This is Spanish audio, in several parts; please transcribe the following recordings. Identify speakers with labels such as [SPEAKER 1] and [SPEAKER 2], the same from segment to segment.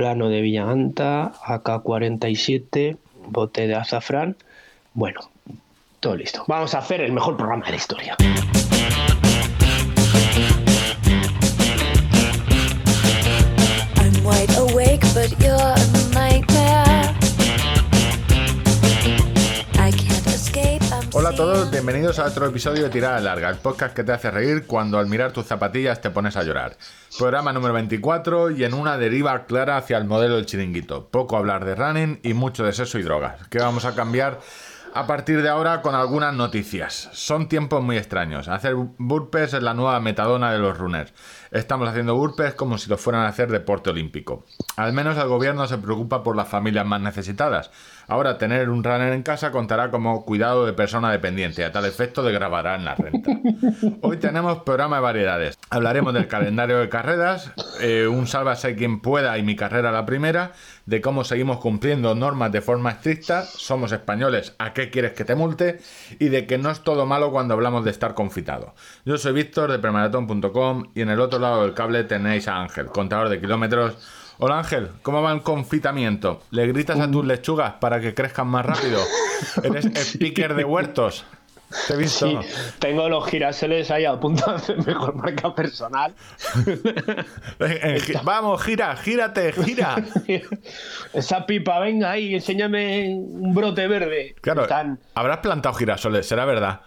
[SPEAKER 1] plano de Villaganta, AK-47, bote de azafrán. Bueno, todo listo. Vamos a hacer el mejor programa de la historia.
[SPEAKER 2] Hola a todos, bienvenidos a otro episodio de Tirada Larga, el podcast que te hace reír cuando al mirar tus zapatillas te pones a llorar. Programa número 24 y en una deriva clara hacia el modelo del chiringuito. Poco hablar de running y mucho de sexo y drogas, que vamos a cambiar a partir de ahora con algunas noticias. Son tiempos muy extraños. Hacer burpees es la nueva metadona de los runners. Estamos haciendo burpees como si lo fueran a hacer deporte olímpico. Al menos el gobierno se preocupa por las familias más necesitadas. Ahora tener un runner en casa contará como cuidado de persona dependiente, a tal efecto de grabará en la renta. Hoy tenemos programa de variedades. Hablaremos del calendario de carreras, eh, un sálvase quien pueda y mi carrera la primera, de cómo seguimos cumpliendo normas de forma estricta, somos españoles, ¿a qué quieres que te multe? Y de que no es todo malo cuando hablamos de estar confitado. Yo soy Víctor de premaratón.com y en el otro lado del cable tenéis a Ángel, contador de kilómetros. Hola Ángel, ¿cómo va el confitamiento? ¿Le gritas a tus lechugas para que crezcan más rápido? ¿Eres speaker de huertos? Te he visto.
[SPEAKER 1] Sí, tengo los girasoles ahí a punto de hacer mejor marca personal.
[SPEAKER 2] Eh, eh, Vamos, gira, gírate, gira.
[SPEAKER 1] Esa pipa, venga ahí, enséñame un brote verde.
[SPEAKER 2] Claro,
[SPEAKER 1] Están-
[SPEAKER 2] habrás plantado girasoles, será verdad.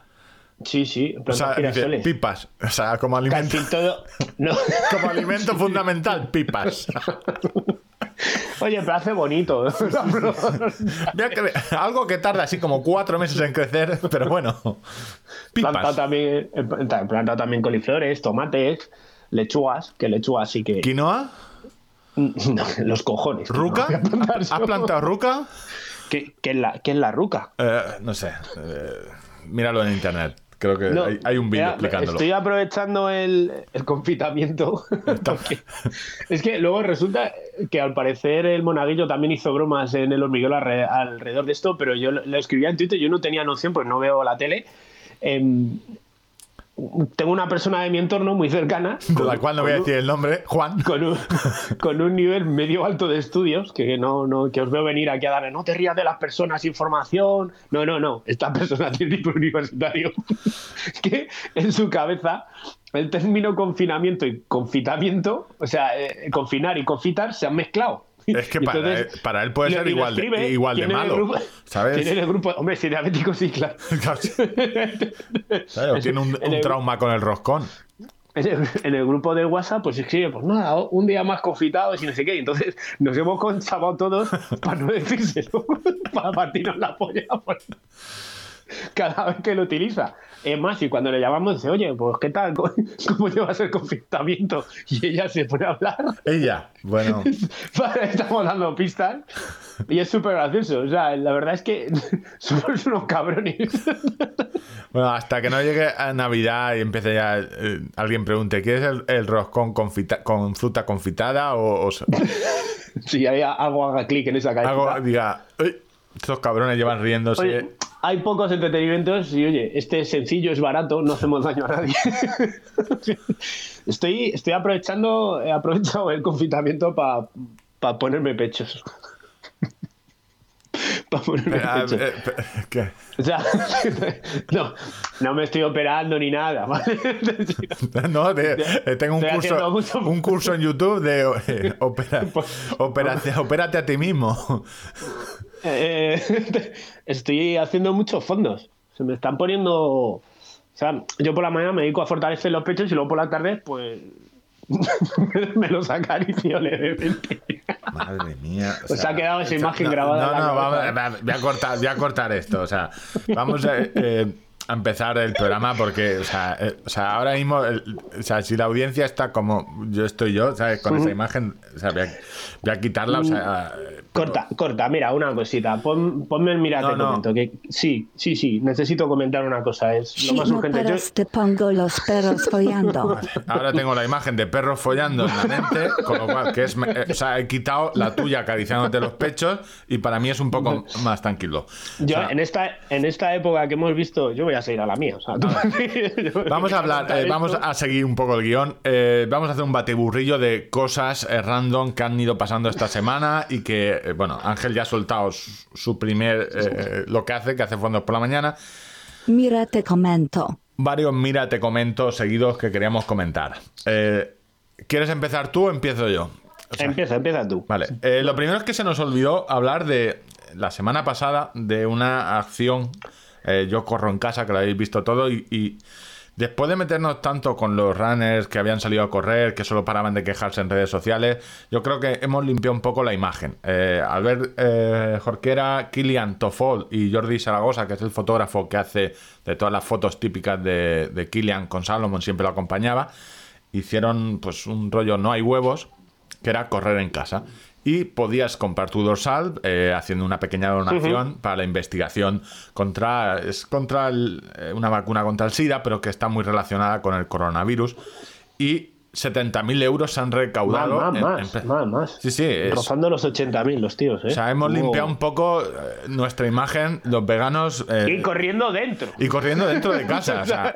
[SPEAKER 1] Sí, sí,
[SPEAKER 2] O sea, dice, pipas. O sea, como alimento,
[SPEAKER 1] Casi todo. No.
[SPEAKER 2] como alimento fundamental, pipas.
[SPEAKER 1] Oye, pero hace bonito.
[SPEAKER 2] Algo que tarda así como cuatro meses en crecer, pero bueno.
[SPEAKER 1] planta
[SPEAKER 2] Pipas.
[SPEAKER 1] también, eh, planta también coliflores, tomates, lechugas, que lechugas sí que.
[SPEAKER 2] ¿Quinoa?
[SPEAKER 1] No, los cojones.
[SPEAKER 2] ¿Ruca?
[SPEAKER 1] no
[SPEAKER 2] ¿Has plantado ruca?
[SPEAKER 1] ¿Qué, qué es la, qué es la ruca?
[SPEAKER 2] Eh, no sé. eh, míralo en internet. Creo que
[SPEAKER 1] No,
[SPEAKER 2] hay, hay un vídeo explicándolo.
[SPEAKER 1] Estoy aprovechando el, el confitamiento. es que luego resulta que al parecer el monaguillo también hizo bromas en el hormiguero alre- alrededor de esto, pero yo lo lo escribía en Twitter, yo no tenía noción, pues no veo la tele. Em, tengo una persona de mi entorno muy cercana.
[SPEAKER 2] De la cual no voy a decir el nombre. Juan.
[SPEAKER 1] Con un, con un nivel medio alto de estudios, que no, no, que os veo venir aquí a darle, no te rías de las personas, información. No, no, no. Esta persona tiene tipo universitario. que en su cabeza el término confinamiento y confitamiento, o sea, eh, confinar y confitar se han mezclado.
[SPEAKER 2] Es que para,
[SPEAKER 1] entonces-
[SPEAKER 2] él- para él puede
[SPEAKER 1] lo-
[SPEAKER 2] ser igual de, igual de malo.
[SPEAKER 1] grupo-
[SPEAKER 2] ¿Sabes?
[SPEAKER 1] Tiene el grupo, hombre, si diabético, sí, claro.
[SPEAKER 2] Claro, tiene un,
[SPEAKER 1] el-
[SPEAKER 2] trauma con el roscón.
[SPEAKER 1] en el, en el grupo de WhatsApp, pues escribe, pues nada, un día más confitados y no sé qué. Entonces nos hemos conchabado todos para no decírselo, para partirnos la polla por- cada vez que lo utiliza. Es más, y cuando le llamamos, dice, oye, pues ¿qué tal? ¿Cómo, llevas el confitamiento? Y ella se pone a hablar.
[SPEAKER 2] Ella, bueno.
[SPEAKER 1] Estamos dando pistas y es súper gracioso. O sea, la verdad es que somos unos cabrones.
[SPEAKER 2] Bueno, hasta que no llegue a Navidad y empiece ya. eh, alguien pregunte: ¿quieres el, el roscón confita- con fruta confitada? O, o s-
[SPEAKER 1] Si hay algo haga clic en esa cajita.
[SPEAKER 2] diga: "Uy, estos cabrones llevan riéndose.
[SPEAKER 1] Oye, hay pocos entretenimientos y oye, este es sencillo, es barato, no hacemos daño a nadie. estoy, estoy aprovechando, he aprovechado el confitamiento para ponerme pechos. para ponerme
[SPEAKER 2] ah,
[SPEAKER 1] pechos.
[SPEAKER 2] eh, ¿qué?
[SPEAKER 1] O sea, no, no me estoy operando ni nada, ¿vale?
[SPEAKER 2] No, eh, tengo un curso,
[SPEAKER 1] mucho-
[SPEAKER 2] un curso en YouTube de eh, opera- opérate, opérate a ti mismo.
[SPEAKER 1] Eh, estoy haciendo muchos fondos. Se me están poniendo. O sea, yo por la mañana me dedico a fortalecer los pechos y luego por la tarde, pues. me los acaricio levemente.
[SPEAKER 2] Madre mía. o
[SPEAKER 1] Pues ha quedado esa imagen
[SPEAKER 2] no,
[SPEAKER 1] grabada
[SPEAKER 2] No, no, vamos, voy a cortar, voy a cortar esto. O sea, vamos a, eh, a empezar el programa porque, o sea, eh, o sea ahora mismo, el- o sea, si la audiencia está como yo estoy yo, ¿sabes? Con esa imagen, o sea, voy a, voy a quitarla, o sea. eh,
[SPEAKER 1] Corta, corta, mira, una cosita. Pon- ponme el mira,
[SPEAKER 2] No,
[SPEAKER 1] te
[SPEAKER 2] no.
[SPEAKER 1] comento. Que, sí, sí, sí, necesito comentar una cosa. Es lo
[SPEAKER 3] Si
[SPEAKER 1] más urgente. Yo-
[SPEAKER 3] te pongo los perros follando.
[SPEAKER 2] Ahora tengo la imagen de perros follando en la mente, con lo cual, que es, me- eh, o sea, he quitado la tuya acariciándote los pechos y para mí es un poco más tranquilo. O
[SPEAKER 1] Yo,
[SPEAKER 2] sea,
[SPEAKER 1] en esta, en esta época que hemos visto, yo voy a seguir a la mía. o sea, tú-
[SPEAKER 2] Vamos a hablar, eh, vamos a seguir un poco el guion. Eh, vamos a hacer un batiburrillo de cosas eh, random que han ido pasando esta semana y que, eh, bueno, Ángel ya ha soltado su, su primer, eh, lo que hace, que hace fondos por la mañana.
[SPEAKER 3] Mira, te comento.
[SPEAKER 2] Varios, mira, te comento seguidos que queríamos comentar. Eh, ¿Quieres empezar tú o empiezo yo? O sea,
[SPEAKER 1] Empieza, empieza tú.
[SPEAKER 2] Vale, eh, lo primero es que se nos olvidó hablar de la semana pasada de una acción. Eh, yo corro en casa, que lo habéis visto todo, y, después de meternos tanto con los runners que habían salido a correr, que solo paraban de quejarse en redes sociales, yo creo que hemos limpiado un poco la imagen. Eh, al ver eh, Jorquera, Kilian Tofol y Jordi Zaragoza, que es el fotógrafo que hace de todas las fotos típicas de, de Kilian con Salomon, siempre lo acompañaba, hicieron pues un rollo no hay huevos que era correr en casa. Y podías comprar tu dorsal eh, haciendo una pequeña donación para la investigación contra. Es contra el- eh, una vacuna contra el SIDA, pero que está muy relacionada con el coronavirus. Y 70.000 euros se han recaudado.
[SPEAKER 1] más, más,
[SPEAKER 2] en-
[SPEAKER 1] más, más.
[SPEAKER 2] Sí, sí. es-
[SPEAKER 1] Rozando los 80.000 los tíos, ¿eh?
[SPEAKER 2] o sea, hemos
[SPEAKER 1] Wow.
[SPEAKER 2] limpiado un poco eh, nuestra imagen, los veganos. eh,
[SPEAKER 1] Y corriendo dentro.
[SPEAKER 2] y corriendo dentro de casa. o sea,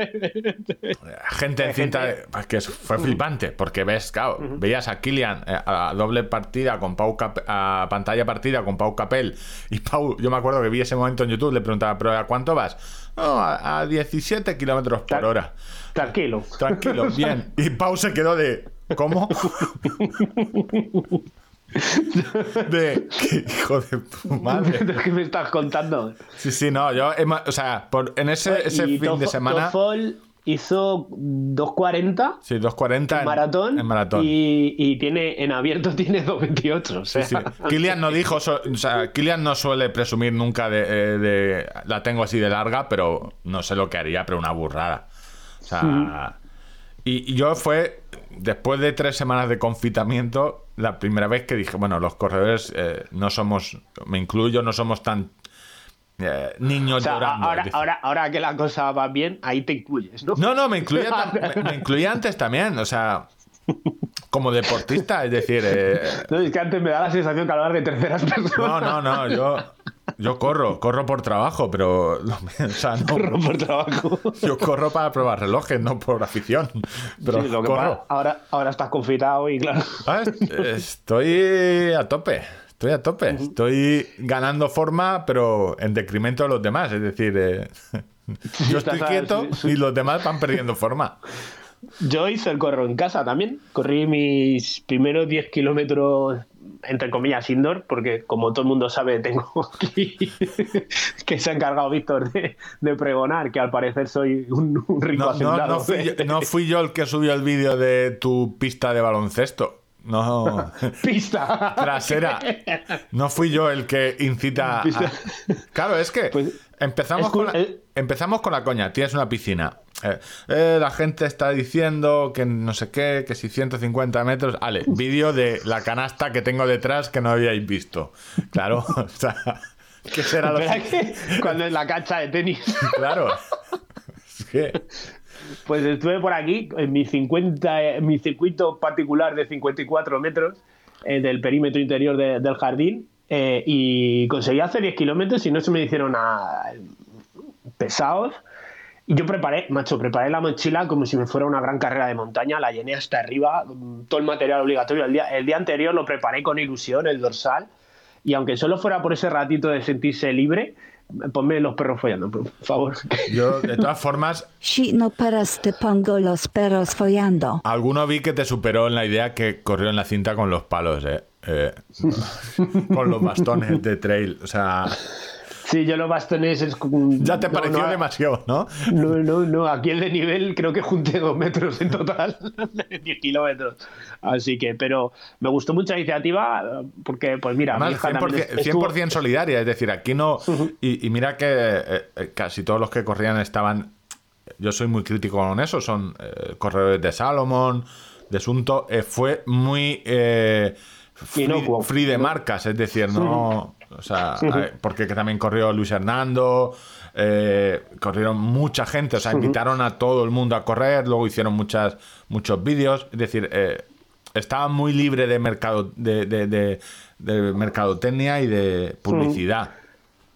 [SPEAKER 2] gente en cinta. de- pues que fue flipante, porque ves, claro, veías a Kilian eh, a doble partida con Pau Cap- a pantalla partida con Pau Capel. Y Pau, yo me acuerdo que vi ese momento en YouTube, le preguntaba, ¿pero a cuánto vas? No, a, a 17 kilómetros por hora.
[SPEAKER 1] Tranquilo.
[SPEAKER 2] Tranquilo, bien. Y Pau se quedó de. ¿Cómo? De. ¿Qué hijo de tu madre?
[SPEAKER 1] ¿Qué me estás contando?
[SPEAKER 2] Sí, sí, no, yo. O sea, por, en ese, fin de semana.
[SPEAKER 1] Hizo 2.40
[SPEAKER 2] Sí, 2.40 en
[SPEAKER 1] maratón,
[SPEAKER 2] En maratón.
[SPEAKER 1] Y, y tiene en abierto tiene 2.28. O sea,
[SPEAKER 2] Sí. Kilian no dijo, so- o sea, Kilian no suele presumir nunca de, eh, de- la tengo así de larga, pero no sé lo que haría, pero una burrada. O sea, y, y yo fue después de tres semanas de confitamiento la primera vez que dije, bueno, los corredores eh, no somos, me incluyo, no somos tan eh, niños
[SPEAKER 1] o sea,
[SPEAKER 2] llorando.
[SPEAKER 1] ahora, ahora, ahora que la cosa va bien, ahí te incluyes, ¿no?
[SPEAKER 2] No, no, me incluía, me, me incluía antes también, o sea, como deportista, es decir, eh,
[SPEAKER 1] No, es que antes me da la sensación que hablar de terceras personas.
[SPEAKER 2] No, no, no, yo, yo corro, corro por trabajo, pero o sea, no,
[SPEAKER 1] Corro por trabajo.
[SPEAKER 2] yo corro para probar relojes, no por afición. Pero
[SPEAKER 1] Sí, lo que
[SPEAKER 2] corro.
[SPEAKER 1] pasa, ahora, ahora estás confitado y claro.
[SPEAKER 2] Ah, Estoy a tope, estoy a tope, estoy ganando forma, pero en detrimento de los demás, es decir, eh, yo estoy quieto y los demás van perdiendo forma.
[SPEAKER 1] Yo hice el corro en casa también. Corrí mis primeros 10 kilómetros, entre comillas, indoor, porque como todo el mundo sabe, tengo aquí que se ha encargado Víctor de, de pregonar, que al parecer soy un, un rico
[SPEAKER 2] No, no,
[SPEAKER 1] hacendado.
[SPEAKER 2] no fui yo, no fui yo el que subió el vídeo de tu pista de baloncesto. No.
[SPEAKER 1] Pista.
[SPEAKER 2] trasera. No fui yo el que incita a... Claro, es que
[SPEAKER 1] Pues,
[SPEAKER 2] empezamos,
[SPEAKER 1] es
[SPEAKER 2] con la,
[SPEAKER 1] eh.
[SPEAKER 2] empezamos con la coña. Tienes una piscina. Eh, eh, la gente está diciendo que no sé qué, que si 150 metros... Vale, vídeo de la canasta que tengo detrás que no habíais visto. Claro, o sea... ¿Qué será lo
[SPEAKER 1] ¿Verdad que cuando es la cancha de tenis?
[SPEAKER 2] Claro. Es que...
[SPEAKER 1] Pues estuve por aquí en mi 50, eh, mi circuito particular de 54 metros eh, del perímetro interior de- del jardín eh, y conseguí hacer 10 kilómetros y no se me hicieron a- pesados. Y yo preparé, macho, preparé la mochila como si me fuera una gran carrera de montaña, la llené hasta arriba, todo el material obligatorio. El día, el día anterior lo preparé con ilusión, el dorsal, y aunque solo fuera por ese ratito de sentirse libre, ponme los perros follando, por favor.
[SPEAKER 2] Yo, de todas formas,
[SPEAKER 3] Si no paras, te pongo los perros follando.
[SPEAKER 2] Alguno vi que te superó en la idea que corrió en la cinta con los palos, eh. Eh, con los bastones de trail. O sea,
[SPEAKER 1] Sí, yo los bastones es como-
[SPEAKER 2] ya te
[SPEAKER 1] no,
[SPEAKER 2] pareció
[SPEAKER 1] no,
[SPEAKER 2] demasiado, ¿no?
[SPEAKER 1] No, no, no, aquí el de nivel creo que junté dos metros en total, 10 kilómetros. Así que, pero me gustó mucho la iniciativa porque, pues mira, mi
[SPEAKER 2] Además,
[SPEAKER 1] hija también
[SPEAKER 2] 100%,
[SPEAKER 1] estuvo-
[SPEAKER 2] 100% solidaria, es decir, aquí no. Y, y mira que eh, eh, casi todos los que corrían estaban. Yo soy muy crítico con eso, son eh, corredores de Salomón, de Sunto. eh, fue muy. Free, de marcas, es decir, no. O sea, porque que también corrió Luis Hernando, eh, corrieron mucha gente, o sea, invitaron a todo el mundo a correr, luego hicieron muchas, muchos vídeos, es decir, eh, estaba muy libre de mercado de, de, de- de mercadotecnia y de publicidad.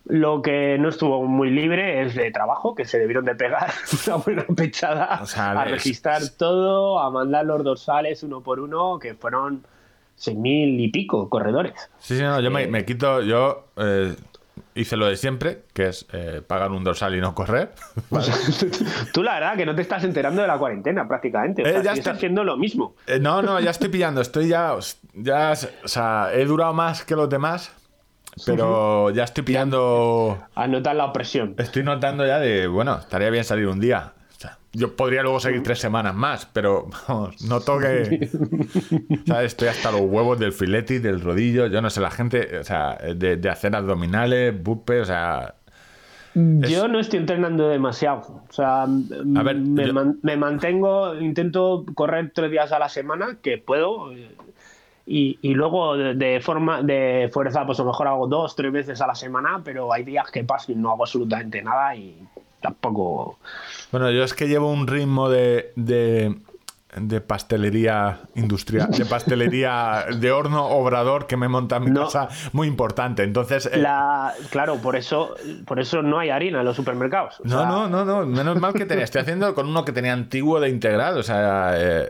[SPEAKER 1] Lo que no estuvo muy libre es de trabajo, que se debieron de pegar una buena pechada
[SPEAKER 2] O sea,
[SPEAKER 1] a
[SPEAKER 2] es-
[SPEAKER 1] registrar todo, a mandar los dorsales uno por uno, que fueron seis mil y pico corredores.
[SPEAKER 2] Sí, sí, no, yo me, me quito, yo eh, hice lo de siempre, que es eh, pagar un dorsal y no correr.
[SPEAKER 1] Tú la verdad que no te estás enterando de la cuarentena prácticamente, o
[SPEAKER 2] Eh,
[SPEAKER 1] sea,
[SPEAKER 2] ya estoy-
[SPEAKER 1] haciendo lo mismo.
[SPEAKER 2] Eh, no, no, ya estoy pillando, estoy ya, ya, o sea, he durado más que los demás, pero ya estoy pillando,
[SPEAKER 1] Anotar la opresión.
[SPEAKER 2] estoy notando ya de, bueno, estaría bien salir un día. Yo podría luego seguir tres semanas más, pero vamos, noto. Estoy hasta los huevos del fileti, del rodillo, yo no sé, la gente, o sea, de, de hacer abdominales, bupe, o sea,
[SPEAKER 1] Yo no estoy entrenando demasiado. O sea,
[SPEAKER 2] A ver,
[SPEAKER 1] me,
[SPEAKER 2] yo-
[SPEAKER 1] man- me mantengo, intento correr tres días a la semana, que puedo. eh, Y, y luego de, de forma de fuerza, pues a lo mejor hago dos, tres veces a la semana, pero hay días que paso y no hago absolutamente nada y tampoco.
[SPEAKER 2] Bueno, yo es que llevo un ritmo de, de, de pastelería industrial, de pastelería de horno obrador que me monta en mi
[SPEAKER 1] No.
[SPEAKER 2] casa muy importante. Entonces, eh,
[SPEAKER 1] La, claro, por eso, por eso no hay harina en los supermercados. O
[SPEAKER 2] no,
[SPEAKER 1] sea,
[SPEAKER 2] no, no, no, menos mal que tenía. Estoy haciendo con uno que tenía antiguo de integral, o sea, eh,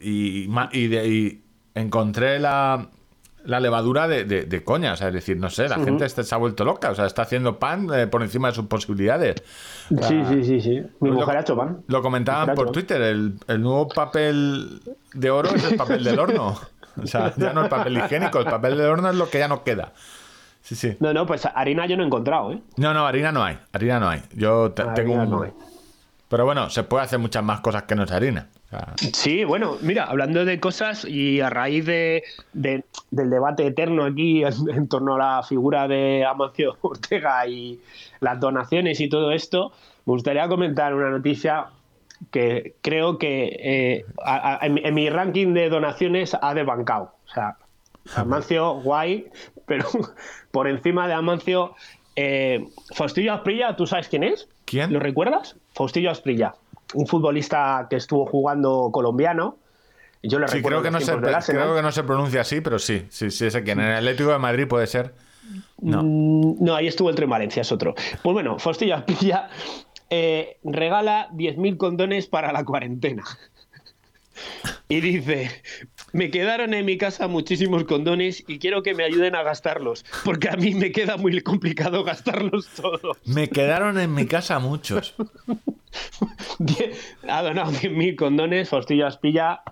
[SPEAKER 2] y, ma- y, de- y encontré la, la levadura de, de- de coña, o sea, es decir, no sé, la gente se ha vuelto loca, o sea, está haciendo pan eh, por encima de sus posibilidades.
[SPEAKER 1] Sí, sí, sí, sí. Mi
[SPEAKER 2] Lo-
[SPEAKER 1] mujer ha hecho pan.
[SPEAKER 2] Lo comentaban por. Twitter, el, el nuevo papel de oro es el papel del horno. O sea, ya no el papel higiénico, el papel del horno es lo que ya no queda. Sí, sí.
[SPEAKER 1] No, no, pues harina yo no he encontrado, ¿eh?
[SPEAKER 2] No, no, harina no hay, harina no hay. Yo te- tengo un...
[SPEAKER 1] no hay.
[SPEAKER 2] Pero bueno, se puede hacer muchas más cosas que no es harina.
[SPEAKER 1] Sí, bueno, mira, hablando de cosas y a raíz de, de- del debate eterno aquí en, en torno a la figura de Amancio Ortega y las donaciones y todo esto, me gustaría comentar una noticia que creo que eh, a- a- en, mi- en mi ranking de donaciones ha desbancado. O sea, Amancio, guay, pero por encima de Amancio, eh, Faustillo Asprilla, ¿tú sabes quién es?
[SPEAKER 2] ¿Quién?
[SPEAKER 1] ¿Lo recuerdas? Faustillo Asprilla, un futbolista que estuvo jugando colombiano. Yo le
[SPEAKER 2] sí,
[SPEAKER 1] recuerdo
[SPEAKER 2] creo que, no se, creo que no se pronuncia así, pero sí, sí, sí, ese quien. En el Atlético de Madrid puede ser. No.
[SPEAKER 1] Mm, No, ahí estuvo el Tren Valencia, es otro. Pues bueno, Faustillo Asprilla eh, regala 10.000 condones para la cuarentena. Y dice, me quedaron en mi casa muchísimos condones y quiero que me ayuden a gastarlos, porque a mí me queda muy complicado gastarlos todos.
[SPEAKER 2] Me quedaron en mi casa muchos.
[SPEAKER 1] Ha donado 100.000 condones, Faustillo Aspilla,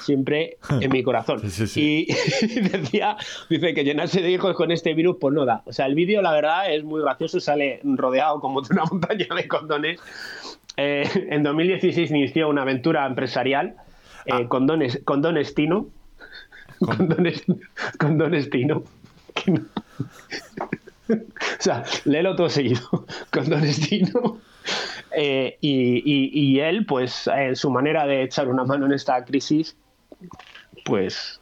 [SPEAKER 1] siempre en mi corazón.
[SPEAKER 2] Sí, sí, sí.
[SPEAKER 1] Y decía, dice que llenarse de hijos con este virus, pues no da. O sea, el vídeo, la verdad, es muy gracioso, sale rodeado como de una montaña de condones. Eh, en 2016 inició una aventura empresarial, eh, condones, condones Tino. Condones, condones Tino. Que no- o sea, léelo todo seguido. Condones Tino. Eh, y, y- y él, pues, en su manera de echar una mano en esta crisis, pues.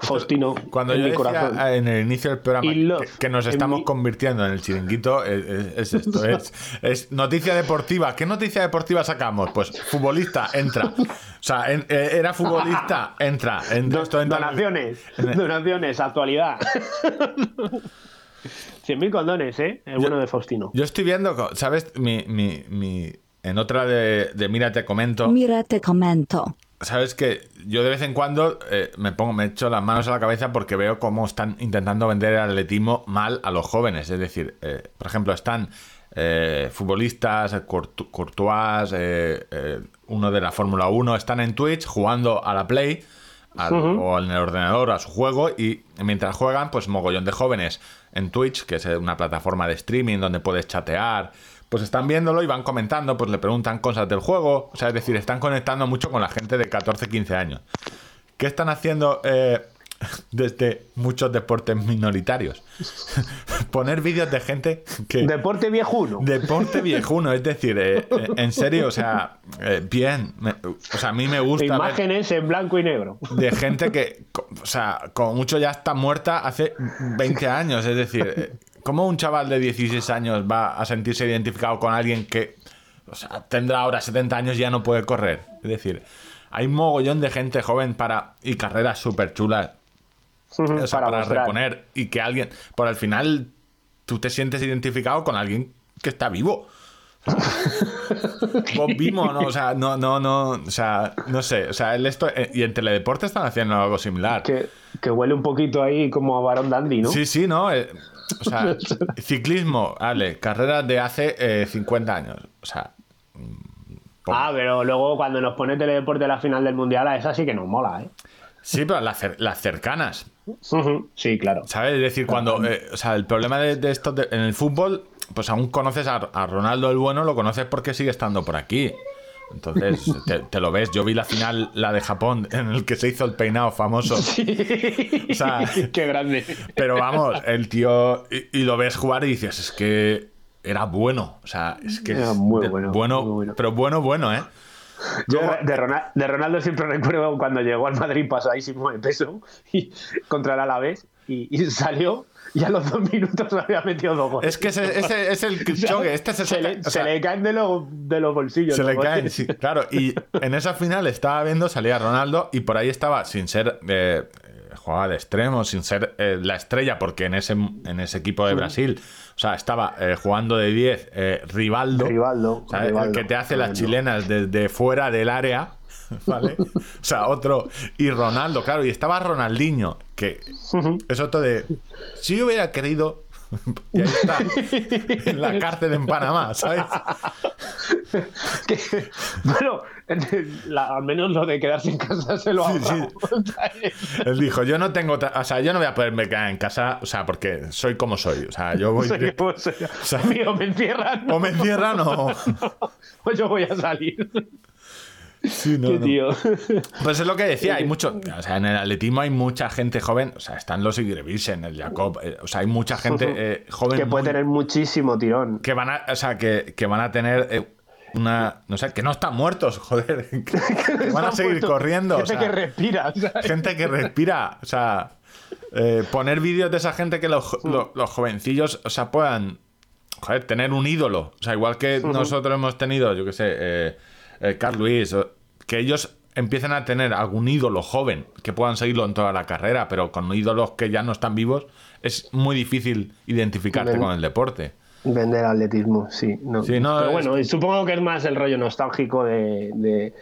[SPEAKER 1] Faustino,
[SPEAKER 2] Cuando
[SPEAKER 1] en
[SPEAKER 2] yo
[SPEAKER 1] mi
[SPEAKER 2] decía
[SPEAKER 1] corazón.
[SPEAKER 2] ah, en el inicio del programa que, que nos estamos
[SPEAKER 1] mi-
[SPEAKER 2] convirtiendo en el chiringuito, es, es- es esto, es, es noticia deportiva. ¿Qué noticia deportiva sacamos? Pues futbolista, entra. O sea, en- eh, era futbolista, entra. En,
[SPEAKER 1] Do-
[SPEAKER 2] esto entra en el-
[SPEAKER 1] donaciones,
[SPEAKER 2] en
[SPEAKER 1] donaciones, actualidad. 100.000 condones, ¿eh? El bueno de Faustino.
[SPEAKER 2] Yo estoy viendo, ¿sabes? Mi, mi, mi- en otra de, de Mira, te comento.
[SPEAKER 3] Mira te comento.
[SPEAKER 2] Sabes que yo de vez en cuando eh, me pongo, me echo las manos a la cabeza porque veo cómo están intentando vender el atletismo mal a los jóvenes. Es decir, eh, por ejemplo, están eh, futbolistas, Courtois, eh, eh, uno de la Fórmula 1, están en Twitch jugando a la Play al- o en el ordenador a su juego y mientras juegan, pues mogollón de jóvenes en Twitch, que es una plataforma de streaming donde puedes chatear, pues están viéndolo y van comentando, pues le preguntan cosas del juego, o sea, es decir, están conectando mucho con la gente de 14, 15 años. ¿Qué están haciendo eh, desde muchos deportes minoritarios? Poner vídeos de gente que...
[SPEAKER 1] Deporte viejuno.
[SPEAKER 2] Deporte viejuno, es decir, eh, eh, en serio, o sea, eh, bien, me- o sea, a mí me gusta
[SPEAKER 1] Imágenes en blanco y negro.
[SPEAKER 2] de gente que, o sea, como mucho ya está muerta hace 20 años. Es decir, ¿cómo un chaval de 16 años va a sentirse identificado con alguien que, o sea, tendrá ahora 70 años y ya no puede correr? Es decir, hay un mogollón de gente joven para y carreras súper chulas o sea, para, reponer y que alguien, por al final, tú te sientes identificado con alguien que está vivo. Vos vimos, ¿no? O sea, no, no, no, o sea, no sé, o sea, él esto, eh, y en Teledeporte están haciendo algo similar.
[SPEAKER 1] Que, que huele un poquito ahí como a varón dandy, ¿no?
[SPEAKER 2] Sí, sí, ¿no? Eh, o sea, ciclismo, vale, carreras de hace eh, 50 años, o sea,
[SPEAKER 1] Ah, pero luego cuando nos pone teledeporte a la final del mundial, a esa sí que nos mola, ¿eh?
[SPEAKER 2] Sí, pero las, cer- las cercanas,
[SPEAKER 1] Sí, claro.
[SPEAKER 2] ¿sabes? Es decir, cuando, eh, o sea, el problema de, de esto de- en el fútbol, pues aún conoces a, a Ronaldo el bueno, lo conoces porque sigue estando por aquí. Entonces, te, te lo ves. Yo vi la final, la de Japón, en el que se hizo el peinado famoso. O sea,
[SPEAKER 1] Qué grande.
[SPEAKER 2] Pero vamos, el tío. Y, y lo ves jugar y dices, es que era bueno. O sea, es que.
[SPEAKER 1] Era
[SPEAKER 2] es
[SPEAKER 1] muy
[SPEAKER 2] de-
[SPEAKER 1] bueno, muy bueno.
[SPEAKER 2] Pero bueno, bueno, ¿eh?
[SPEAKER 1] Yo de, Ronaldo, de Ronaldo siempre recuerdo cuando llegó al Madrid pasadísimo de peso y, contra el Alavés y, y salió y a los dos minutos había metido dos goles.
[SPEAKER 2] Es que ese, ese es el choque. Este se,
[SPEAKER 1] se,
[SPEAKER 2] saca-
[SPEAKER 1] le,
[SPEAKER 2] o
[SPEAKER 1] se le caen de, los de los bolsillos.
[SPEAKER 2] se le caen, sí, claro. Y en esa final estaba viendo, salía Ronaldo y por ahí estaba, sin ser. eh, jugaba de extremo, sin ser eh, la estrella, porque en ese, en ese equipo de Brasil, o sea, estaba eh, jugando de 10 eh, Rivaldo.
[SPEAKER 1] Rivaldo,
[SPEAKER 2] que te hace las chilenas desde fuera del área. ¿Vale? O sea, otro. Y Ronaldo, claro, y estaba Ronaldinho, que es otro de. Si yo hubiera querido. Y ahí está, en la cárcel en Panamá, ¿sabes?
[SPEAKER 1] Que- bueno, la- al menos lo de quedarse en casa se lo
[SPEAKER 2] Sí,
[SPEAKER 1] ahorramos.
[SPEAKER 2] Él dijo, yo no tengo, o sea, yo no voy a poderme quedar en casa, o sea, porque soy como soy, o sea, yo voy
[SPEAKER 1] soy.
[SPEAKER 2] sea,
[SPEAKER 1] Amigo, me encierran.
[SPEAKER 2] o me encierran o
[SPEAKER 1] Pues yo voy a salir.
[SPEAKER 2] Sí, no,
[SPEAKER 1] Qué
[SPEAKER 2] no.
[SPEAKER 1] tío.
[SPEAKER 2] Pues es lo que decía, hay mucho, o sea, en el atletismo hay mucha gente joven, o sea, están los Igrevisen, el Jacob, eh, o sea, hay mucha gente eh, joven
[SPEAKER 1] Que puede
[SPEAKER 2] muy-
[SPEAKER 1] tener muchísimo tirón.
[SPEAKER 2] que van a, o sea, que, que van a tener eh, una, no sé, que no están muertos, joder, que, que van a seguir corriendo, o
[SPEAKER 1] Gente
[SPEAKER 2] sea,
[SPEAKER 1] que respira. ¿sabes?
[SPEAKER 2] gente que respira, o sea, eh, poner vídeos de esa gente que los, los jovencillos, o sea, puedan, joder, tener un ídolo, o sea, igual que nosotros hemos tenido, yo qué sé, eh, Carl Luis, que ellos empiecen a tener algún ídolo joven que puedan seguirlo en toda la carrera, pero con ídolos que ya no están vivos es muy difícil identificarte
[SPEAKER 1] Ven.
[SPEAKER 2] con el deporte.
[SPEAKER 1] Vender atletismo, sí. No.
[SPEAKER 2] Sí, no,
[SPEAKER 1] Pero bueno, supongo que es más el rollo nostálgico de. de-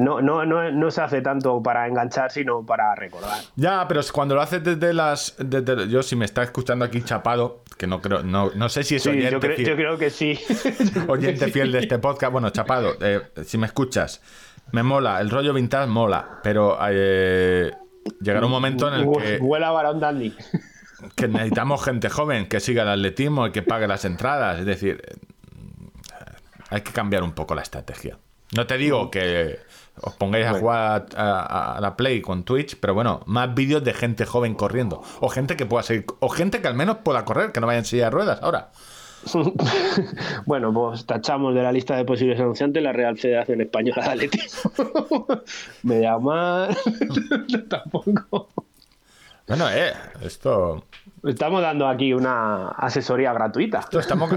[SPEAKER 1] No, no, no, no se hace tanto para enganchar, sino para recordar.
[SPEAKER 2] Ya, pero cuando lo haces desde las. desde- yo, si me está escuchando aquí chapado, que no creo. No, no sé si es
[SPEAKER 1] Sí,
[SPEAKER 2] oyente,
[SPEAKER 1] yo, creo,
[SPEAKER 2] fiel,
[SPEAKER 1] yo creo que sí.
[SPEAKER 2] oyente fiel de este podcast. Bueno, chapado, eh, si me escuchas, me mola. El rollo vintage mola, pero eh, llegará un momento en el que,
[SPEAKER 1] Huele a varón dandy.
[SPEAKER 2] que necesitamos gente joven que siga el atletismo y que pague las entradas. Es decir, eh, hay que cambiar un poco la estrategia. No te digo que os pongáis a jugar a, a- a la Play con Twitch, pero bueno, más vídeos de gente joven corriendo. O gente que pueda seguir. O gente que al menos pueda correr, que no vaya en silla de ruedas ahora.
[SPEAKER 1] bueno, pues tachamos de la lista de posibles anunciantes la Real Federación Española de Atletismo. Me llama. Tampoco.
[SPEAKER 2] Bueno, eh, esto.
[SPEAKER 1] Estamos dando aquí una asesoría gratuita.
[SPEAKER 2] esto estamos.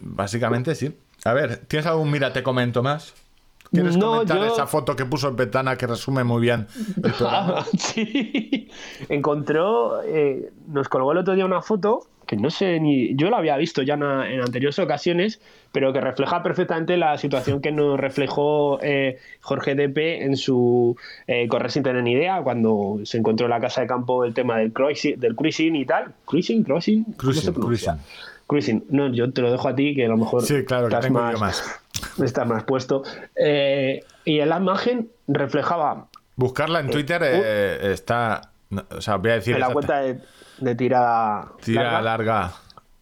[SPEAKER 2] Básicamente sí. A ver, ¿tienes algún mira, te comento más? ¿Quieres
[SPEAKER 1] No,
[SPEAKER 2] comentar
[SPEAKER 1] yo-
[SPEAKER 2] esa foto que puso en Betana que resume muy bien el programa?
[SPEAKER 1] Sí. Encontró, eh, nos colgó el otro día una foto que no sé ni. Yo la había visto ya en, en anteriores ocasiones, pero que refleja perfectamente la situación que nos reflejó eh, Jorge Depe en su eh, Correr sin tener ni idea, cuando se encontró en la casa de campo el tema del cruising, del cruising y tal. ¿Cruising? ¿Cruising? ¿Cómo
[SPEAKER 2] Cruising, cruising.
[SPEAKER 1] Cruising. No, yo te lo dejo a ti, que a lo mejor.
[SPEAKER 2] Sí, claro, que
[SPEAKER 1] estás
[SPEAKER 2] tengo yo más.
[SPEAKER 1] Estás más puesto. Eh, y en la imagen reflejaba
[SPEAKER 2] Buscarla en Twitter eh, está. O sea, voy a decir.
[SPEAKER 1] en la cuenta de, de tirada
[SPEAKER 2] Tira
[SPEAKER 1] larga.
[SPEAKER 2] larga.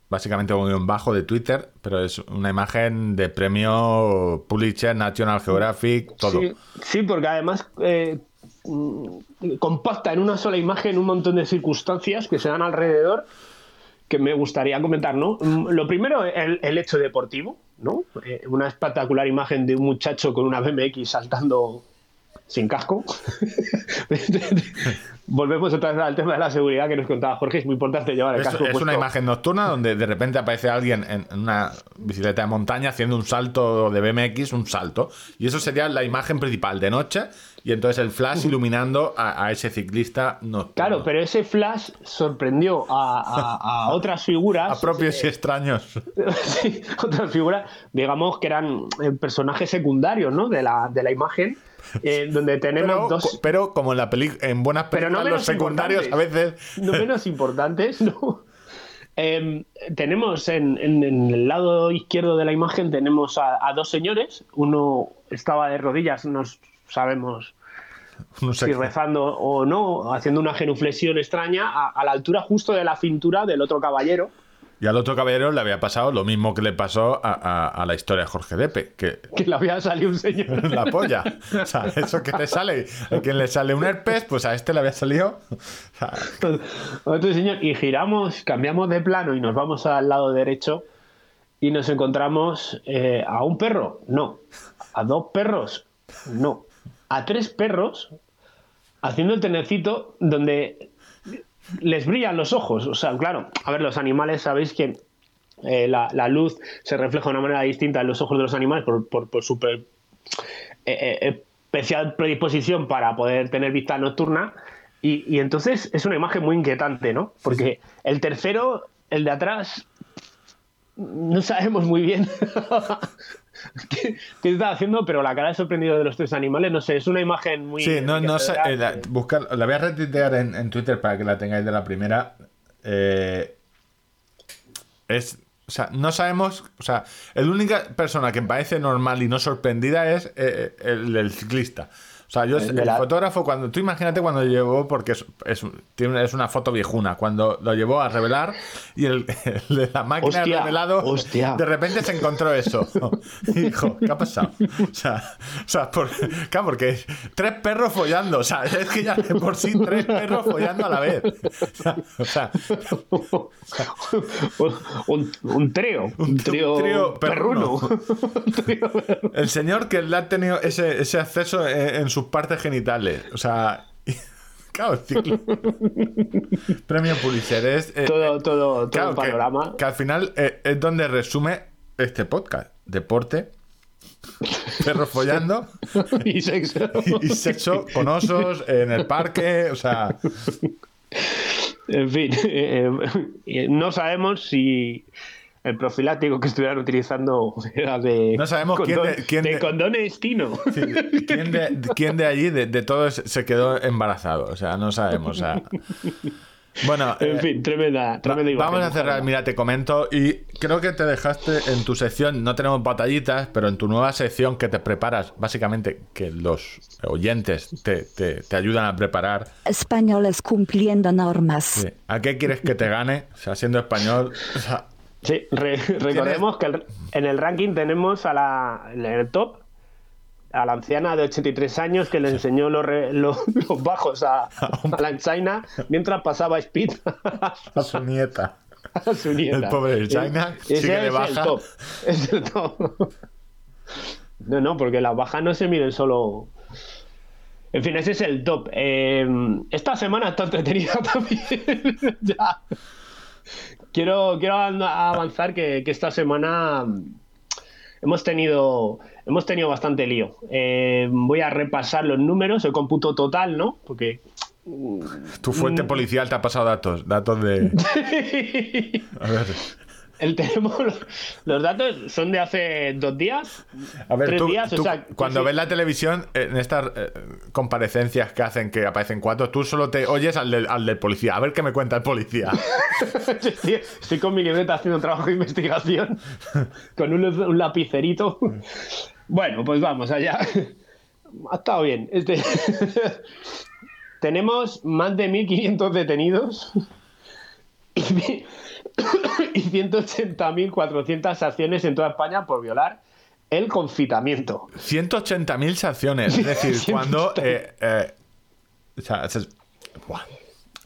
[SPEAKER 2] básicamente un guion bajo de Twitter, pero es una imagen de premio Pulitzer, National Geographic, todo.
[SPEAKER 1] Sí, sí, porque además eh, mm, compacta en una sola imagen un montón de circunstancias que se dan alrededor que me gustaría comentar, ¿no? Mm, Lo primero, el, el hecho deportivo, ¿no? Eh, una espectacular imagen de un muchacho con una BMX saltando sin casco. volvemos otra vez al tema de la seguridad que nos contaba Jorge. Es muy importante llevar el
[SPEAKER 2] Es,
[SPEAKER 1] casco
[SPEAKER 2] es
[SPEAKER 1] puesto.
[SPEAKER 2] una imagen nocturna donde de repente aparece alguien en en una bicicleta de montaña haciendo un salto de BMX, un salto. Y eso sería la imagen principal de noche. Y entonces el flash iluminando a, a ese ciclista nocturno.
[SPEAKER 1] Claro, pero ese flash sorprendió a, a- a otras figuras.
[SPEAKER 2] A propios y extraños.
[SPEAKER 1] Sí, otras figuras, digamos que eran eh, personajes secundarios, ¿no? De la, de la imagen, eh, donde tenemos
[SPEAKER 2] Pero,
[SPEAKER 1] dos.
[SPEAKER 2] pero como en, la peli en buenas
[SPEAKER 1] Pero no
[SPEAKER 2] películas, los secundarios a veces.
[SPEAKER 1] no menos importantes, ¿no? Em, tenemos en, en- en el lado izquierdo de la imagen tenemos a, a dos señores. Uno estaba de rodillas, no sabemos
[SPEAKER 2] no sé
[SPEAKER 1] si
[SPEAKER 2] qué.
[SPEAKER 1] rezando o no, haciendo una genuflexión extraña a, a la altura justo de la cintura del otro caballero.
[SPEAKER 2] Y al otro caballero le había pasado lo mismo que le pasó a, a- a la historia de Jorge Depe, que
[SPEAKER 1] Que le había salido un señor.
[SPEAKER 2] la polla. O sea, eso que te sale, a quien le sale un herpes, pues a este le había salido. o sea,
[SPEAKER 1] Otro señor, y giramos, cambiamos de plano y nos vamos al lado derecho y nos encontramos eh, a un perro, no, a dos perros, no, a tres perros haciendo el tenecito donde les brillan los ojos. O sea, claro, a ver, los animales sabéis que eh, la, la luz se refleja de una manera distinta en los ojos de los animales por, por, por su eh, eh, especial predisposición para poder tener vista nocturna. Y, y entonces es una imagen muy inquietante, ¿no? Porque el tercero, el de atrás, no sabemos muy bien qué, qué está haciendo, pero la cara de sorprendido de los tres animales, no sé, es una imagen muy.
[SPEAKER 2] Sí, no, no sé. eh, la, buscar- la voy a retuitear en, en Twitter para que la tengáis de la primera. Eh, es. O sea, no sabemos. O sea, la única persona que parece normal y no sorprendida es eh, el, el ciclista. O sea, yo,
[SPEAKER 1] El
[SPEAKER 2] el,
[SPEAKER 1] la-
[SPEAKER 2] fotógrafo, cuando. Tú imagínate cuando llevó, porque es, es, un- tiene, es una foto viejuna, cuando lo llevó a revelar y el, el de la máquina de
[SPEAKER 1] Hostia,
[SPEAKER 2] revelado,
[SPEAKER 1] hostia.
[SPEAKER 2] de repente se encontró eso. Y dijo, ¿qué ha pasado? O sea, o sea por, claro, porque tres perros follando. O sea, es que ya de por sí tres perros follando a la vez. O sea, o sea,
[SPEAKER 1] un, un trío, un trío,
[SPEAKER 2] trío
[SPEAKER 1] perruno.
[SPEAKER 2] perruno.
[SPEAKER 1] Un trío perruno.
[SPEAKER 2] el señor que le ha tenido ese, ese acceso en, en sus partes genitales. O sea, claro, ciclo. Premio Pulitzer es. eh,
[SPEAKER 1] todo, todo, todo
[SPEAKER 2] claro,
[SPEAKER 1] el panorama.
[SPEAKER 2] Que, al final eh, es donde resume este podcast: deporte, perros follando
[SPEAKER 1] y sexo.
[SPEAKER 2] y, y sexo con osos en el parque. O sea,
[SPEAKER 1] En fin, eh, eh, no sabemos si el profiláctico que estuvieran utilizando era de.
[SPEAKER 2] No sabemos quién de- quién
[SPEAKER 1] de
[SPEAKER 2] de-
[SPEAKER 1] condonestino.
[SPEAKER 2] sí, ¿quién, de, quién de allí, de, de todos, se quedó embarazado? O sea, no sabemos. O sea. Bueno,
[SPEAKER 1] En
[SPEAKER 2] eh,
[SPEAKER 1] fin, tremenda,
[SPEAKER 2] Va-
[SPEAKER 1] tremenda imagen,
[SPEAKER 2] Vamos a cerrar, mira, te comento y creo que te dejaste en tu sección, no tenemos batallitas, pero en tu nueva sección que te preparas, básicamente que los oyentes te, te- te ayudan a preparar.
[SPEAKER 3] Españoles cumpliendo normas.
[SPEAKER 2] Sí. ¿A qué quieres que te gane? O sea, siendo español, o sea,
[SPEAKER 1] Sí, re- recordemos que el- en el ranking tenemos a la, en el top a la anciana de 83 años que le enseñó los, re- los, los bajos a, a la China mientras pasaba Speed
[SPEAKER 2] a su nieta.
[SPEAKER 1] a su nieta.
[SPEAKER 2] El pobre China de
[SPEAKER 1] es
[SPEAKER 2] baja.
[SPEAKER 1] El top. Es el top. No, no, porque las bajas no se miden solo. En fin, ese es el top. Eh, esta semana está entretenida también. ya. Quiero, quiero avan- avanzar que, que esta semana mm, hemos tenido, hemos tenido bastante lío. Eh, voy a repasar los números, el cómputo total, ¿no? Porque
[SPEAKER 2] Tu fuente policial te ha pasado datos, datos de... A ver,
[SPEAKER 1] el, tenemos los, datos son de hace dos días.
[SPEAKER 2] a ver
[SPEAKER 1] tres
[SPEAKER 2] tú,
[SPEAKER 1] días, o
[SPEAKER 2] tú
[SPEAKER 1] sea,
[SPEAKER 2] cuando
[SPEAKER 1] sí.
[SPEAKER 2] ves la televisión, en estas eh, comparecencias que hacen, que aparecen cuatro, tú solo te oyes al del, al del policía. A ver qué me cuenta el policía.
[SPEAKER 1] estoy, estoy con mi libreta haciendo un trabajo de investigación con un, un lapicerito. Bueno, pues vamos allá. Ha estado bien. Este... Tenemos más de 1.500 detenidos y, y 180.400 acciones en toda España por violar el confitamiento.
[SPEAKER 2] 180.000 sanciones. Es decir, cuando. eh, eh, o sea, es-.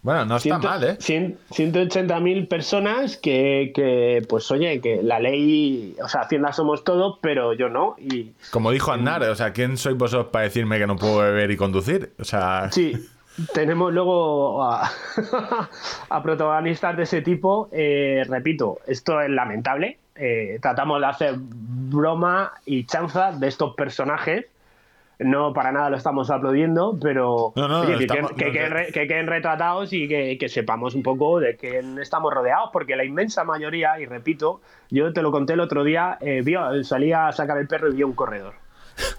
[SPEAKER 2] Bueno, no está mal, ¿eh?
[SPEAKER 1] cien- 180.000 personas que, que, pues oye, que la ley, o sea, Hacienda somos todos, pero yo no. Y
[SPEAKER 2] Como dijo Aznar, o sea, ¿quién sois vosotros para decirme que no puedo beber y conducir? O sea,
[SPEAKER 1] sí, tenemos luego a, a protagonistas de ese tipo. Eh, repito, esto es lamentable. Eh, tratamos de hacer broma y chanza de estos personajes. No para nada lo estamos aplaudiendo, pero
[SPEAKER 2] No, no,
[SPEAKER 1] oye, que,
[SPEAKER 2] estamos-
[SPEAKER 1] que queden re- que queden retratados y que, sepamos un poco de quién estamos rodeados, porque la inmensa mayoría, y repito, yo te lo conté el otro día, eh, salía a sacar el perro y vi un corredor.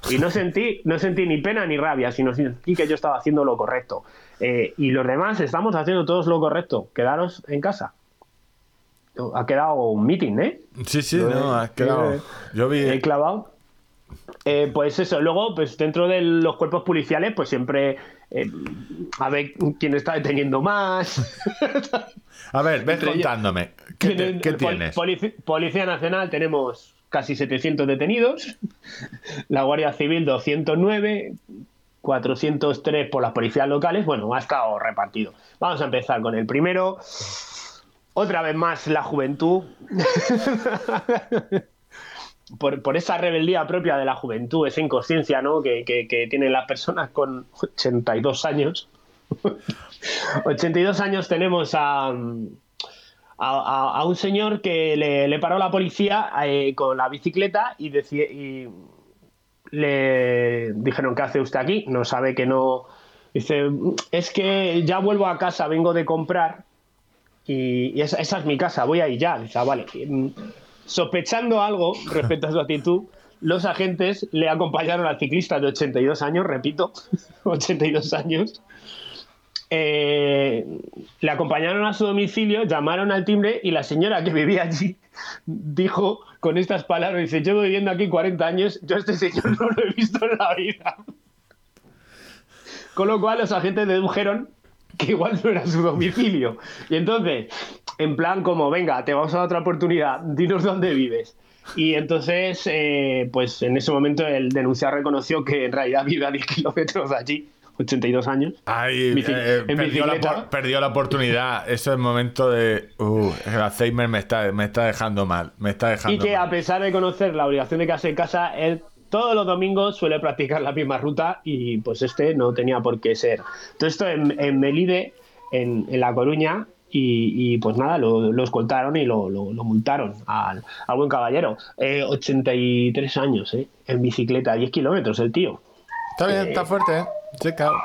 [SPEAKER 1] Y no sentí, no sentí ni pena ni rabia, sino sentí que yo estaba haciendo lo correcto. Eh, y los demás estamos haciendo todos lo correcto. Quedaros en casa. Ha quedado un meeting, ¿eh?
[SPEAKER 2] Sí, sí,
[SPEAKER 1] Yo,
[SPEAKER 2] no,
[SPEAKER 1] eh,
[SPEAKER 2] has quedado.
[SPEAKER 1] eh,
[SPEAKER 2] Yo vi.
[SPEAKER 1] He clavado. Eh, pues eso, luego, pues dentro de los cuerpos policiales, pues siempre eh, a ver quién está deteniendo más.
[SPEAKER 2] A ver, ves
[SPEAKER 1] ellos-
[SPEAKER 2] contándome. ¿Qué, te- tienes?
[SPEAKER 1] Policía Nacional tenemos casi 700 detenidos, la Guardia Civil 209, 403 por las policías locales, bueno, ha estado repartido. Vamos a empezar con el primero. Otra vez más la juventud. Por, por esa rebeldía propia de la juventud, esa inconsciencia ¿no? que, que- que tienen las personas con 82 años. 82 años tenemos a, a, a- a un señor que le, le paró la policía eh, con la bicicleta y, deci- y le dijeron, ¿qué hace usted aquí? No sabe que no... Dice, es que ya vuelvo a casa, vengo de comprar y, y esa, esa es mi casa, voy ahí ya. Dice, "Ah, vale. Mm, Sospechando algo respecto a su actitud, los agentes le acompañaron al ciclista de 82 años, repito, 82 años, eh, le acompañaron a su domicilio, llamaron al timbre y la señora que vivía allí dijo con estas palabras, dice, llevo viviendo aquí 40 años, yo a este señor no lo he visto en la vida. Con lo cual los agentes dedujeron que igual no era su domicilio. Y entonces, en plan como, venga, te vamos a dar otra oportunidad, dinos dónde vives. Y entonces, eh, pues en ese momento el denunciado reconoció que en realidad vive a 10 kilómetros de allí, 82 años.
[SPEAKER 2] Ay,
[SPEAKER 1] Bici-
[SPEAKER 2] eh,
[SPEAKER 1] en
[SPEAKER 2] perdió, la,
[SPEAKER 1] bicicleta.
[SPEAKER 2] por- perdió la oportunidad. Eso es el momento de. Uh, el Alzheimer me está, me está dejando mal. Me está dejando
[SPEAKER 1] Y que a pesar de conocer la obligación de quedarse en casa, él todos los domingos suele practicar la misma ruta y pues este no tenía por qué ser. Todo esto en, en Melide, en, en La Coruña, y, y, pues nada, lo, lo escoltaron y lo, lo- lo multaron al, al buen caballero. Eh, 83 años, ¿eh? En bicicleta, 10 kilómetros el tío.
[SPEAKER 2] Está bien, está fuerte, ¿eh? Sí, claro.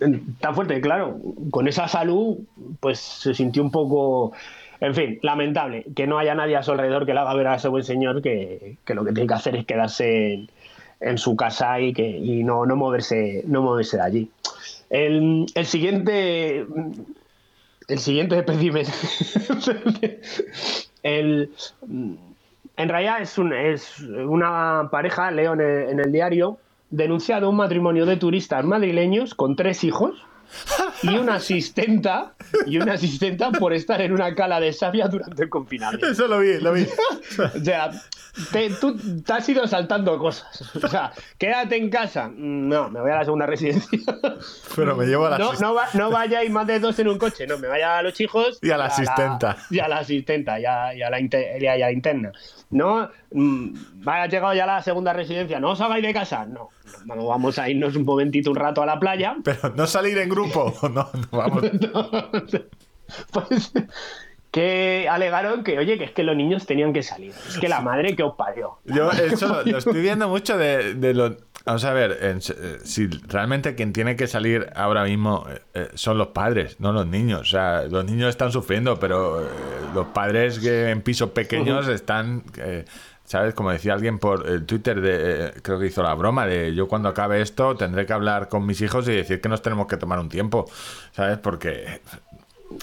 [SPEAKER 1] Está fuerte, claro. Con esa salud, pues se sintió un poco. En fin, lamentable que no haya nadie a su alrededor que le haga ver a ese buen señor que, que lo que tiene que hacer es quedarse en, su casa y que y no, no moverse no moverse de allí. El, el siguiente el siguiente espécimen el, en realidad es, un- es una pareja, leo en en el diario, denunciado un matrimonio de turistas madrileños con tres hijos y una asistenta y una asistenta por estar en una cala de savia durante el confinamiento.
[SPEAKER 2] Eso lo vi, lo vi.
[SPEAKER 1] O sea, te, tú te has ido saltando cosas. O sea, quédate en casa. No, me voy a la segunda residencia.
[SPEAKER 2] Pero me llevo a la
[SPEAKER 1] No, no, va- no vayáis más de dos en un coche, no, me vaya a los hijos
[SPEAKER 2] Y a la asistenta.
[SPEAKER 1] y a la asistenta y a, y a la, inte- y a la interna. No, mm, vaya, llegado ya a la segunda residencia, no os hagáis de casa. No, no, vamos a irnos un momentito, un rato a la playa.
[SPEAKER 2] Pero no salir en grupo. No, no, vamos.
[SPEAKER 1] Pues que alegaron que, oye, que es que los niños tenían que salir. Es que la madre que os parió.
[SPEAKER 2] Yo eso lo, lo estoy viendo mucho de, de lo... Vamos a ver, eh, si realmente quien tiene que salir ahora mismo eh, eh, son los padres, no los niños. O sea, los niños están sufriendo, pero eh, los padres que en pisos pequeños están... eh, ¿Sabes? Como decía alguien por el Twitter, de, eh, creo que hizo la broma de yo cuando acabe esto tendré que hablar con mis hijos y decir que nos tenemos que tomar un tiempo, ¿sabes? Porque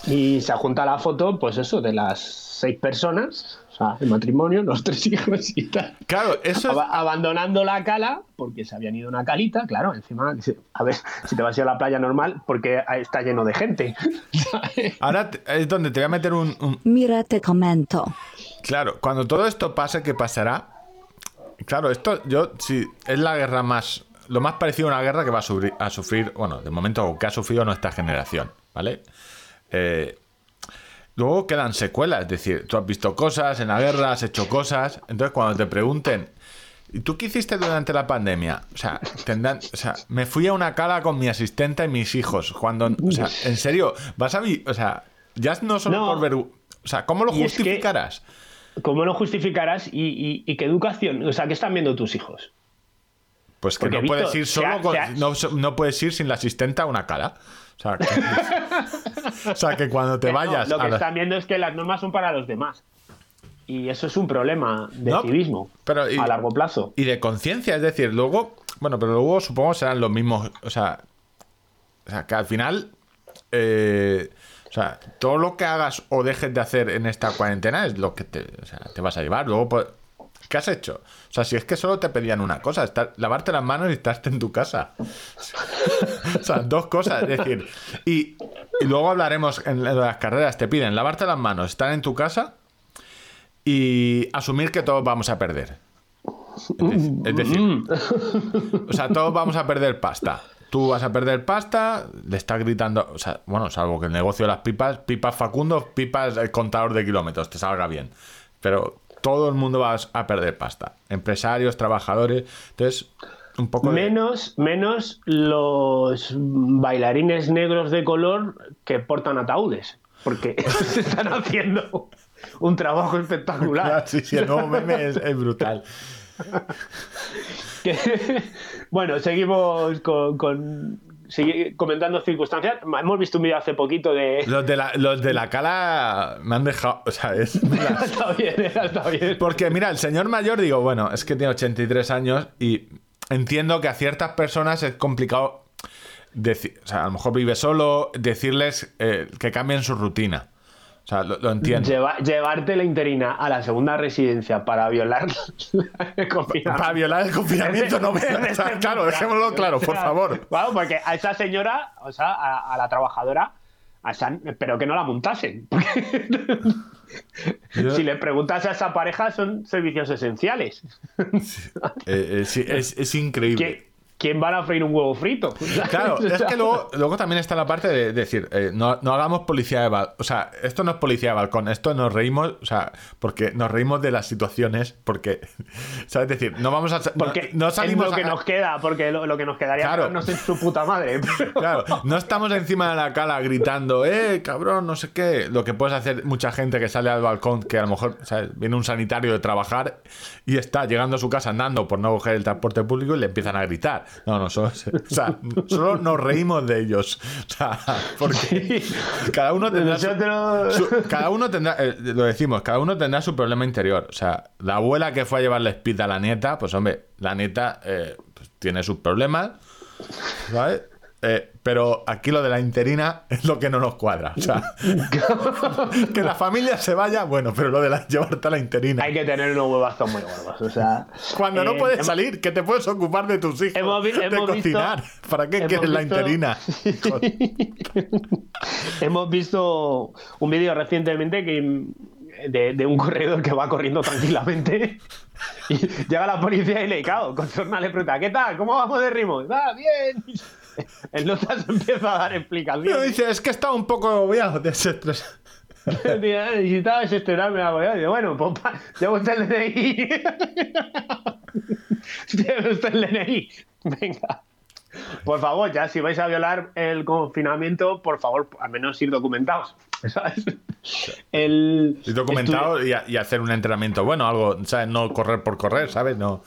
[SPEAKER 1] Y se junta la foto, pues eso, de las seis personas, o sea, el matrimonio, los tres hijos y tal.
[SPEAKER 2] Claro, eso es...
[SPEAKER 1] Aba- abandonando la cala porque se habían ido a una calita, claro, encima, a ver, si te vas a ir a la playa normal, porque está lleno de gente.
[SPEAKER 2] Ahora es donde te voy a meter un- un,
[SPEAKER 3] Mira te comento.
[SPEAKER 2] Claro, cuando todo esto pase, ¿qué pasará? Claro, esto yo sí es la guerra más lo más parecido a una guerra que va a sufrir, a sufrir bueno, de momento que ha sufrido nuestra generación, ¿vale? Eh, luego quedan secuelas, es decir, tú has visto cosas en la guerra, has hecho cosas, entonces cuando te pregunten ¿Y tú qué hiciste durante la pandemia? O sea, tendrán- o sea, me fui a una cala con mi asistente y mis hijos. Cuando, o sea, en serio, vas a o sea, ya no solo
[SPEAKER 1] No.
[SPEAKER 2] por ver, o sea, ¿cómo lo
[SPEAKER 1] Y es que-
[SPEAKER 2] justificarás?
[SPEAKER 1] ¿Cómo lo justificarás y, y- y qué educación? O sea, ¿qué están viendo tus hijos?
[SPEAKER 2] Pues que
[SPEAKER 1] Porque
[SPEAKER 2] no puedes ir solo con- no, no puedes ir sin la asistente a una cala. O sea, que, o sea, que cuando te
[SPEAKER 1] no,
[SPEAKER 2] vayas
[SPEAKER 1] lo que
[SPEAKER 2] la-
[SPEAKER 1] están viendo es que las normas son para los demás. Y eso es un problema de
[SPEAKER 2] No,
[SPEAKER 1] civismo
[SPEAKER 2] pero y-
[SPEAKER 1] a largo plazo.
[SPEAKER 2] y de conciencia, es decir, luego, bueno, pero luego supongo serán los mismos, o sea, o sea que al final, eh, o sea, todo lo que hagas o dejes de hacer en esta cuarentena es lo que te, o sea, te vas a llevar. Luego, pues, ¿qué has hecho? O sea, si es que solo te pedían una cosa, estar, lavarte las manos y estarte en tu casa. o sea, dos cosas, es decir, y, y luego hablaremos en las carreras, te piden lavarte las manos, estar en tu casa y asumir que todos vamos a perder. Es es decir, o sea, todos vamos a perder pasta. Tú vas a perder pasta, le estás gritando, o sea, bueno, salvo que el negocio de las pipas, pipas Facundo, pipas el contador de kilómetros, te salga bien. Pero todo el mundo va a perder pasta. Empresarios, trabajadores. Entonces, un poco de-
[SPEAKER 1] Menos, menos los bailarines negros de color que portan ataúdes. Porque esos están haciendo un trabajo espectacular.
[SPEAKER 2] Sí, sí, el nuevo meme es, es brutal.
[SPEAKER 1] Bueno, seguimos con, con- comentando circunstancias. Hemos visto un vídeo hace poquito de.
[SPEAKER 2] Los de la, los de la cala me han dejado, o sea, es...
[SPEAKER 1] está bien, está bien.
[SPEAKER 2] Porque mira, el señor mayor, digo, bueno, es que tiene 83 años y entiendo que a ciertas personas es complicado, decir, o sea, a lo mejor vive solo, decirles eh, que cambien su rutina. O sea, lo, lo entiendo.
[SPEAKER 1] Lleva- llevarte la interina a la segunda residencia para violar el confinamiento.
[SPEAKER 2] Para violar el confinamiento no me... o sea, claro, dejémoslo claro, por favor.
[SPEAKER 1] Claro, porque a esa señora, o sea, a, a la trabajadora, a esa- pero que no la montasen. Si le preguntas a esa pareja, son servicios esenciales.
[SPEAKER 2] Eh, eh, sí, es, es increíble.
[SPEAKER 1] ¿Quién, van a freír un huevo frito?
[SPEAKER 2] Claro, es que luego, luego también está la parte de decir, eh, no, no hagamos policía de balcón. O sea, esto no es policía de balcón, esto nos reímos, o sea, porque nos reímos de las situaciones, porque, ¿sabes? Es decir, no vamos a. no-
[SPEAKER 1] Porque
[SPEAKER 2] no, salimos
[SPEAKER 1] es lo que
[SPEAKER 2] a-
[SPEAKER 1] nos queda, porque lo, lo que nos quedaría
[SPEAKER 2] Claro.
[SPEAKER 1] no sé su puta madre. pero-
[SPEAKER 2] Claro, no estamos encima de la cala gritando, eh, cabrón, no sé qué. Lo que puedes hacer mucha gente que sale al balcón, que a lo mejor ¿sabes? viene un sanitario de trabajar y está llegando a su casa andando por no coger el transporte público y le empiezan a gritar. No, no, solo, o sea, solo nos reímos de ellos. O sea, porque cada uno tendrá su,
[SPEAKER 1] Nosotros-
[SPEAKER 2] su- cada uno tendrá, eh, lo decimos, cada uno tendrá su problema interior. O sea, la abuela que fue a llevarle speed a la nieta, pues hombre, la nieta eh, pues, tiene sus problemas, ¿sabes? Eh, pero aquí lo de la interina es lo que no nos cuadra. O sea, que la familia se vaya, bueno, pero lo de la, llevarte a la interina.
[SPEAKER 1] Hay que tener unos huevazos muy gordos. O sea,
[SPEAKER 2] Cuando no
[SPEAKER 1] eh,
[SPEAKER 2] puedes
[SPEAKER 1] hemos-
[SPEAKER 2] salir, que te puedes ocupar de tus hijos,
[SPEAKER 1] Hemos
[SPEAKER 2] de
[SPEAKER 1] hemos visto-
[SPEAKER 2] cocinar. ¿Para qué quieres la interina?
[SPEAKER 1] Hemos visto un vídeo recientemente que de, de un corredor que va corriendo tranquilamente y llega la policía y le cago, con sorna le pregunta, ¿qué tal? ¿Cómo vamos de ritmo? ¡Va, bien! El notas empieza a dar explicaciones.
[SPEAKER 2] dice, es que está un poco agobiado, desestresado.
[SPEAKER 1] Necesitaba desestresarme algo. Y dice, bueno, pues lleva usted el DNI. Lleva usted el DNI. Venga. Por favor, ya si vais a violar el confinamiento, por favor, al menos ir documentados. ¿sabes? El,
[SPEAKER 2] Y documentado y, a- y hacer un entrenamiento bueno, algo, ¿sabes? No correr por correr, ¿sabes? No.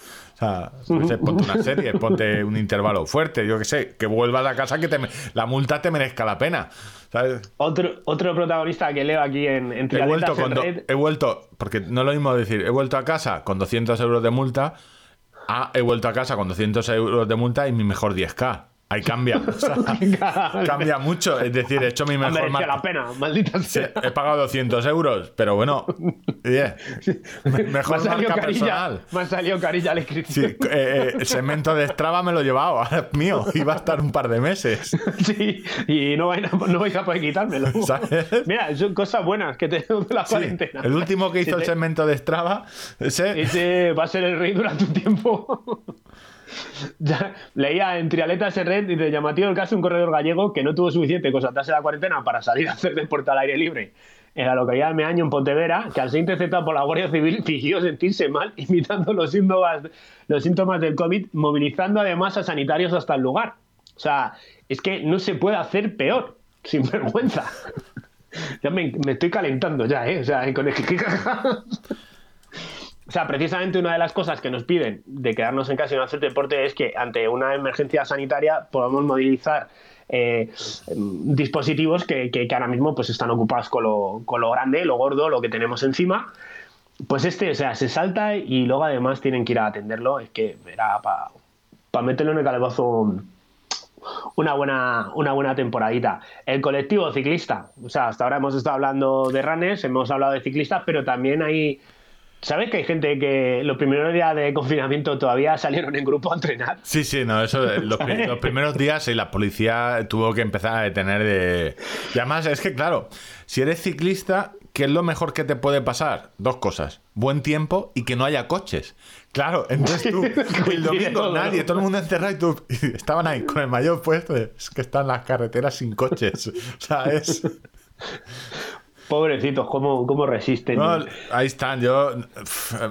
[SPEAKER 2] Sea, ponte una serie, ponte un intervalo fuerte, yo qué sé, que vuelvas a casa que te, la multa te merezca la pena, ¿sabes?
[SPEAKER 1] Otro, otro protagonista que leo aquí en, en
[SPEAKER 2] He vuelto,
[SPEAKER 1] en
[SPEAKER 2] do- he vuelto, porque no es lo mismo decir, he vuelto a casa con 200 euros de multa, a he vuelto a casa con 200 euros de multa y mi mejor 10k. Ahí cambia. o sea, cambia mucho. Es decir, he hecho mi mejor marca.
[SPEAKER 1] la pena, maldita
[SPEAKER 2] Sí,
[SPEAKER 1] sea.
[SPEAKER 2] he pagado 200 euros, pero bueno, me-
[SPEAKER 1] Me
[SPEAKER 2] mejor
[SPEAKER 1] salido
[SPEAKER 2] marca
[SPEAKER 1] carilla,
[SPEAKER 2] personal.
[SPEAKER 1] me ha salido carilla la
[SPEAKER 2] Sí,
[SPEAKER 1] inscripción.
[SPEAKER 2] eh, eh, el segmento de Strava me lo he llevado, ahora es mío, iba a estar un par de meses.
[SPEAKER 1] Sí, y no, vais a- no vais a poder quitármelo.
[SPEAKER 2] ¿Sabes?
[SPEAKER 1] Mira, son cosas buenas que tenemos de la
[SPEAKER 2] Sí,
[SPEAKER 1] cuarentena.
[SPEAKER 2] el último que hizo el segmento de Strava, ese,
[SPEAKER 1] Ese va a ser el rey durante un tiempo. Leía en Trialetas en red, dice, llamativo el caso de un corredor gallego que no tuvo suficiente con saltarse la cuarentena para salir a hacer deporte al aire libre en la localidad de Meaño, en Pontevedra, que al ser interceptado por la Guardia Civil fingió sentirse mal, imitando los síntomas, los síntomas del COVID, movilizando además a sanitarios hasta el lugar. O sea, es que no se puede hacer peor, sin vergüenza. ya me, me estoy calentando ya, ¿eh? O sea, con el O sea, precisamente una de las cosas que nos piden de quedarnos en casa y no hacer deporte es que ante una emergencia sanitaria podamos movilizar eh, dispositivos que, que- ahora mismo pues están ocupados con lo, con lo grande, lo gordo, lo que tenemos encima. Pues este, o sea, se salta y luego además tienen que ir a atenderlo. Es que era para meterlo en el calabozo una buena, una buena temporadita. El colectivo ciclista, o sea, hasta ahora hemos estado hablando de runners, hemos hablado de ciclistas, pero también hay. ¿Sabes que hay gente que los primeros días de confinamiento todavía salieron en grupo a entrenar?
[SPEAKER 2] Sí, sí, no, eso, eh, los, pri- los primeros días y la policía tuvo que empezar a detener de... Y además es que, claro, si eres ciclista, ¿qué es lo mejor que te puede pasar? Dos cosas, buen tiempo y que no haya coches. Claro, entonces tú, el domingo nadie, todo el mundo encerrado y tú, y estaban ahí con el mayor puesto, es que están las carreteras sin coches, o sea, es...
[SPEAKER 1] Pobrecitos, ¿cómo, cómo resisten?
[SPEAKER 2] No, ahí están, yo,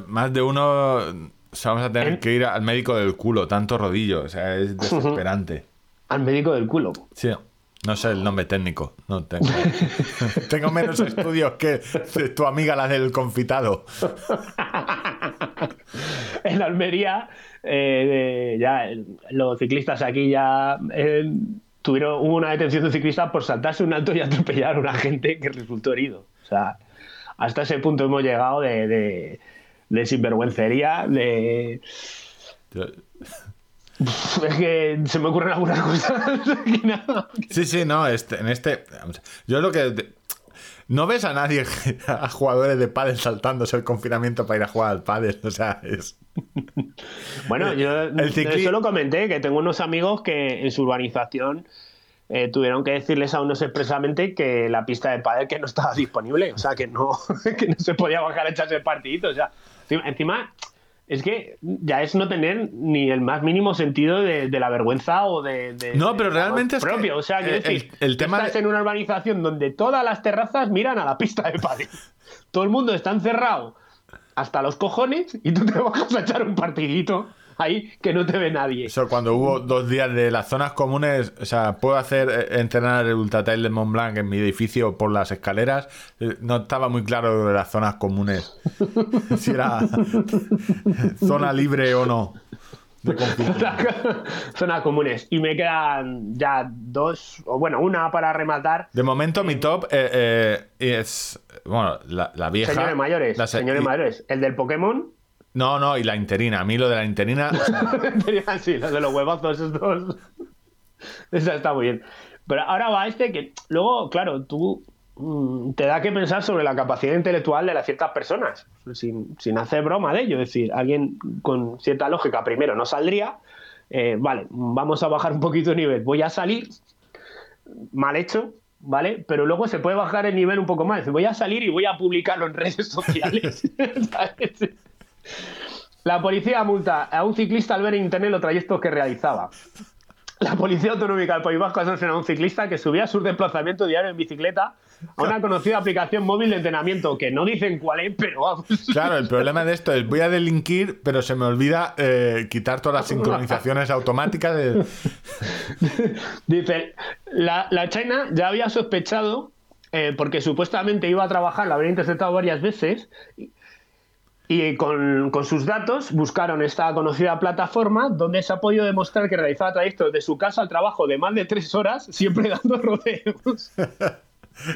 [SPEAKER 2] más de uno, o sea, vamos a tener que ir al médico del culo, tanto rodillo, o sea, es desesperante.
[SPEAKER 1] Al médico del culo.
[SPEAKER 2] Sí, no sé el nombre técnico. No tengo. tengo menos estudios que tu amiga la del confitado.
[SPEAKER 1] en Almería, eh, ya los ciclistas aquí ya eh, tuvieron hubo una detención de un ciclista por saltarse un alto y atropellar a una gente que resultó herido. O sea, hasta ese punto hemos llegado de, de, de sinvergüencería, de... Es que se me ocurren algunas cosas.
[SPEAKER 2] Sí, sí, no, este, en este. Yo lo que. No ves a nadie, a jugadores de pádel saltándose el confinamiento para ir a jugar al pádel. O sea, es.
[SPEAKER 1] Bueno, yo
[SPEAKER 2] El cicli-
[SPEAKER 1] eso lo comenté, que tengo unos amigos que en su urbanización eh, tuvieron que decirles a unos expresamente que la pista de pádel que no estaba disponible, o sea, que no, que no se podía bajar a echarse el partidito, o sea, encima- encima es que ya es no tener ni el más mínimo sentido de, de la vergüenza o de, de-
[SPEAKER 2] No, pero realmente es que,
[SPEAKER 1] propio, o sea, quiero
[SPEAKER 2] el-
[SPEAKER 1] decir,
[SPEAKER 2] el
[SPEAKER 1] tú
[SPEAKER 2] tema
[SPEAKER 1] estás en una urbanización donde todas las terrazas miran a la pista de pádel, todo el mundo está encerrado hasta los cojones y tú te bajas a echar un partidito ahí que no te ve nadie.
[SPEAKER 2] Eso cuando hubo dos días de las zonas comunes, o sea, puedo hacer eh, entrenar el Ultra Trail de Mont Blanc en mi edificio por las escaleras, eh, no estaba muy claro de las zonas comunes, si era zona libre o no. de.
[SPEAKER 1] Zonas comunes. Y me quedan ya dos, o bueno, una para rematar.
[SPEAKER 2] De momento mi top eh, eh, es, bueno, la, la vieja.
[SPEAKER 1] Señores mayores,
[SPEAKER 2] la se-
[SPEAKER 1] señores
[SPEAKER 2] y-
[SPEAKER 1] mayores. El del Pokémon.
[SPEAKER 2] No, no, y la interina. A mí lo de la interina,
[SPEAKER 1] sí, los de los huevazos estos. Esa está muy bien. Pero ahora va este que luego, claro, tú mm, te da que pensar sobre la capacidad intelectual de las ciertas personas, sin, sin hacer broma de ello. Es decir, alguien con cierta lógica primero no saldría, eh, vale, vamos a bajar un poquito el nivel, voy a salir, mal hecho, ¿vale? Pero luego se puede bajar el nivel un poco más. Voy a salir y voy a publicarlo en redes sociales. ¿sabes? La policía multa a un ciclista al ver en internet los trayectos que realizaba. La Policía Autonómica del País Vasco ha sancionado a un ciclista que subía sus desplazamientos diarios en bicicleta a una conocida aplicación móvil de entrenamiento, que no dicen cuál es, pero vamos.
[SPEAKER 2] claro, el problema de esto es voy a delinquir, pero se me olvida eh, quitar todas las sincronizaciones automáticas. de-
[SPEAKER 1] Dice, la, la China ya había sospechado, eh, porque supuestamente iba a trabajar, la había interceptado varias veces, y, y con, con sus datos buscaron esta conocida plataforma donde se ha podido demostrar que realizaba trayectos de su casa al trabajo de más de tres horas, siempre dando rodeos.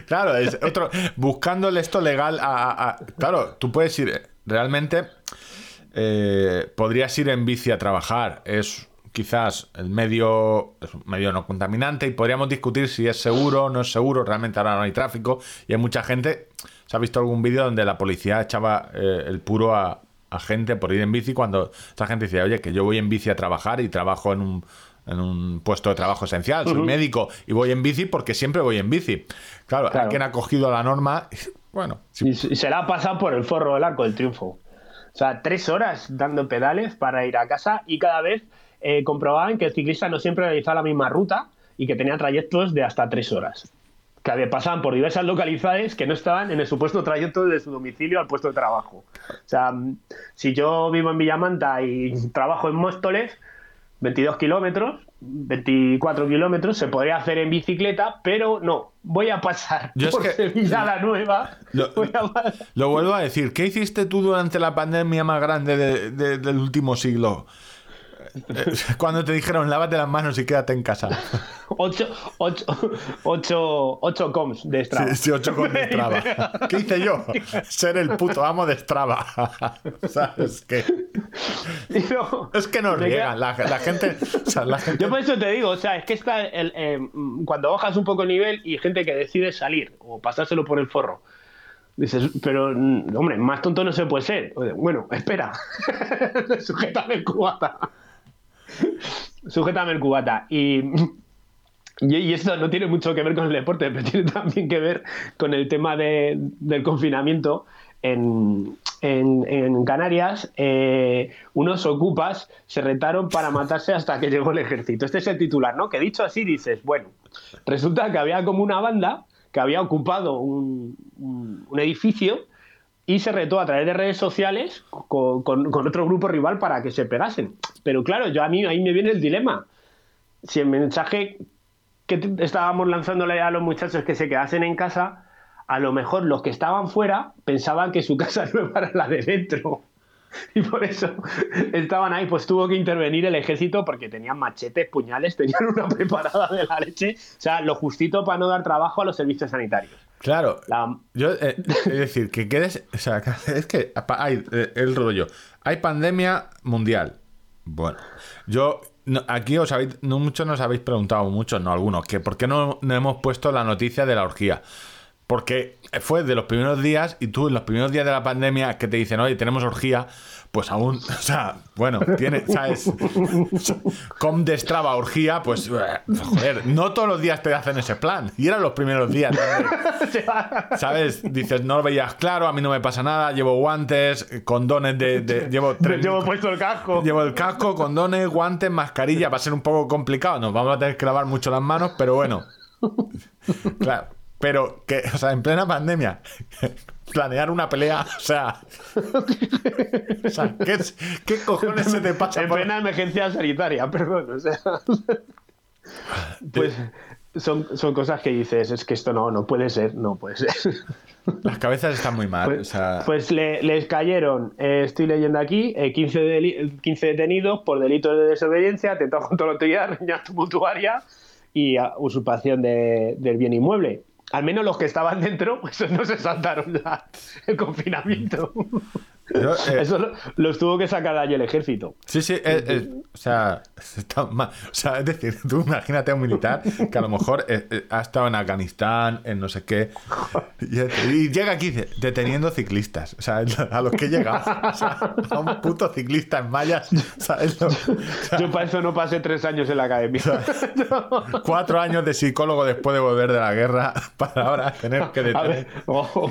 [SPEAKER 2] Claro, es otro. Buscándole esto legal a. a- claro, tú puedes ir. Realmente. eh, podrías ir en bici a trabajar. Es quizás el medio. Es un medio no contaminante. Y podríamos discutir si es seguro o no es seguro. Realmente ahora no hay tráfico. Y hay mucha gente. ¿Se ha visto algún vídeo donde la policía echaba eh, el puro a, a gente por ir en bici? Cuando esta gente decía, oye, que yo voy en bici a trabajar y trabajo en un. En un puesto de trabajo esencial, soy médico y voy en bici porque siempre voy en bici. Claro,
[SPEAKER 1] Claro.
[SPEAKER 2] alguien ha cogido la norma. Bueno,
[SPEAKER 1] y se la ha pasado por el forro del arco del triunfo. O sea, tres horas dando pedales para ir a casa y cada vez eh, comprobaban que el ciclista no siempre realizaba la misma ruta y que tenía trayectos de hasta tres horas. Que pasaban por diversas localidades que no estaban en el supuesto trayecto de su domicilio al puesto de trabajo. O sea, mm, si yo vivo en Villamanta y trabajo en Móstoles, 22 kilómetros, 24 kilómetros, se podría hacer en bicicleta, pero no, voy a pasar
[SPEAKER 2] Yo es
[SPEAKER 1] por
[SPEAKER 2] que-
[SPEAKER 1] Sevilla la Nueva.
[SPEAKER 2] Lo,
[SPEAKER 1] a
[SPEAKER 2] vuelvo a decir. ¿Qué hiciste tú durante la pandemia más grande de- de- del último siglo? Cuando te dijeron lávate las manos y quédate en casa.
[SPEAKER 1] Ocho, ocho, ocho, ocho coms de Strava.
[SPEAKER 2] Sí, sí, ocho con Strava. ¿Qué hice yo? Ser el puto amo de Strava. ¿Sabes qué?
[SPEAKER 1] No,
[SPEAKER 2] Es que nos riegan. La, la gente. o sea, la gente-
[SPEAKER 1] Yo por eso te digo, o sea, es que está el, eh, cuando bajas un poco el nivel y gente que decide salir o pasárselo por el forro. Dices, pero hombre, más tonto no se puede ser. Bueno, espera. Sujétame el cubata. Sujétame el cubata. Y, y, esto no tiene mucho que ver con el deporte, pero tiene también que ver con el tema de- del confinamiento. En, en- Canarias, eh, unos ocupas se retaron para matarse hasta que llegó el ejército. Este es el titular, ¿no? Que dicho así dices, bueno, resulta que había como una banda que había ocupado un- un edificio y se retó a través de redes sociales con, con- con otro grupo rival para que se pegasen. Pero claro, yo a mí ahí me viene el dilema. Si el mensaje que estábamos lanzándole a los muchachos que se quedasen en casa, a lo mejor los que estaban fuera pensaban que su casa nueva era la de dentro. Y por eso estaban ahí, pues tuvo que intervenir el ejército porque tenían machetes, puñales, tenían una preparada de la leche. O sea, lo justito para no dar trabajo a los servicios sanitarios.
[SPEAKER 2] Claro.
[SPEAKER 1] La-
[SPEAKER 2] Yo, eh, es decir, que quedes. O sea, es que hay eh, el rollo. Hay pandemia mundial. Bueno, yo. no- aquí os habéis. No, muchos nos habéis preguntado, muchos, no algunos, que por qué no, no hemos puesto la noticia de la orgía. Porque fue de los primeros días y tú en los primeros días de la pandemia que te dicen, oye, tenemos orgía, pues aún, o sea, bueno, tiene, ¿sabes? Com de Strava orgía, pues, eh, joder, no todos los días te hacen ese plan. Y eran los primeros días. ¿sabes? ¿Sabes? Dices, no lo veías claro, a mí no me pasa nada, llevo guantes, condones de... de- llevo tres...
[SPEAKER 1] Llevo puesto el casco.
[SPEAKER 2] Llevo el casco, condones, guantes, mascarilla. Va a ser un poco complicado. Nos vamos a tener que lavar mucho las manos, pero bueno. Claro. Pero que, o sea, en plena pandemia, planear una pelea, o sea. O sea, ¿qué, qué cojones se te pasa
[SPEAKER 1] en
[SPEAKER 2] por-
[SPEAKER 1] plena emergencia sanitaria, perdón. O sea, pues son, son cosas que dices, es que esto no, no puede ser, no puede ser.
[SPEAKER 2] Las cabezas están muy mal.
[SPEAKER 1] Pues,
[SPEAKER 2] o sea,
[SPEAKER 1] pues le- les cayeron, eh, estoy leyendo aquí, eh, 15, deli- 15 detenidos por delitos de desobediencia, atentado contra la autoridad, riña tumultuaria y usurpación de- del bien inmueble. Al menos los que estaban dentro, pues no se saltaron el confinamiento.
[SPEAKER 2] yo, eh,
[SPEAKER 1] Eso lo- los tuvo que sacar allí el ejército.
[SPEAKER 2] Sí, sí, eh, eh, o sea, está mal. O sea, es decir, tú imagínate a un militar que a lo mejor eh, ha estado en Afganistán, en no sé qué, y, y llega aquí deteniendo ciclistas. O sea, a los que llega, o sea, a un puto ciclista en mallas, ¿sabes? O sea,
[SPEAKER 1] Yo para eso no pasé tres años en la academia.
[SPEAKER 2] cuatro años de psicólogo después de volver de la guerra para ahora tener que detener.
[SPEAKER 1] ver, o,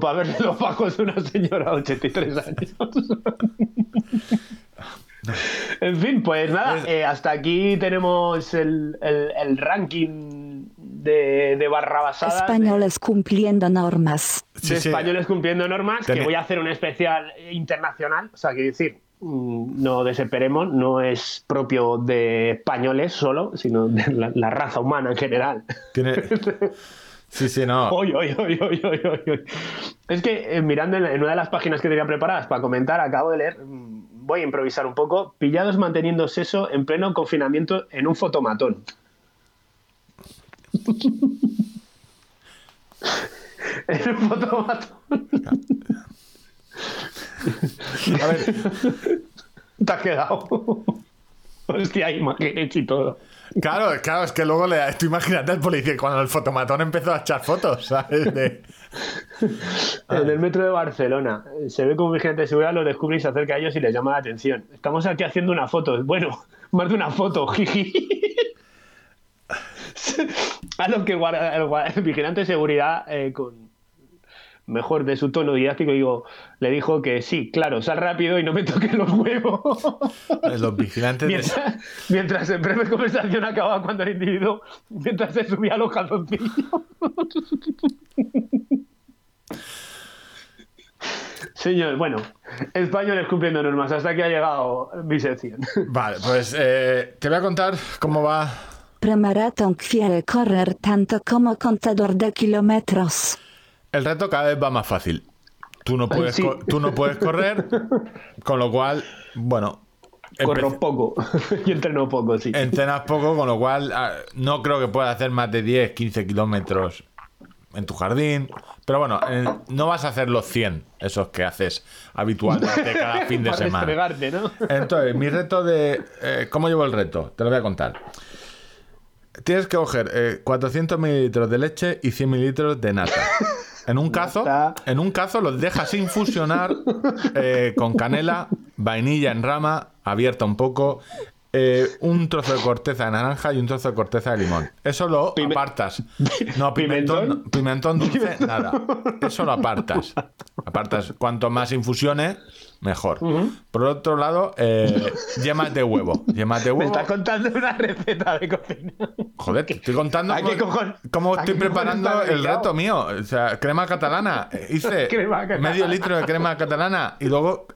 [SPEAKER 1] para ver los bajos de una señora 83 años. en fin, pues nada, eh, hasta aquí tenemos el, el- el ranking de, de barrabasadas. de-
[SPEAKER 3] Españoles cumpliendo normas.
[SPEAKER 2] Sí,
[SPEAKER 1] de
[SPEAKER 2] sí.
[SPEAKER 1] españoles cumpliendo normas, que voy a hacer un especial internacional, o sea, quiero decir, mm, no desesperemos, no es propio de españoles solo, sino de la, la raza humana en general.
[SPEAKER 2] Tiene... Sí, sí, no.
[SPEAKER 1] Oy, oy, oy, oy, oy, oy, oy. Es que eh, mirando en, en una de las páginas que tenía preparadas para comentar, acabo de leer, mm, voy a improvisar un poco, pillados manteniendo seso en pleno confinamiento en un fotomatón. en un fotomatón.
[SPEAKER 2] A ver,
[SPEAKER 1] Te has quedado. Hostia, imágenes y todo.
[SPEAKER 2] Claro, claro, es que luego le tú imagínate al policía cuando el fotomatón empezó a echar fotos, ¿sabes?
[SPEAKER 1] En el metro de Barcelona. Se ve como un vigilante de seguridad, lo descubre y se acerca a ellos y les llama la atención. Estamos aquí haciendo una foto. Bueno, más de una foto, jiji. A lo que guarda- el, el vigilante de seguridad eh, con, mejor de su tono didáctico, digo, le dijo que sí, claro, sal rápido y no me toques los huevos.
[SPEAKER 2] Los vigilantes de-
[SPEAKER 1] mientras, mientras en breve conversación acababa cuando el individuo, mientras se subía a los calzoncillos. Señor, bueno, españoles cumpliendo normas. Hasta aquí ha llegado mi sección.
[SPEAKER 2] Vale, pues eh, te voy a contar cómo va
[SPEAKER 3] Premaratón quiere correr tanto como contador de kilómetros.
[SPEAKER 2] El reto cada vez va más fácil. Tú no puedes,
[SPEAKER 1] Sí.
[SPEAKER 2] tú no puedes correr, con lo cual, bueno,
[SPEAKER 1] Corro poco y entreno poco, sí.
[SPEAKER 2] entrenas poco, con lo cual ah, no creo que puedas hacer más de 10, 15 kilómetros en tu jardín. Pero bueno, no vas a hacer los 100, esos que haces habitualmente cada fin de semana. Entonces, mi reto de... eh, ¿Cómo llevo el reto? Te lo voy a contar. Tienes que coger eh, 400 mililitros de leche y 100 mililitros de nata. En un cazo,
[SPEAKER 1] Nata.
[SPEAKER 2] en un cazo los dejas infusionar eh, con canela, vainilla en rama, abierta un poco, eh, un trozo de corteza de naranja y un trozo de corteza de limón. Eso lo
[SPEAKER 1] Pime-
[SPEAKER 2] apartas. No, pimentón,
[SPEAKER 1] ¿Pimentón?
[SPEAKER 2] no, pimentón dulce, nada. Eso lo apartas. Apartas. Cuanto más infusiones, mejor. Por otro lado, eh, yemas de huevo. Yemas de
[SPEAKER 1] Me
[SPEAKER 2] huevo.
[SPEAKER 1] estás contando una receta de cocina.
[SPEAKER 2] Joder, te estoy contando
[SPEAKER 1] ¿A qué
[SPEAKER 2] cómo, estoy preparando el reto mío. O sea, crema catalana. Hice
[SPEAKER 1] Crema catalana.
[SPEAKER 2] medio litro de crema catalana y luego...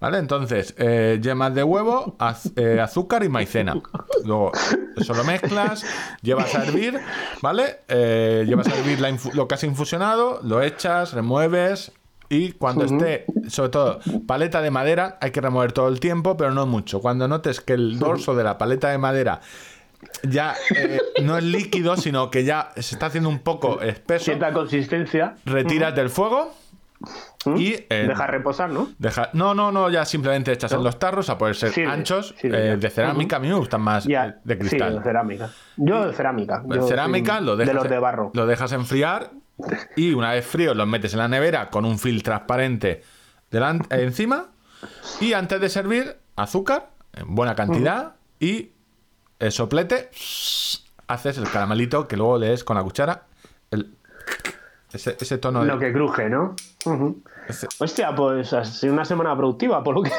[SPEAKER 2] ¿Vale? Entonces, eh, yemas de huevo, az- eh, azúcar y maicena. Luego, eso lo mezclas, llevas a hervir, ¿vale? Eh, llevas a hervir la lo que has infusionado, lo echas, remueves y cuando esté, sobre todo, paleta de madera, hay que remover todo el tiempo, pero no mucho. Cuando notes que el dorso de la paleta de madera ya eh, no es líquido, sino que ya se está haciendo un poco espeso,
[SPEAKER 1] Cierta consistencia.
[SPEAKER 2] retiras del fuego y eh,
[SPEAKER 1] Deja reposar, ¿no?
[SPEAKER 2] deja- no, no, no, ya simplemente echas en los tarros a poder ser anchos eh, de cerámica. A mí me gustan más
[SPEAKER 1] Ya.
[SPEAKER 2] de
[SPEAKER 1] Sí,
[SPEAKER 2] cristal.
[SPEAKER 1] de cerámica. Yo de cerámica. Yo
[SPEAKER 2] cerámica
[SPEAKER 1] soy
[SPEAKER 2] lo dejas,
[SPEAKER 1] De los de barro.
[SPEAKER 2] lo dejas enfriar y una vez frío los metes en la nevera con un film transparente delan- eh, encima. Y antes de servir azúcar en buena cantidad. Y el soplete haces el caramelito que luego lees con la cuchara. El- ese, ese tono de
[SPEAKER 1] Lo que cruje, ¿no?
[SPEAKER 2] Ese-
[SPEAKER 1] Hostia, pues ha sido una semana productiva, por lo que.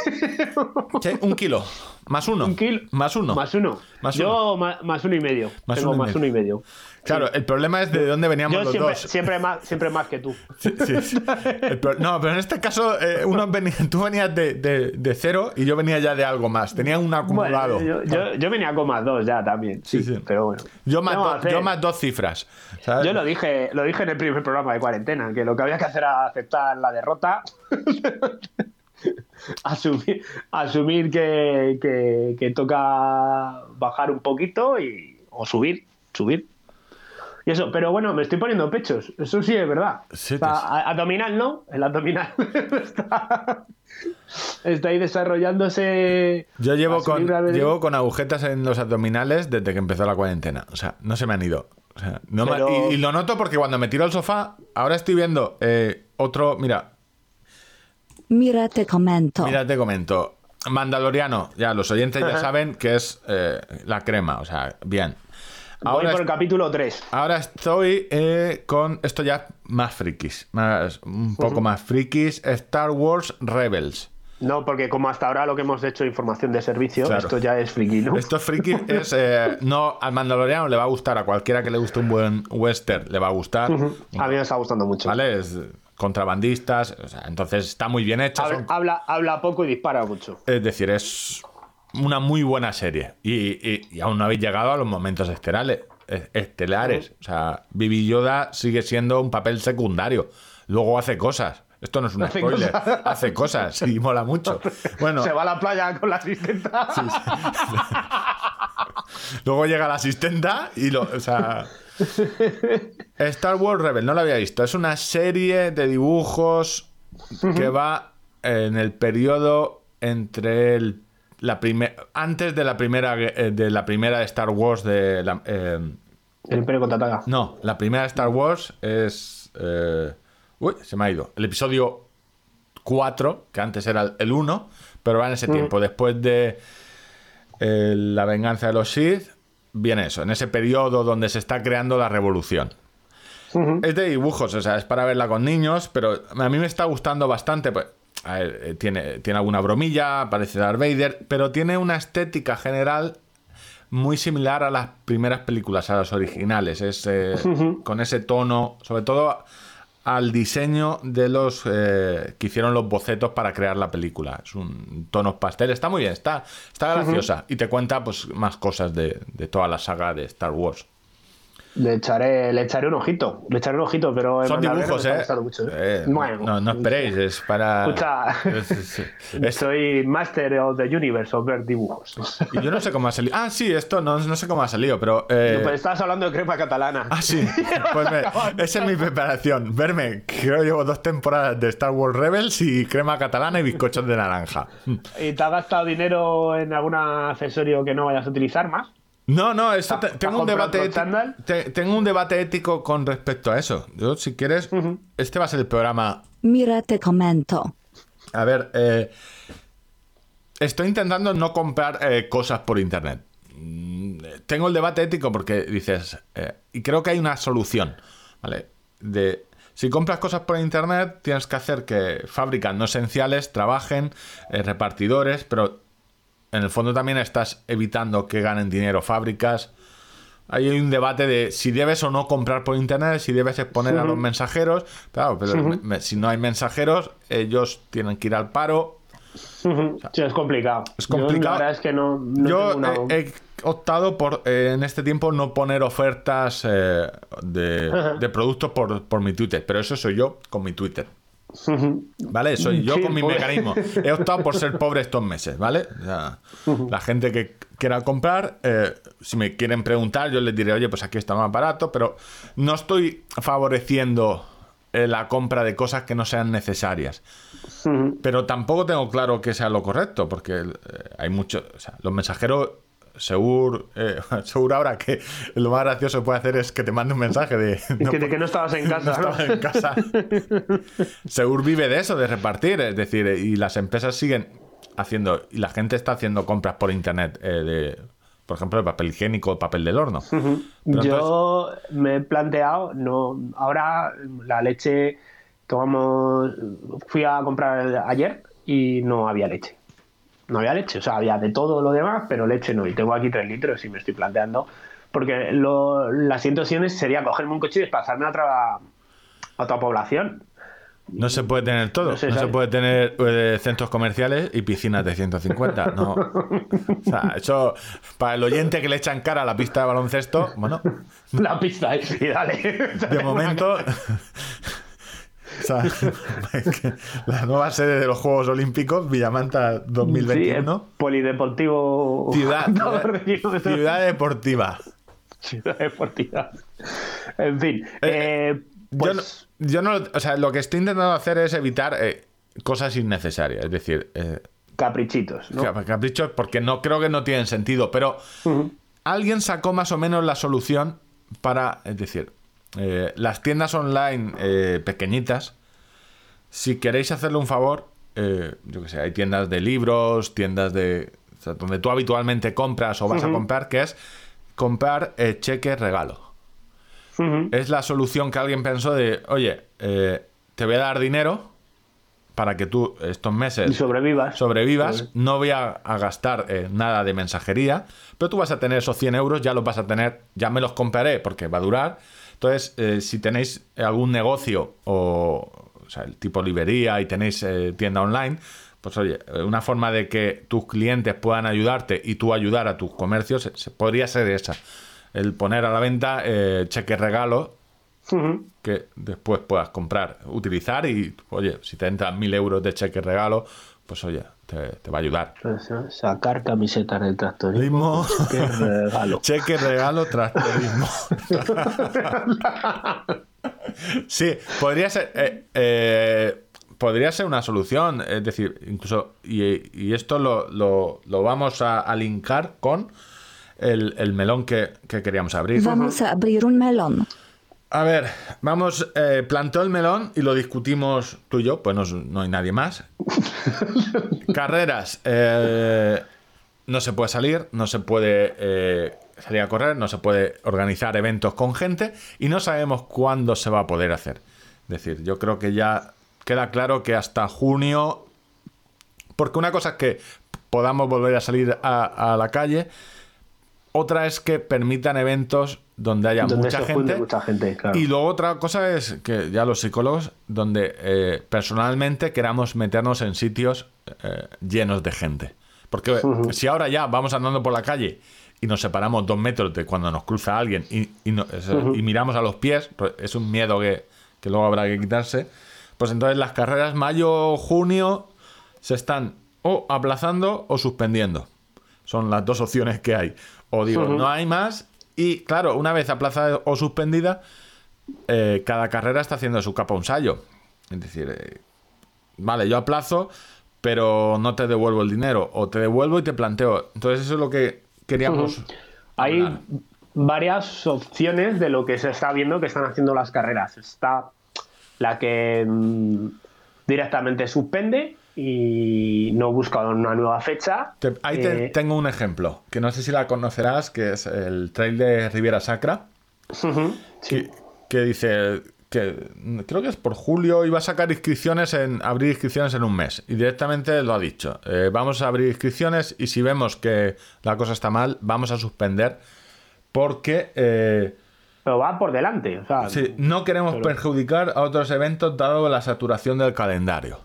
[SPEAKER 2] Sí, un kilo más uno
[SPEAKER 1] Un kilo.
[SPEAKER 2] más uno
[SPEAKER 1] Más uno.
[SPEAKER 2] Más
[SPEAKER 1] Yo más uno y medio.
[SPEAKER 2] Más
[SPEAKER 1] Tengo
[SPEAKER 2] uno
[SPEAKER 1] más
[SPEAKER 2] medio.
[SPEAKER 1] uno y medio.
[SPEAKER 2] claro el problema es de dónde veníamos
[SPEAKER 1] Yo
[SPEAKER 2] los
[SPEAKER 1] siempre,
[SPEAKER 2] dos
[SPEAKER 1] siempre, más, siempre más que tú.
[SPEAKER 2] Sí, sí, pro- no, pero en este caso, eh, uno venía- tú venías de, de- de cero y yo venía ya de algo más. Tenía un acumulado.
[SPEAKER 1] Bueno, yo, yo, yo venía con más dos ya también. Sí,
[SPEAKER 2] Sí,
[SPEAKER 1] pero bueno.
[SPEAKER 2] yo, más
[SPEAKER 1] ¿Qué vamos
[SPEAKER 2] do-
[SPEAKER 1] hacer?
[SPEAKER 2] yo más dos cifras. ¿sabes?
[SPEAKER 1] Yo lo dije, lo dije en el primer programa de cuarentena, que lo que había que hacer era aceptar la derrota, asumir, asumir que, que- que toca bajar un poquito y, o subir, subir. Y eso, pero bueno, me estoy poniendo pechos, eso sí es verdad.
[SPEAKER 2] Sí,
[SPEAKER 1] O sea,
[SPEAKER 2] te-
[SPEAKER 1] a- abdominal no, el abdominal está, está ahí desarrollándose.
[SPEAKER 2] Yo llevo con, llevo con agujetas en los abdominales desde que empezó la cuarentena. O sea, no se me han ido. O sea, no me-
[SPEAKER 1] Pero-
[SPEAKER 2] y, y lo noto porque cuando me tiro al sofá, ahora estoy viendo eh, otro. Mira,
[SPEAKER 3] Mira, te comento.
[SPEAKER 2] mira, te comento. Mandaloriano, ya los oyentes ya saben que es eh, la crema. O sea, bien.
[SPEAKER 1] Voy
[SPEAKER 2] Ahora
[SPEAKER 1] por el capítulo 3.
[SPEAKER 2] Ahora estoy eh, con esto ya más frikis, más, un poco más frikis, Star Wars Rebels.
[SPEAKER 1] No, porque como hasta ahora lo que hemos hecho información de servicio,
[SPEAKER 2] Claro.
[SPEAKER 1] esto ya es friki, ¿no?
[SPEAKER 2] Esto friki es, eh, no, al mandaloriano le va a gustar, a cualquiera que le guste un buen western le va a gustar,
[SPEAKER 1] A mí me está gustando mucho.
[SPEAKER 2] ¿vale? Es contrabandistas, o sea, entonces está muy bien hecha,
[SPEAKER 1] Habla,
[SPEAKER 2] son-
[SPEAKER 1] habla, habla poco y dispara mucho.
[SPEAKER 2] es decir, es una muy buena serie y, y- y aún no habéis llegado a los momentos estelares. es- Estelares, o sea, Bibi Yoda sigue siendo un papel secundario. Luego hace cosas. Esto no es un
[SPEAKER 1] Hace
[SPEAKER 2] spoiler.
[SPEAKER 1] cosas.
[SPEAKER 2] Hace cosas y mola mucho. Bueno,
[SPEAKER 1] Se va a la playa con la asistenta.
[SPEAKER 2] luego llega la asistenta y lo. O sea. Star Wars Rebel, no lo había visto. Es una serie de dibujos que va en el periodo entre el, la primer, antes de la primera eh, de la primera de Star Wars de la, eh,
[SPEAKER 1] El Imperio contraataca.
[SPEAKER 2] no, la primera de Star Wars es. eh, uy, se me ha ido. El episodio 4, que antes era el 1, pero va en ese tiempo. Después de eh, La venganza de los Sith, viene eso, en ese periodo donde se está creando la revolución. Es de dibujos, o sea, es para verla con niños, pero a mí me está gustando bastante. Pues, a ver, eh, tiene, tiene alguna bromilla, parece Darth Vader, pero tiene una estética general muy similar a las primeras películas, a las originales. Es eh, con ese tono, sobre todo al diseño de los eh, que hicieron los bocetos para crear la película. Es un tono pastel, está muy bien, está, está graciosa y te cuenta pues más cosas de, de toda la saga de Star Wars.
[SPEAKER 1] Le echaré, le echaré un ojito, le echaré un ojito, pero
[SPEAKER 2] Son dibujos, ¿eh?
[SPEAKER 1] mucho,
[SPEAKER 2] Eh,
[SPEAKER 1] Bueno,
[SPEAKER 2] no, no esperéis, es para...
[SPEAKER 1] Escucha,
[SPEAKER 2] es-
[SPEAKER 1] soy Master of the Universe of ver dibujos.
[SPEAKER 2] y yo no sé cómo ha salido. Ah, sí, esto no, no sé cómo ha salido, pero... eh,
[SPEAKER 1] Pues estabas hablando de crema catalana.
[SPEAKER 2] Ah, sí. Pues me- esa es mi preparación. Verme, creo que llevo dos temporadas de Star Wars Rebels y crema catalana y bizcochos de naranja.
[SPEAKER 1] ¿Y te has gastado dinero en algún accesorio que no vayas a utilizar más?
[SPEAKER 2] No, no, eso te-
[SPEAKER 1] ¿Has
[SPEAKER 2] tengo un debate te- tengo un debate ético con respecto a eso. Yo, si quieres, este va a ser el programa.
[SPEAKER 3] Mira te comento.
[SPEAKER 2] A ver, eh, estoy intentando no comprar eh, cosas por internet. Mm, Tengo el debate ético porque dices, eh, y creo que hay una solución, ¿vale? De si compras cosas por internet, tienes que hacer que fábricas no esenciales trabajen, eh, repartidores, pero en el fondo también estás evitando que ganen dinero fábricas. Ahí hay un debate de si debes o no comprar por internet, si debes exponer a los mensajeros. Claro, pero me- me- si no hay mensajeros, ellos tienen que ir al paro.
[SPEAKER 1] Sí, es complicado.
[SPEAKER 2] Es
[SPEAKER 1] Yo,
[SPEAKER 2] complicado.
[SPEAKER 1] la verdad es que no, no
[SPEAKER 2] Yo
[SPEAKER 1] una-
[SPEAKER 2] he, he optado por eh, en este tiempo no poner ofertas eh, de productos por, por mi Twitter, pero eso soy yo con mi Twitter. ¿Vale? Soy yo
[SPEAKER 1] Sí,
[SPEAKER 2] con mi
[SPEAKER 1] pues.
[SPEAKER 2] mecanismo. He optado por ser pobre estos meses, ¿vale? O sea, la gente que quiera comprar, eh, si me quieren preguntar, yo les diré, oye, pues aquí está más barato, pero no estoy favoreciendo eh, la compra de cosas que no sean necesarias. Pero tampoco tengo claro que sea lo correcto, porque eh, hay muchos. O sea, los mensajeros. Segur, eh, Segur ahora que lo más gracioso que puede hacer es que te mande un mensaje de.
[SPEAKER 1] que, de que no estabas en casa. ¿no?
[SPEAKER 2] en casa. Segur vive de eso, de repartir. Es decir, y las empresas siguen haciendo. Y la gente está haciendo compras por internet eh, de. Por ejemplo, de papel higiénico, papel del horno. Entonces-
[SPEAKER 1] Yo me he planteado, no, ahora la leche que vamos, fui a comprar ayer y no había leche. No había leche, o sea, había de todo lo demás, pero leche no. Y tengo aquí tres litros y me estoy planteando, porque lo, las siguiente opciones sería cogerme un coche y desplazarme a otra, a otra población.
[SPEAKER 2] No se puede tener todo.
[SPEAKER 1] No
[SPEAKER 2] No
[SPEAKER 1] se
[SPEAKER 2] puede tener eh, centros comerciales y piscinas de 150. No. O sea, eso, para el oyente que le echan cara a la pista de baloncesto, bueno,
[SPEAKER 1] La pista, y sí, dale.
[SPEAKER 2] de momento. o sea, la nueva sede de los Juegos Olímpicos, Villamanta
[SPEAKER 1] Sí,
[SPEAKER 2] 2021.
[SPEAKER 1] el polideportivo.
[SPEAKER 2] ciudad, ciudad deportiva.
[SPEAKER 1] Ciudad deportiva. En fin.
[SPEAKER 2] Eh,
[SPEAKER 1] eh, pues,
[SPEAKER 2] Yo, no, yo no, o sea, lo que estoy intentando hacer es evitar eh, cosas innecesarias. Es decir, eh,
[SPEAKER 1] caprichitos, ¿no?
[SPEAKER 2] Cap- Caprichos, porque no creo que no tienen sentido, pero alguien sacó más o menos la solución para, es decir, eh, las tiendas online eh, pequeñitas, si queréis hacerle un favor, eh, yo que sé, hay tiendas de libros, tiendas de... o sea, donde tú habitualmente compras o vas a comprar, que es comprar cheque regalo. Es la solución que alguien pensó de, oye, te voy a dar dinero para que tú estos meses
[SPEAKER 1] Y sobrevivas.
[SPEAKER 2] sobrevivas, no voy a, a gastar eh, nada de mensajería, pero tú vas a tener esos 100 euros, ya los vas a tener, ya me los compraré porque va a durar. Entonces, eh, si tenéis algún negocio o, o sea, el tipo librería y tenéis eh, tienda online, pues oye, una forma de que tus clientes puedan ayudarte y tú ayudar a tus comercios se- se- podría ser esa. El poner a la venta eh, cheque que después puedas comprar, utilizar y, oye, si te entran mil euros de cheque regalo, pues oye, te, te va a ayudar.
[SPEAKER 1] Pues. Sacar camisetas del tractorismo. Qué regalo.
[SPEAKER 2] Cheque regalo tractorismo. sí, podría ser. eh, eh, podría ser una solución. Es decir, incluso. Y, y esto lo, lo- lo vamos a, a linkar con el, el melón que, que queríamos abrir.
[SPEAKER 3] Vamos a abrir un melón.
[SPEAKER 2] A ver, vamos, eh, plantó el melón y lo discutimos tú y yo, pues no, no hay nadie más. Carreras, eh, no se puede salir, no se puede eh, salir a correr, no se puede organizar eventos con gente y no sabemos cuándo se va a poder hacer. Es decir, yo creo que ya queda claro que hasta junio, porque una cosa es que podamos volver a salir a, a la calle, otra es que permitan eventos donde haya
[SPEAKER 1] Donde
[SPEAKER 2] mucha, gente,
[SPEAKER 1] mucha gente, claro.
[SPEAKER 2] Y luego otra cosa es que ya los psicólogos, donde eh, personalmente queramos meternos en sitios eh, llenos de gente. Porque si ahora ya vamos andando por la calle y nos separamos dos metros de cuando nos cruza alguien y, y no- eso, y miramos a los pies, pues es un miedo que, que luego habrá que quitarse, pues entonces las carreras mayo, junio se están o aplazando o suspendiendo. Son las dos opciones que hay. O digo, no hay más. Y claro, una vez aplazada o suspendida, eh, cada carrera está haciendo su capa un sallo. Es decir, eh, vale, yo aplazo, pero no te devuelvo el dinero. O te devuelvo y te planteo. Entonces, eso es lo que queríamos.
[SPEAKER 1] Hay varias opciones de lo que se está viendo que están haciendo las carreras. Está la que mm, directamente suspende y no busca una nueva fecha.
[SPEAKER 2] Te- ahí te-
[SPEAKER 1] Eh,
[SPEAKER 2] tengo un ejemplo, que no sé si la conocerás, que es el trail de Riviera Sacra.
[SPEAKER 1] sí.
[SPEAKER 2] que, que dice que creo que es por julio iba a sacar inscripciones en abrir inscripciones en un mes y directamente lo ha dicho eh, vamos a abrir inscripciones y si vemos que la cosa está mal vamos a suspender porque eh,
[SPEAKER 1] Pero va por delante. O sea,
[SPEAKER 2] sí, no queremos
[SPEAKER 1] Pero-
[SPEAKER 2] perjudicar a otros eventos dado la saturación del calendario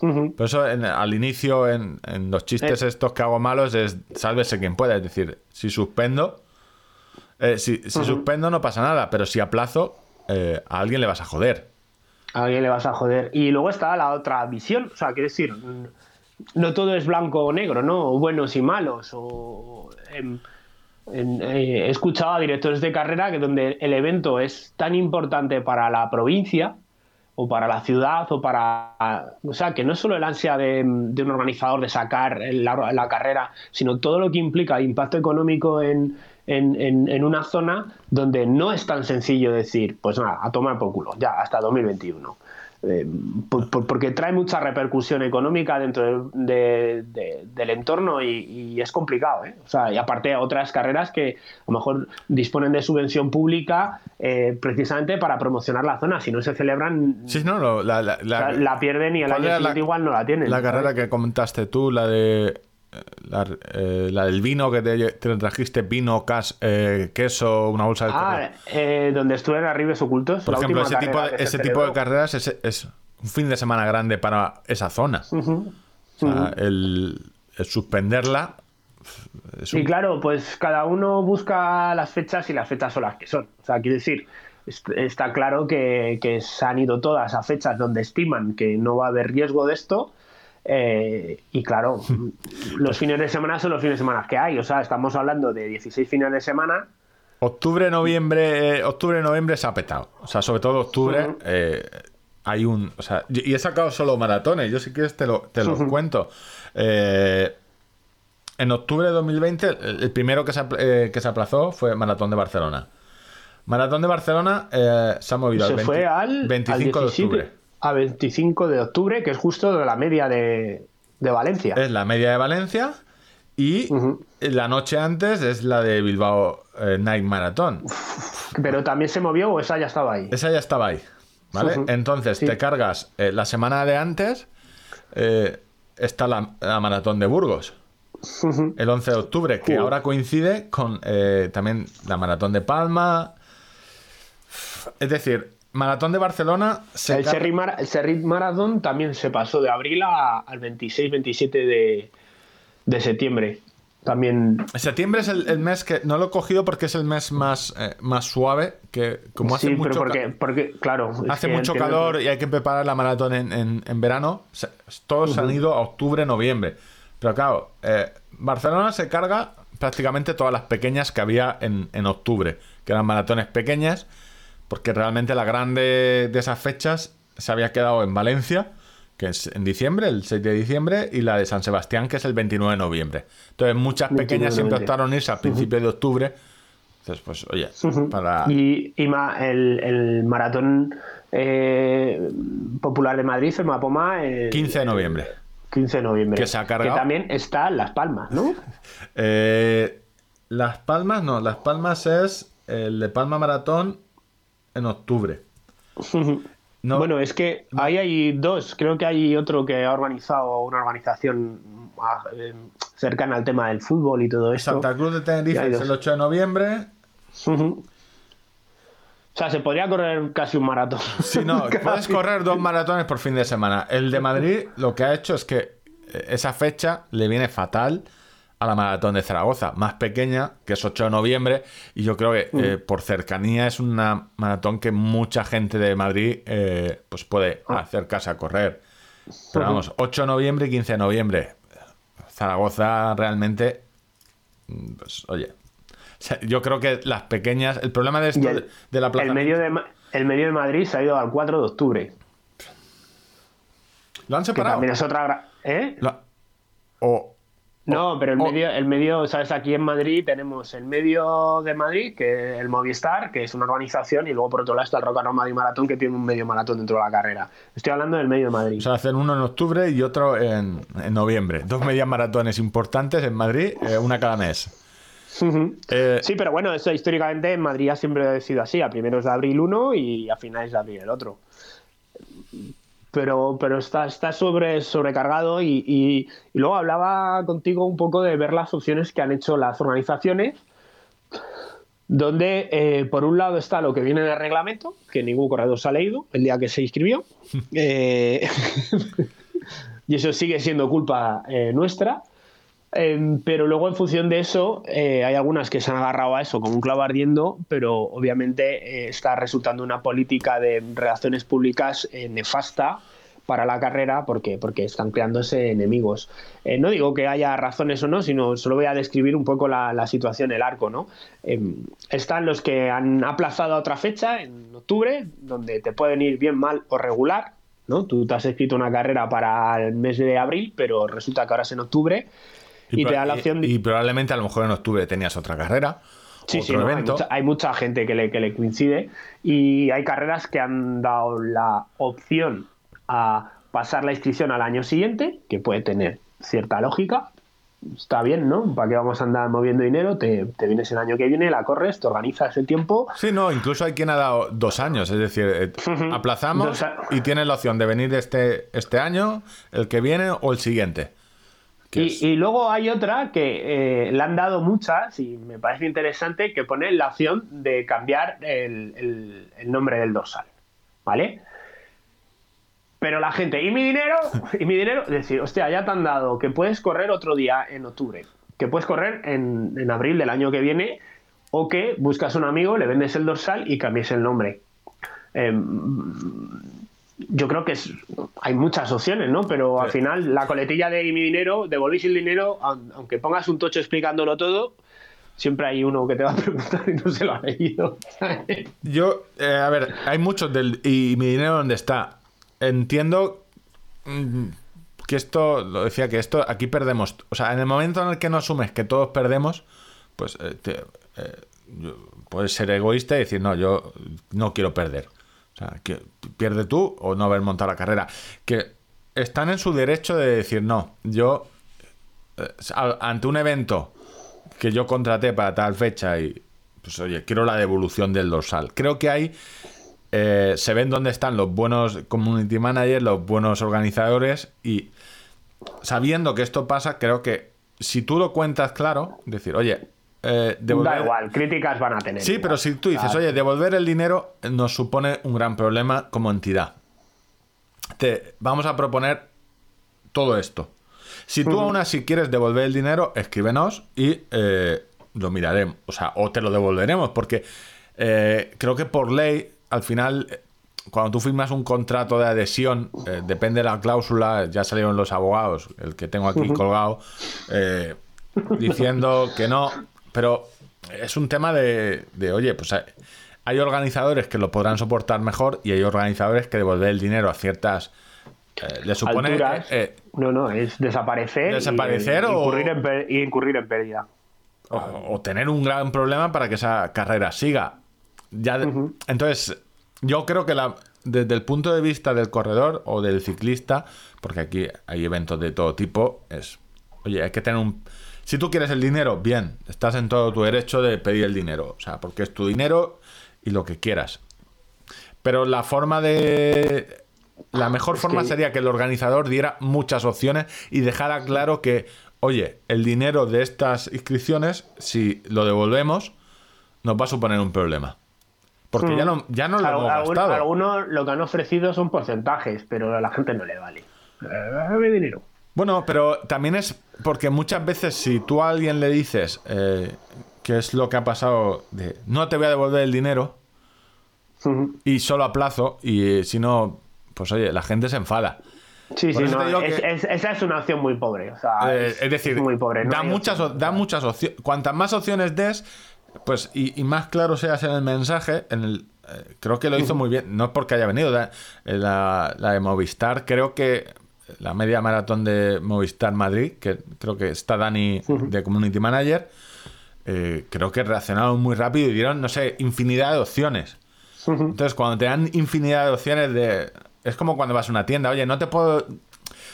[SPEAKER 2] por eso en- al inicio en, en los chistes
[SPEAKER 1] Eh.
[SPEAKER 2] estos que hago malos es sálvese quien pueda es decir si suspendo eh, si, si suspendo no pasa nada pero si aplazo eh, a alguien le vas a joder
[SPEAKER 1] A alguien le vas a joder. Y luego está la otra visión. O sea, quiero decir, no todo es blanco o negro, ¿no? O buenos y malos. O, em, en- eh, he escuchado a directores de carrera que donde el evento es tan importante para la provincia o para la ciudad o para... O sea, que no es solo el ansia de, un organizador de sacar la, la carrera, sino todo lo que implica impacto económico en, en, en- en una zona donde no es tan sencillo decir, pues nada, a tomar por culo, ya, hasta 2021. Eh, por- por- porque trae mucha repercusión económica dentro de- de- de- del entorno y, y es complicado. ¿eh? O sea, y aparte otras carreras que a lo mejor disponen de subvención pública eh, precisamente para promocionar la zona. Si no se celebran,
[SPEAKER 2] Sí, no, la, la,
[SPEAKER 1] o
[SPEAKER 2] la-
[SPEAKER 1] sea, la pierden y el
[SPEAKER 2] ¿cuál
[SPEAKER 1] año siguiente igual no la tienen.
[SPEAKER 2] La
[SPEAKER 1] ¿sabes?
[SPEAKER 2] carrera que comentaste tú, la de. Eh, La, eh, la del vino que te, te trajiste, vino, cas- eh, queso, una bolsa de
[SPEAKER 1] Ah, eh, donde estuvieron arribes ocultos.
[SPEAKER 2] Por
[SPEAKER 1] la
[SPEAKER 2] ejemplo, ese tipo, de, ese tipo de carreras es, es un fin de semana grande para esa zona.
[SPEAKER 1] Ujú.
[SPEAKER 2] O sea, el, el suspenderla. es un-
[SPEAKER 1] Y claro, pues cada uno busca las fechas y las fechas son las que son. O sea, quiero decir, est- está claro que, que se han ido todas a fechas donde estiman que no va a haber riesgo de esto. Eh, y claro, los fines de semana son los fines de semana que hay. O sea, estamos hablando de 16 fines de semana.
[SPEAKER 2] Octubre, noviembre, eh, octubre, noviembre se ha petado. O sea, sobre todo octubre, eh, hay un. O sea, y he sacado solo maratones. Yo si quieres te lo, te los cuento. En octubre de 2020, el, el primero que se, que se aplazó fue Maratón de Barcelona. Maratón de Barcelona se ha movido
[SPEAKER 1] Se
[SPEAKER 2] al 20
[SPEAKER 1] fue al,
[SPEAKER 2] 25
[SPEAKER 1] al
[SPEAKER 2] de octubre.
[SPEAKER 1] A 25 de octubre, que es justo de la media de, de Valencia.
[SPEAKER 2] Es la media de Valencia. Y la noche antes es la de Bilbao eh, Night Marathon.
[SPEAKER 1] Pero también se movió o esa ya estaba ahí.
[SPEAKER 2] Esa ya estaba ahí. ¿Vale? Entonces
[SPEAKER 1] Sí.
[SPEAKER 2] te cargas eh, la semana de antes. eh, está la, la maratón de Burgos. El 11 de octubre, que ahora coincide con también la maratón de Palma. Es decir, maratón de Barcelona se
[SPEAKER 1] El Cherry, Mar- Marathon también se pasó de abril a- al 26-27 de, de septiembre. También.
[SPEAKER 2] Septiembre es el, el mes que no lo he cogido porque es el mes más, eh, más suave. Que como hace
[SPEAKER 1] sí,
[SPEAKER 2] mucho
[SPEAKER 1] pero porque, claro.
[SPEAKER 2] Hace mucho
[SPEAKER 1] entiendo-
[SPEAKER 2] calor y hay que preparar la maratón en, en- en verano. Se- Todos han ido a octubre, noviembre. Pero claro, eh, Barcelona se carga prácticamente todas las pequeñas que había en, en octubre, que eran maratones pequeñas, porque realmente la grande de esas fechas se había quedado en Valencia, que es en diciembre, el 6 de diciembre, y la de San Sebastián, que es el 29 de noviembre. Entonces muchas
[SPEAKER 1] 29 de
[SPEAKER 2] pequeñas siempre optaron irse a principios de octubre. Entonces, pues, oye, para...
[SPEAKER 1] Y, y el, el maratón eh, popular de Madrid, el Mapoma, el
[SPEAKER 2] 15 de noviembre.
[SPEAKER 1] 15 de noviembre.
[SPEAKER 2] Que se ha cargado.
[SPEAKER 1] también está Las Palmas, ¿no?
[SPEAKER 2] Eh, Las Palmas no, Las Palmas es el de Palma Maratón en octubre. No,
[SPEAKER 1] Bueno, es que ahí hay dos. Creo que hay otro que ha organizado una organización ah, eh, cercana al tema del fútbol y todo esto.
[SPEAKER 2] Santa Cruz de Tenerife es el 8 de noviembre.
[SPEAKER 1] O sea, se podría correr casi un maratón.
[SPEAKER 2] Si no, puedes correr dos maratones por fin de semana. El de Madrid lo que ha hecho es que eh, esa fecha le viene fatal a la maratón de Zaragoza, más pequeña, que es 8 de noviembre, y yo creo que eh, por cercanía es una maratón que mucha gente de Madrid eh, pues puede acercarse a correr. Pero vamos, 8 de noviembre y 15 de noviembre. Zaragoza realmente, mm, pues oye, yo creo que las pequeñas, el problema de esto
[SPEAKER 1] el,
[SPEAKER 2] de la
[SPEAKER 1] el medio de, el medio de Madrid se ha ido al 4 de octubre.
[SPEAKER 2] ¿Lo han
[SPEAKER 1] Que
[SPEAKER 2] separado?
[SPEAKER 1] también es otra. ¿Eh?
[SPEAKER 2] O,
[SPEAKER 1] No, pero el medio, el medio, sabes, aquí en Madrid tenemos el medio de Madrid, que es el Movistar, que es una organización, y luego por otro lado está el Rock and Madrid Maratón, que tiene un medio maratón dentro de la carrera. Estoy hablando del medio de Madrid.
[SPEAKER 2] O sea, hacen uno en octubre y otro en, en noviembre. Dos medias maratones importantes en Madrid, eh, una cada mes. Eh,
[SPEAKER 1] Sí, pero bueno, eso históricamente en Madrid ha siempre sido así, a primeros de abril uno y a finales de abril el otro. Pero, pero está, está sobre, sobrecargado y, y- y luego hablaba contigo un poco de ver las opciones que han hecho las organizaciones, donde eh, por un lado está lo que viene en el reglamento, que ningún corredor se ha leído el día que se inscribió, eh, y eso sigue siendo culpa eh, nuestra. Em, pero luego, en función de eso, eh, hay algunas que se han agarrado a eso como un clavo ardiendo, pero obviamente eh, está resultando una política de relaciones públicas eh, nefasta para la carrera porque, porque están creándose enemigos. Eh, no digo que haya razones o no, sino solo voy a describir un poco la, la situación, el arco. ¿no? Em, están los que han aplazado a otra fecha, en octubre, donde te pueden ir bien, mal o regular. ¿no? Tú te has escrito una carrera para el mes de abril, pero resulta que ahora es en octubre y,
[SPEAKER 2] pro-
[SPEAKER 1] te da la opción de...
[SPEAKER 2] y probablemente a lo mejor en octubre tenías otra carrera,
[SPEAKER 1] Sí,
[SPEAKER 2] otro
[SPEAKER 1] sí, no, hay, mucha, hay mucha gente que le, que le coincide y hay carreras que han dado la opción a pasar la inscripción al año siguiente, que puede tener cierta lógica. Está bien, ¿no? ¿Para qué vamos a andar moviendo dinero? Te, te vienes el año que viene, la corres, te organizas el tiempo.
[SPEAKER 2] Sí, no, incluso hay quien ha dado dos años, es decir, eh, aplazamos
[SPEAKER 1] a-
[SPEAKER 2] y tienes la opción de venir este, este año, el que viene o el siguiente.
[SPEAKER 1] Y, luego hay otra que eh, le han dado muchas y me parece interesante que pone la opción de cambiar el, el- el nombre del dorsal. ¿Vale? Pero la gente, ¿y mi dinero? ¿Y mi dinero? Es decir, hostia, ya te han dado que puedes correr otro día en octubre, que puedes correr en, en abril del año que viene, o que buscas un amigo, le vendes el dorsal y cambies el nombre. Em, yo creo que es, hay muchas opciones, ¿no? Pero al final, la coletilla de "Y mi dinero, devolvéis el dinero, aun- aunque pongas un tocho explicándolo todo, siempre hay uno que te va a preguntar y no se lo ha leído.
[SPEAKER 2] Yo, eh, a ver, hay muchos del. ¿Y mi dinero dónde está? Entiendo mm, que esto, lo decía, que esto aquí perdemos. O sea, en el momento en el que no asumes que todos perdemos, pues eh, te- eh, puedes ser egoísta y decir, no, yo no quiero perder. O sea, que pierde tú o no haber montado la carrera. Que están en su derecho de decir, no, yo eh, ante un evento que yo contraté para tal fecha y pues oye, quiero la devolución del dorsal. Creo que hay eh, se ven dónde están los buenos community managers, los buenos organizadores y sabiendo que esto pasa, creo que si tú lo cuentas claro, decir, oye, eh, devolver-
[SPEAKER 1] Da igual, críticas van a tener.
[SPEAKER 2] Sí, pero si tú dices, oye, devolver el dinero nos supone un gran problema como entidad. Te vamos a proponer todo esto. Si tú aún así quieres devolver el dinero, escríbenos y eh, lo miraremos. O sea, o te lo devolveremos, porque eh, creo que por ley, al final, eh, cuando tú firmas un contrato de adhesión, eh, depende de la cláusula, ya salieron los abogados, el que tengo aquí colgado, eh, diciendo que no, pero es un tema de, de, oye, pues hay, hay organizadores que lo podrán soportar mejor y hay organizadores que devolver el dinero a ciertas... eh, le supone...
[SPEAKER 1] Alturas.
[SPEAKER 2] eh,
[SPEAKER 1] no, no, es desaparecer.
[SPEAKER 2] ¿Desaparecer
[SPEAKER 1] y,
[SPEAKER 2] o-
[SPEAKER 1] incurrir en, y incurrir en pérdida.
[SPEAKER 2] o, o tener un gran problema para que esa carrera siga. Ya de- Entonces, yo creo que la, desde el punto de vista del corredor o del ciclista, porque aquí hay eventos de todo tipo, es, oye, hay que tener un... Si tú quieres el dinero, bien, estás en todo tu derecho de pedir el dinero. O sea, porque es tu dinero y lo que quieras. Pero la forma de. La mejor forma
[SPEAKER 1] que-
[SPEAKER 2] sería que el organizador diera muchas opciones y dejara claro que, oye, el dinero de estas inscripciones, si lo devolvemos, nos va a suponer un problema. Porque ya no, ya no lo
[SPEAKER 1] Al-
[SPEAKER 2] hemos
[SPEAKER 1] algún-
[SPEAKER 2] gastado.
[SPEAKER 1] Algunos lo que han ofrecido son porcentajes, pero a la gente no le vale. Eh, Dame dinero.
[SPEAKER 2] Bueno, pero también es porque muchas veces si tú a alguien le dices eh, qué es lo que ha pasado de no te voy a devolver el dinero y solo a plazo y eh, si no, pues oye, la gente se enfada.
[SPEAKER 1] Sí,
[SPEAKER 2] Por
[SPEAKER 1] sí,
[SPEAKER 2] eso
[SPEAKER 1] no,
[SPEAKER 2] te digo
[SPEAKER 1] es-
[SPEAKER 2] que-
[SPEAKER 1] es- esa es una opción muy pobre. O sea,
[SPEAKER 2] Eh,
[SPEAKER 1] es,
[SPEAKER 2] es decir,
[SPEAKER 1] muy pobre. no
[SPEAKER 2] da, muchas,
[SPEAKER 1] opción.
[SPEAKER 2] da muchas opciones. Cuantas más opciones des, pues y, y más claro seas en el mensaje, en el, eh, creo que lo hizo muy bien. No es porque haya venido, la, la- la de Movistar, creo que la media maratón de Movistar Madrid, que creo que está Dani de Community Manager, eh, creo que reaccionaron muy rápido y dieron, no sé, infinidad de opciones. Entonces, cuando te dan infinidad de opciones de... Es como cuando vas a una tienda, oye, no te puedo...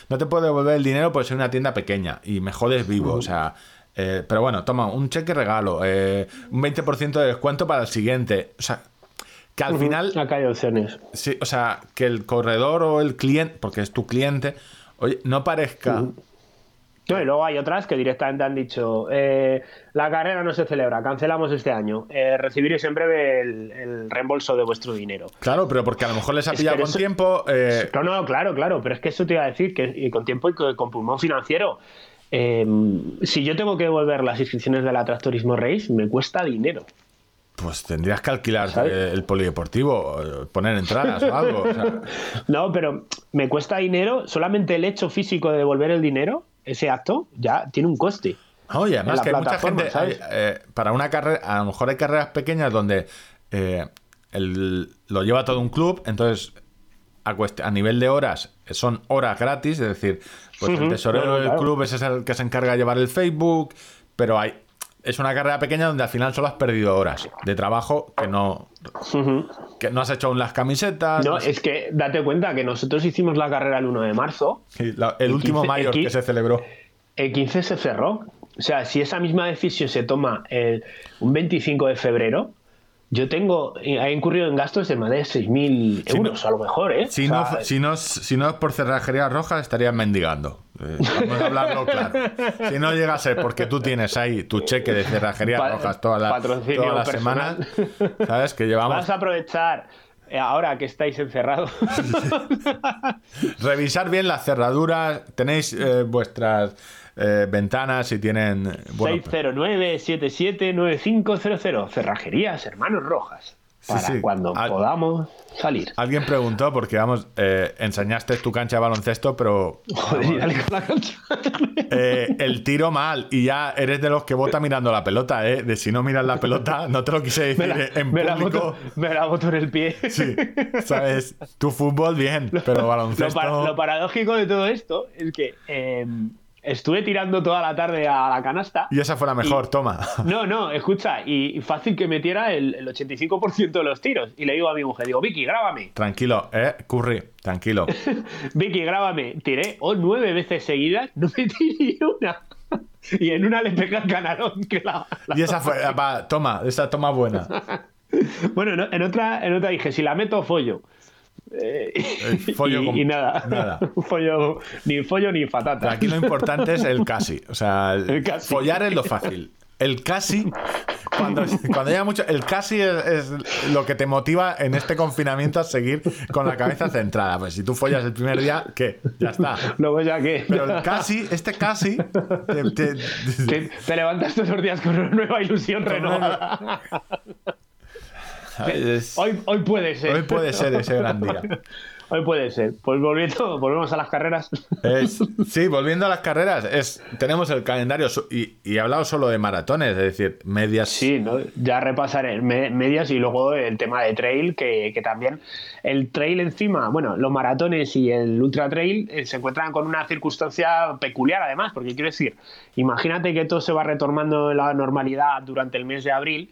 [SPEAKER 2] No te puedo devolver el dinero porque soy una tienda pequeña y me jodes vivo, o sea... eh, pero bueno, toma, un cheque regalo, eh, un 20% de descuento para el siguiente. O sea, que al final...
[SPEAKER 1] Acá hay opciones.
[SPEAKER 2] Sí, o sea, que el corredor o el cliente, porque es tu cliente, oye, no parezca...
[SPEAKER 1] No, y luego hay otras que directamente han dicho, eh, la carrera no se celebra, cancelamos este año, eh, recibiréis en breve el, el reembolso de vuestro dinero.
[SPEAKER 2] Claro, pero porque a lo mejor les ha
[SPEAKER 1] Es
[SPEAKER 2] pillado
[SPEAKER 1] que
[SPEAKER 2] con
[SPEAKER 1] eso-
[SPEAKER 2] tiempo... eh,
[SPEAKER 1] No, no, claro, claro, pero es que eso te iba a decir, que y con tiempo y con, con pulmón financiero. eh, si yo tengo que devolver las inscripciones de la Tractorismo Race, me cuesta dinero.
[SPEAKER 2] Pues tendrías que alquilar
[SPEAKER 1] ¿Sabes?
[SPEAKER 2] eh, el polideportivo, eh, poner entradas o algo. o sea.
[SPEAKER 1] No, pero me cuesta dinero, solamente el hecho físico de devolver el dinero, ese acto, ya tiene un coste.
[SPEAKER 2] Oye, además
[SPEAKER 1] la
[SPEAKER 2] que hay mucha gente, eh, para una carrera, a lo mejor hay carreras pequeñas donde eh, el- lo lleva todo un club, entonces a, nivel de horas son horas gratis, es decir, pues el tesorero
[SPEAKER 1] claro,
[SPEAKER 2] del
[SPEAKER 1] claro.
[SPEAKER 2] club ese es el que se encarga de llevar el Facebook, pero hay es una carrera pequeña donde al final solo has perdido horas de trabajo que no que no has hecho aún las camisetas.
[SPEAKER 1] No,
[SPEAKER 2] no sé.
[SPEAKER 1] es que date cuenta que nosotros hicimos la carrera el 1 de marzo,
[SPEAKER 2] Sí, la- el último
[SPEAKER 1] 15
[SPEAKER 2] mayor
[SPEAKER 1] el
[SPEAKER 2] que se celebró.
[SPEAKER 1] el 15 se cerró. O sea, si esa misma decisión se toma el, un 25 de febrero, yo tengo, he incurrido en gastos de más de 6.000
[SPEAKER 2] Si no-
[SPEAKER 1] euros, a lo mejor, ¿eh?
[SPEAKER 2] Si,
[SPEAKER 1] O
[SPEAKER 2] no, si, no, si no es por cerrajería roja, estarías mendigando. Eh, vamos a hablarlo claro. Si no llega a ser porque tú tienes ahí tu cheque de cerrajería
[SPEAKER 1] Pa-
[SPEAKER 2] rojas todas las las
[SPEAKER 1] personal.
[SPEAKER 2] semanas, ¿sabes? Que llevamos.
[SPEAKER 1] Vamos a aprovechar eh, ahora que estáis encerrados.
[SPEAKER 2] Revisar bien las cerraduras. Tenéis eh, vuestras eh, ventanas si tienen. Bueno,
[SPEAKER 1] 609-779500. Cerrajerías, hermanos rojas. Para
[SPEAKER 2] sí.
[SPEAKER 1] cuando
[SPEAKER 2] Al-
[SPEAKER 1] podamos salir.
[SPEAKER 2] Alguien preguntó, porque vamos, eh, enseñaste tu cancha de baloncesto, pero
[SPEAKER 1] Joder, y dale con la cancha.
[SPEAKER 2] eh, el tiro mal y ya eres de los que vota mirando la pelota, ¿eh? De si no miras la pelota, no te lo quise decir
[SPEAKER 1] me, la,
[SPEAKER 2] en
[SPEAKER 1] me la boto, me la boto en el pie.
[SPEAKER 2] Sí, sabes, tu fútbol bien, pero
[SPEAKER 1] Lo,
[SPEAKER 2] baloncesto.
[SPEAKER 1] par- lo paradójico de todo esto es que eh, estuve tirando toda la tarde a la canasta.
[SPEAKER 2] Y esa fue la mejor,
[SPEAKER 1] Y-
[SPEAKER 2] toma.
[SPEAKER 1] No, no, escucha, y, fácil que metiera el, el 85% de los tiros. Y le digo a mi mujer, digo, Vicky, grábame.
[SPEAKER 2] Tranquilo, eh, Curry, tranquilo.
[SPEAKER 1] Vicky, grábame. Tiré oh, nueve veces seguidas, no metí ni una. Y en una le pegué al canalón. Que la, la-
[SPEAKER 2] Y esa fue, va, toma, esa toma buena.
[SPEAKER 1] Bueno, en, en otra, en otra dije, si la meto, follo. Eh,
[SPEAKER 2] follo
[SPEAKER 1] y,
[SPEAKER 2] con-
[SPEAKER 1] y nada.
[SPEAKER 2] nada.
[SPEAKER 1] follo, ni follo ni patata.
[SPEAKER 2] Aquí lo importante es el casi. O sea, el-
[SPEAKER 1] casi.
[SPEAKER 2] follar es lo fácil. El casi, cuando, cuando llega mucho, el casi es, es lo que te motiva en este confinamiento a seguir con la cabeza centrada. Pues si tú follas el primer día, ¿qué? Ya está.
[SPEAKER 1] Luego ya que.
[SPEAKER 2] Pero el casi, este casi, te- te-
[SPEAKER 1] te, te levantas todos los días con una nueva ilusión renovada.
[SPEAKER 2] Es-
[SPEAKER 1] Hoy, hoy puede ser.
[SPEAKER 2] hoy puede ser ese gran día.
[SPEAKER 1] Hoy puede ser. Pues volviendo, volvemos a las carreras.
[SPEAKER 2] Es- sí, volviendo a las carreras, es, tenemos el calendario y, y he hablado solo de maratones, es decir, medias.
[SPEAKER 1] Sí, ¿no? ya repasaré me- medias y luego el tema de trail, que, que también el trail encima, bueno, los maratones y el ultra trail eh, se encuentran con una circunstancia peculiar además, porque quiero decir, imagínate que todo se va retomando en la normalidad durante el mes de abril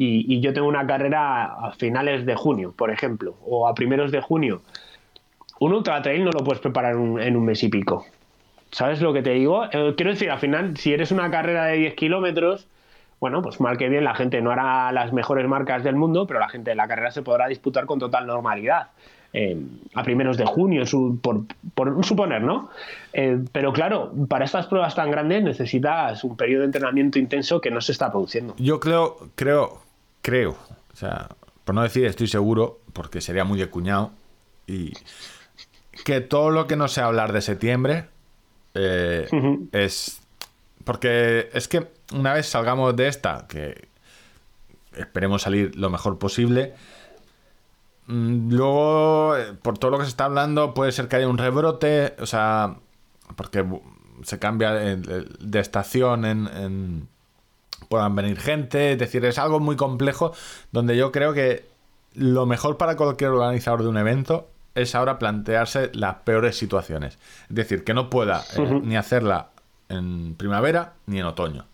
[SPEAKER 1] y, yo tengo una carrera a finales de junio, por ejemplo, o a primeros de junio. Un ultra trail no lo puedes preparar un- en un mes y pico. ¿Sabes lo que te digo? Eh, quiero decir, al final, si eres una carrera de 10 kilómetros, bueno, pues mal que bien, la gente no hará las mejores marcas del mundo, pero la gente de la carrera se podrá disputar con total normalidad. eh, a primeros de junio, su- por, por suponer, ¿no? Eh, pero claro, para estas pruebas tan grandes necesitas un periodo de entrenamiento intenso que no se está produciendo.
[SPEAKER 2] Yo creo, creo, creo, o sea, por no decir estoy seguro, porque sería muy de cuñado, y que todo lo que no sé hablar de septiembre eh, es. Porque es que una vez salgamos de esta, que esperemos salir lo mejor posible, mm, luego, eh, por todo lo que se está hablando, puede ser que haya un rebrote, o sea, porque se cambia de estación en- en, puedan venir gente, es decir, es algo muy complejo donde yo creo que lo mejor para cualquier organizador de un evento es ahora plantearse las peores situaciones. Es decir, que no pueda eh, ni hacerla en primavera ni en otoño.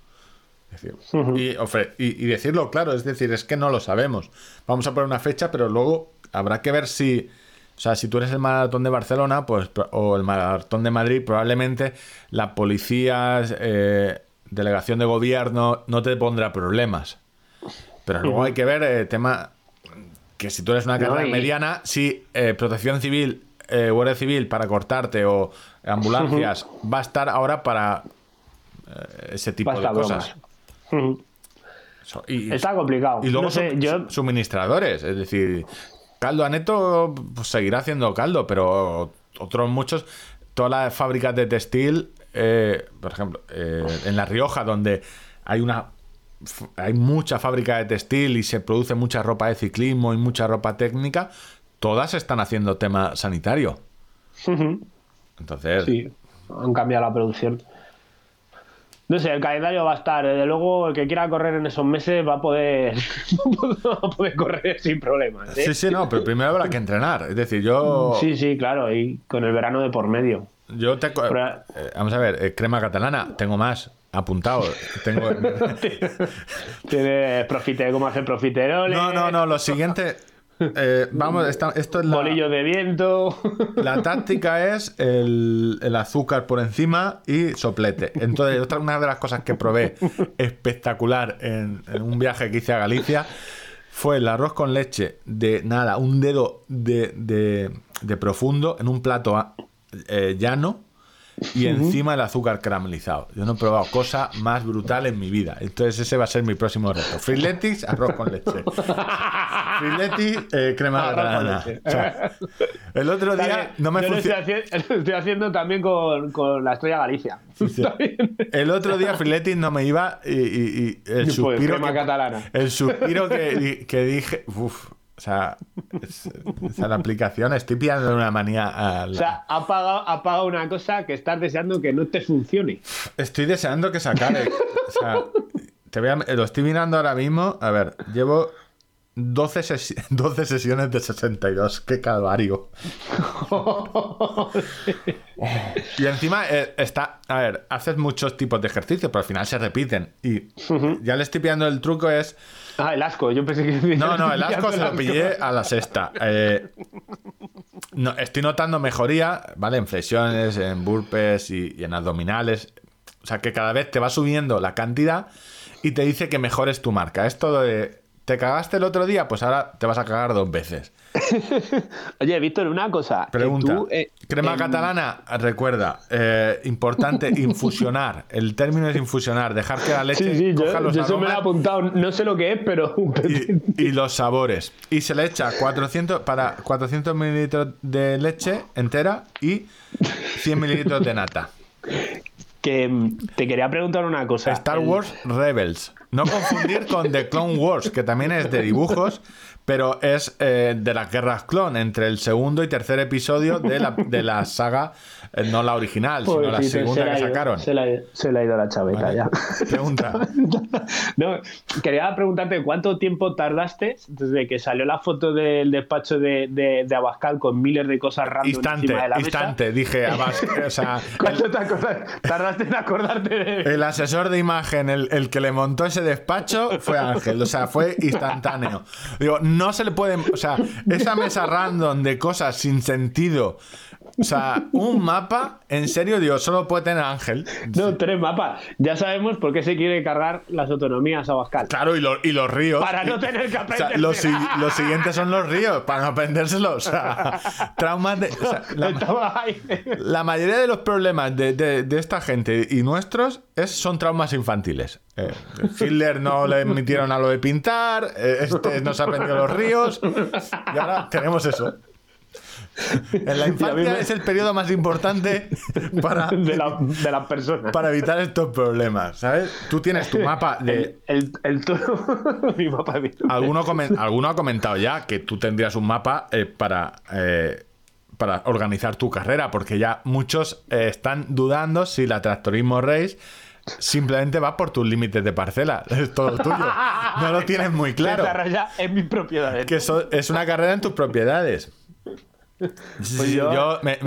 [SPEAKER 2] Es decir, y, ofre- y- y decirlo claro, es decir, es que no lo sabemos. Vamos a poner una fecha, pero luego habrá que ver si, o sea, si tú eres el maratón de Barcelona, pues o el maratón de Madrid, probablemente la policía, eh, delegación de gobierno, no te pondrá problemas. Pero luego hay que ver el tema que si tú eres una
[SPEAKER 1] No,
[SPEAKER 2] carrera
[SPEAKER 1] y-
[SPEAKER 2] mediana, si eh, protección civil, eh, guardia civil para cortarte o ambulancias va a estar ahora para eh, ese tipo de cosas. So- y,
[SPEAKER 1] Está complicado.
[SPEAKER 2] y luego
[SPEAKER 1] No sé,
[SPEAKER 2] sum-
[SPEAKER 1] yo-
[SPEAKER 2] su- suministradores, es decir, Caldo Aneto pues, seguirá haciendo caldo, pero otros muchos, todas las fábricas de textil, eh, por ejemplo, eh, en La Rioja, donde hay una hay mucha fábrica de textil y se produce mucha ropa de ciclismo y mucha ropa técnica, todas están haciendo tema sanitario. Entonces,
[SPEAKER 1] Sí, han cambiado la producción. No sé, el calendario va a estar. Desde luego, el que quiera correr en esos meses va a poder, va a poder correr sin problemas. ¿eh?
[SPEAKER 2] sí, sí, no, pero primero habrá que entrenar. Es decir, yo,
[SPEAKER 1] sí, sí, claro, y con el verano de por medio.
[SPEAKER 2] Yo te,
[SPEAKER 1] Pero-
[SPEAKER 2] eh, vamos a ver, eh, crema catalana, tengo más apuntado. Tengo,
[SPEAKER 1] Tienes profite, cómo hacer profiteroles,
[SPEAKER 2] No, no, no, lo siguiente. eh, vamos, esta- esto es la,
[SPEAKER 1] bolillos de viento.
[SPEAKER 2] la táctica es el, el azúcar por encima y soplete. Entonces, otra una de las cosas que probé espectacular en, en un viaje que hice a Galicia fue el arroz con leche de nada, un dedo de, de- de profundo en un plato ah, eh, llano y encima el azúcar caramelizado. Yo no he probado cosa más brutal en mi vida. Entonces ese va a ser mi próximo reto. Freeletics, arroz con leche. Freeletics, eh, crema. O sea, el otro día no me
[SPEAKER 1] lo
[SPEAKER 2] funcionó.
[SPEAKER 1] lo estoy haciendo también con, con la Estrella Galicia.
[SPEAKER 2] El otro día Freeletics no me iba y, y- y el
[SPEAKER 1] Pues,
[SPEAKER 2] suspiro
[SPEAKER 1] crema
[SPEAKER 2] que,
[SPEAKER 1] catalana.
[SPEAKER 2] el suspiro que, que dije, uf, o sea, es- esa la aplicación estoy pillando una manía a la-
[SPEAKER 1] O sea, ha pagado, ha pagado una cosa que estás deseando que no te funcione.
[SPEAKER 2] Estoy deseando que se acabe. O sea, te voy a- lo estoy mirando ahora mismo. A ver, llevo 12, sesi- 12 sesiones de 62. ¡Qué calvario! Y encima eh, está. A ver, haces muchos tipos de ejercicios, pero al final se repiten. Y ya le estoy pillando el truco es.
[SPEAKER 1] Ah, el asco. Yo pensé que.
[SPEAKER 2] No, no, el asco se lo pillé a la sexta. Eh, no, estoy notando mejoría, ¿vale? En flexiones, en burpees y, y en abdominales. O sea, que cada vez te va subiendo la cantidad y te dice que mejores tu marca. Esto de. ¿Te cagaste el otro día? Pues ahora te vas a cagar dos veces.
[SPEAKER 1] Oye, Víctor, una cosa.
[SPEAKER 2] Pregunta.
[SPEAKER 1] Tú, eh,
[SPEAKER 2] Crema
[SPEAKER 1] en-
[SPEAKER 2] catalana, recuerda, eh, importante infusionar. El término es infusionar, dejar que la leche
[SPEAKER 1] Sí, sí,
[SPEAKER 2] coja
[SPEAKER 1] yo,
[SPEAKER 2] los
[SPEAKER 1] yo eso me lo he apuntado. No sé lo que es, pero.
[SPEAKER 2] y, y los sabores. Y se le echa 400 para 400 mililitros de leche entera y 100 mililitros de nata.
[SPEAKER 1] Que mm, te quería preguntar una cosa.
[SPEAKER 2] Star
[SPEAKER 1] El-
[SPEAKER 2] Wars Rebels. No confundir con The Clone Wars, que también es de dibujos, pero es eh, de las guerras clon, entre el segundo y tercer episodio de la, de la saga, no la original, sino la
[SPEAKER 1] se
[SPEAKER 2] segunda que sacaron.
[SPEAKER 1] Se le, ha- se le ha ido la chaveta
[SPEAKER 2] Vale.
[SPEAKER 1] ya.
[SPEAKER 2] Pregunta.
[SPEAKER 1] No, quería preguntarte cuánto tiempo tardaste desde que salió la foto del despacho de, de, de Abascal con miles de cosas random
[SPEAKER 2] Instante,
[SPEAKER 1] encima de la
[SPEAKER 2] instante, dije, Abas- o sea,
[SPEAKER 1] mesa. ¿Cuánto te acordas- tardaste en acordarte de
[SPEAKER 2] El asesor de imagen, el, el que le montó ese despacho, fue Ángel. O sea, fue instantáneo. Digo, no se le puede. O sea, esa mesa random de cosas sin sentido O sea, un mapa, en serio, digo, solo puede tener Ángel.
[SPEAKER 1] No, tres mapas. Ya sabemos por qué se quiere cargar las autonomías a Bascal.
[SPEAKER 2] Claro, y, lo- y los ríos.
[SPEAKER 1] Para no tener que
[SPEAKER 2] o sea,
[SPEAKER 1] aprender.
[SPEAKER 2] los, si- los siguientes son los ríos, para no aprendérselos. O sea, traumas de. o sea, la, mayoría de los problemas de, de- de esta gente y nuestros es, son traumas infantiles. Eh, Hitler no le emitieron a lo de pintar, eh, este no se aprendió los ríos, y ahora tenemos eso. En la infancia es el periodo más importante para,
[SPEAKER 1] de, la- de las personas.
[SPEAKER 2] para evitar estos problemas, ¿sabes? Tú tienes tu mapa de...
[SPEAKER 1] El, el, el toro. mi mapa de
[SPEAKER 2] Alguno, comen- alguno ha comentado ya que tú tendrías un mapa eh, para, eh, para organizar tu carrera, porque ya muchos eh, están dudando si la Tractorismo Race simplemente va por tus límites de parcela. Es todo tuyo. No lo tienes muy claro.
[SPEAKER 1] Desarrolla en mis propiedades.
[SPEAKER 2] Que es una carrera en tus propiedades. Sí,
[SPEAKER 1] yo,
[SPEAKER 2] yo me-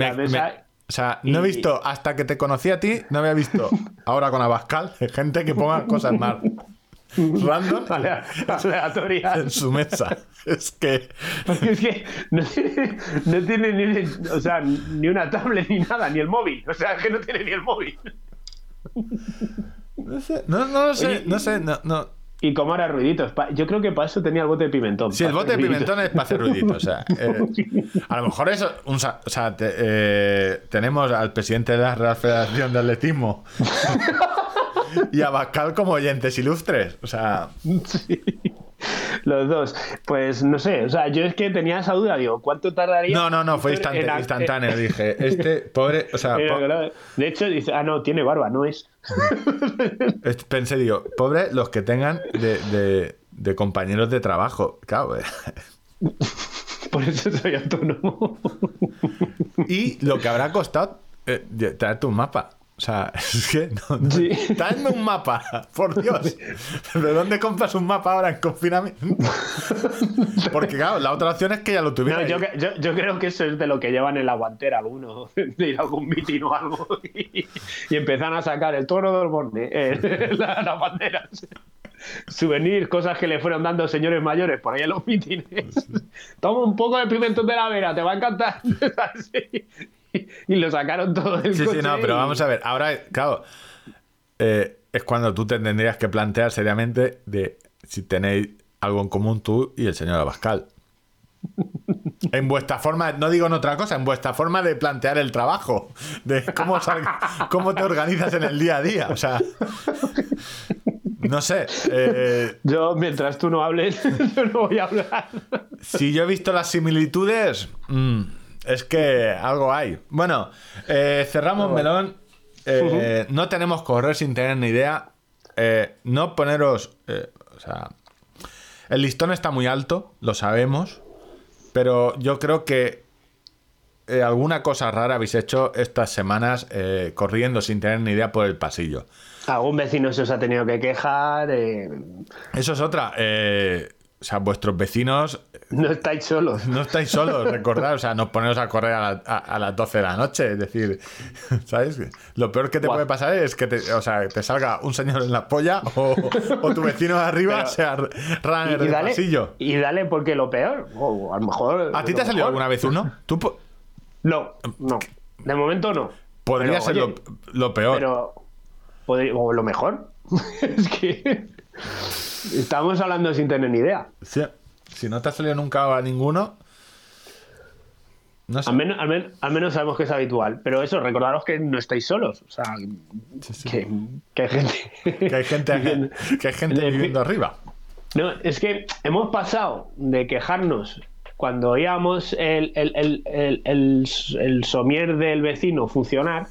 [SPEAKER 2] o sea, no he visto, hasta que te conocí a ti, no había visto ahora con Abascal gente que ponga cosas más random
[SPEAKER 1] Alea- aleatoria.
[SPEAKER 2] en su mesa. Es que
[SPEAKER 1] Porque es que no tiene, no tiene ni, o sea, ni una tablet ni nada, ni el móvil. O sea, es que no tiene ni el móvil.
[SPEAKER 2] no sé, no, no lo sé,
[SPEAKER 1] Oye,
[SPEAKER 2] no sé, no, no.
[SPEAKER 1] Y como ahora ruiditos. Yo creo que para eso tenía el bote de pimentón.
[SPEAKER 2] Si el bote de
[SPEAKER 1] ruiditos.
[SPEAKER 2] pimentón es para hacer ruidito, o sea, eh, a lo mejor eso, un o sea, te- eh, tenemos al presidente de la Real Federación de Atletismo y a Bascal como oyentes ilustres, o sea,
[SPEAKER 1] Sí. Los dos. Pues no sé, o sea, yo es que tenía esa duda, digo, ¿cuánto tardaría?
[SPEAKER 2] no, no, no, fue instante- instantáneo, dije, este pobre, o sea, po-
[SPEAKER 1] claro. De hecho, dice, ah, no, tiene barba, no es.
[SPEAKER 2] pensé, digo, pobre los que tengan de, de- de compañeros de trabajo, claro, eh.
[SPEAKER 1] Por eso soy autónomo.
[SPEAKER 2] y lo que habrá costado eh, traerte un mapa. O sea, es que no, no-
[SPEAKER 1] Sí.
[SPEAKER 2] traedme un mapa, por Dios. ¿De dónde compras un mapa ahora en confinamiento? Porque claro, la otra opción es que ya lo tuviera.
[SPEAKER 1] No, yo, que- yo, yo creo que eso es de lo que llevan en la guantera alguno, de ir a algún mitin o algo, y, y empiezan a sacar el toro de Osborne, eh, la- las banderas, souvenirs, cosas que le fueron dando señores mayores por ahí en los mítines. Toma un poco de pimentón de la vera, te va a encantar. Y lo sacaron todo del
[SPEAKER 2] Sí, sí,
[SPEAKER 1] coche
[SPEAKER 2] no, pero
[SPEAKER 1] y-
[SPEAKER 2] vamos a ver. Ahora, claro, eh, es cuando tú te tendrías que plantear seriamente de si tenéis algo en común tú y el señor Abascal. En vuestra forma, no digo en otra cosa, en vuestra forma de plantear el trabajo, de cómo, cómo te organizas en el día a día. O sea, no sé. eh,
[SPEAKER 1] Yo, mientras tú no hables, yo no voy a hablar.
[SPEAKER 2] si yo he visto las similitudes, mm, es que algo hay. Bueno, eh, cerramos melón. Eh, No tenemos que correr sin tener ni idea. Eh, no poneros. o sea, el listón está muy alto, lo sabemos. Pero yo creo que alguna cosa rara habéis hecho estas semanas corriendo sin tener ni idea por el pasillo.
[SPEAKER 1] Algún vecino se os ha tenido que quejar.
[SPEAKER 2] Eso es otra. o sea, vuestros vecinos
[SPEAKER 1] no estáis solos.
[SPEAKER 2] No estáis solos, recordad, o sea, no poneros a correr a, la- a- a las 12 de la noche, es decir, ¿sabes? Lo peor que te puede pasar es que te, o sea, te salga un señor en la polla o, o tu vecino de arriba
[SPEAKER 1] Pero-
[SPEAKER 2] sea runner del
[SPEAKER 1] dale,
[SPEAKER 2] pasillo.
[SPEAKER 1] y dale porque lo peor, o a lo mejor.
[SPEAKER 2] ¿A ti te ha salido alguna vez uno? Tú
[SPEAKER 1] No, no. De momento no.
[SPEAKER 2] podría
[SPEAKER 1] Pero,
[SPEAKER 2] ser
[SPEAKER 1] oye,
[SPEAKER 2] lo, lo peor.
[SPEAKER 1] Pero. o lo mejor. es que. Estamos hablando sin tener ni idea.
[SPEAKER 2] Sí. Si no te ha salido nunca a ninguno, no sé.
[SPEAKER 1] Al menos, al, men- al menos sabemos que es habitual. Pero eso, recordaros que no estáis solos. O sea, Que, que hay gente.
[SPEAKER 2] Que hay gente, que hay gente
[SPEAKER 1] Le-
[SPEAKER 2] viviendo arriba.
[SPEAKER 1] No, es que hemos pasado de quejarnos cuando oíamos el, el, el, el somier del vecino funcionar.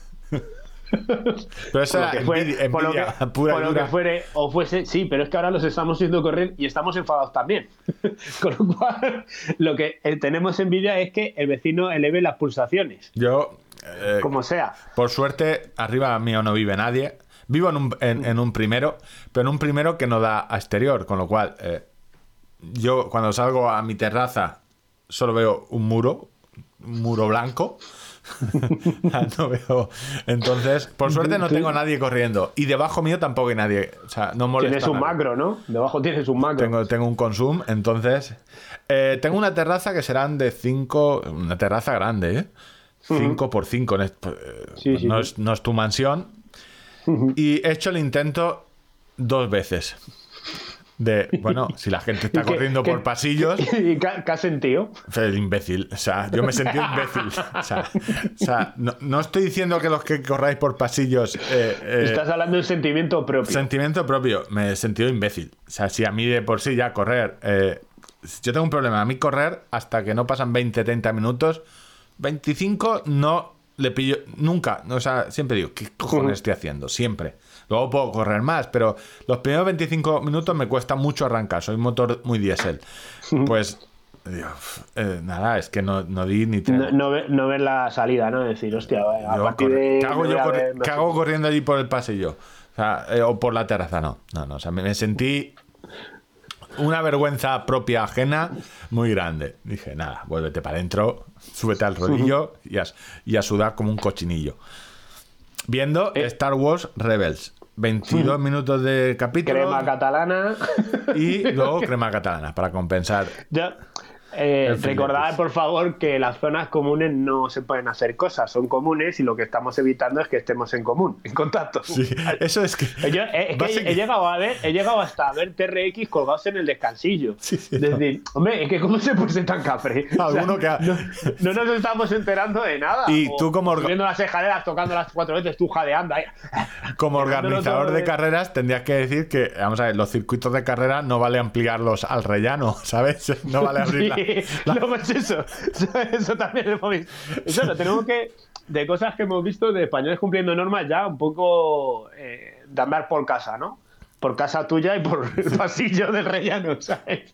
[SPEAKER 2] Pero eso
[SPEAKER 1] por lo que fue-
[SPEAKER 2] envidia,
[SPEAKER 1] por lo que-
[SPEAKER 2] envidia pura y
[SPEAKER 1] por lo
[SPEAKER 2] dura.
[SPEAKER 1] que fuere o fuese, sí, pero es que ahora los estamos viendo correr y estamos enfadados también. Con lo cual, lo que eh, tenemos envidia es que el vecino eleve las pulsaciones,
[SPEAKER 2] Yo, eh,
[SPEAKER 1] como sea.
[SPEAKER 2] Por suerte, arriba mío no vive nadie. Vivo en un, en, en un primero, pero en un primero que no da a exterior, con lo cual eh, yo cuando salgo a mi terraza solo veo un muro, un muro blanco. no veo. Entonces, por suerte no tengo nadie corriendo. Y debajo mío tampoco hay nadie. O sea, no molesta.
[SPEAKER 1] Tienes un macro, ¿no? Debajo tienes un macro.
[SPEAKER 2] Tengo, tengo un consum, entonces. eh, tengo una terraza que serán de 5. Una terraza grande, ¿eh? 5 por 5 eh,
[SPEAKER 1] Sí, sí,
[SPEAKER 2] no,
[SPEAKER 1] sí.
[SPEAKER 2] Es, no es tu mansión. Y he hecho el intento dos veces. De, bueno, si la gente está
[SPEAKER 1] ¿Y qué-
[SPEAKER 2] corriendo por pasillos,
[SPEAKER 1] ¿Y qué, has sentido?
[SPEAKER 2] el imbécil. O sea, yo me sentí imbécil. O sea, o sea, no, no estoy diciendo que los que corráis por pasillos. eh, eh,
[SPEAKER 1] Estás hablando de un sentimiento propio.
[SPEAKER 2] Sentimiento propio, me he sentido imbécil. O sea, si a mí de por sí ya correr. eh, yo tengo un problema. A mí correr hasta que no pasan 20, 30 minutos, 25 no le pillo. Nunca. O sea, siempre digo, ¿qué cojones estoy haciendo? Siempre. Luego puedo correr más, pero los primeros 25 minutos me cuesta mucho arrancar. Soy un motor muy diésel. Pues. digo, eh, nada, es que no, no di ni tres.
[SPEAKER 1] No, no, ve- no ver la salida, ¿no? Decir, hostia, a
[SPEAKER 2] Yo
[SPEAKER 1] partir de.
[SPEAKER 2] ¿Qué hago
[SPEAKER 1] me
[SPEAKER 2] yo
[SPEAKER 1] a ver
[SPEAKER 2] corriendo allí por el pasillo? O, sea, eh, o por la terraza, no. No, no. O sea, me, me sentí una vergüenza propia ajena muy grande. Dije, nada, vuélvete para adentro, súbete al rodillo y a, y a sudar como un cochinillo. Viendo
[SPEAKER 1] Eh.
[SPEAKER 2] Star Wars Rebels. 22 minutos de capítulo
[SPEAKER 1] Crema catalana.
[SPEAKER 2] y luego crema catalana para compensar.
[SPEAKER 1] Yo, eh, recordad, por favor, que las zonas comunes no se pueden hacer cosas, son comunes y lo que estamos evitando es que estemos en común, en contacto.
[SPEAKER 2] Sí, eso es que.
[SPEAKER 1] Yo he, es que
[SPEAKER 2] Básica-
[SPEAKER 1] he llegado a ver, he llegado hasta a ver TRX colgados en el descansillo.
[SPEAKER 2] Sí, sí,
[SPEAKER 1] es decir, hombre, es que cómo se puede ser tan cafre.
[SPEAKER 2] Alguno que ha-
[SPEAKER 1] no, no nos estamos enterando de nada.
[SPEAKER 2] Y
[SPEAKER 1] O
[SPEAKER 2] tú como orga-
[SPEAKER 1] Subiendo las escaleras, tocando las cuatro veces, tú jadeando ahí.
[SPEAKER 2] Como organizador de- carreras, tendrías que decir que, vamos a ver, los circuitos de carrera no vale ampliarlos al rellano, ¿sabes? No vale abrir la-
[SPEAKER 1] Sí,
[SPEAKER 2] la-
[SPEAKER 1] luego es eso. Eso, eso también hemos visto. Tenemos que. De cosas que hemos visto de españoles cumpliendo normas ya un poco eh, de andar por casa, ¿no? Por casa tuya y por el pasillo del rellano, ¿sabes?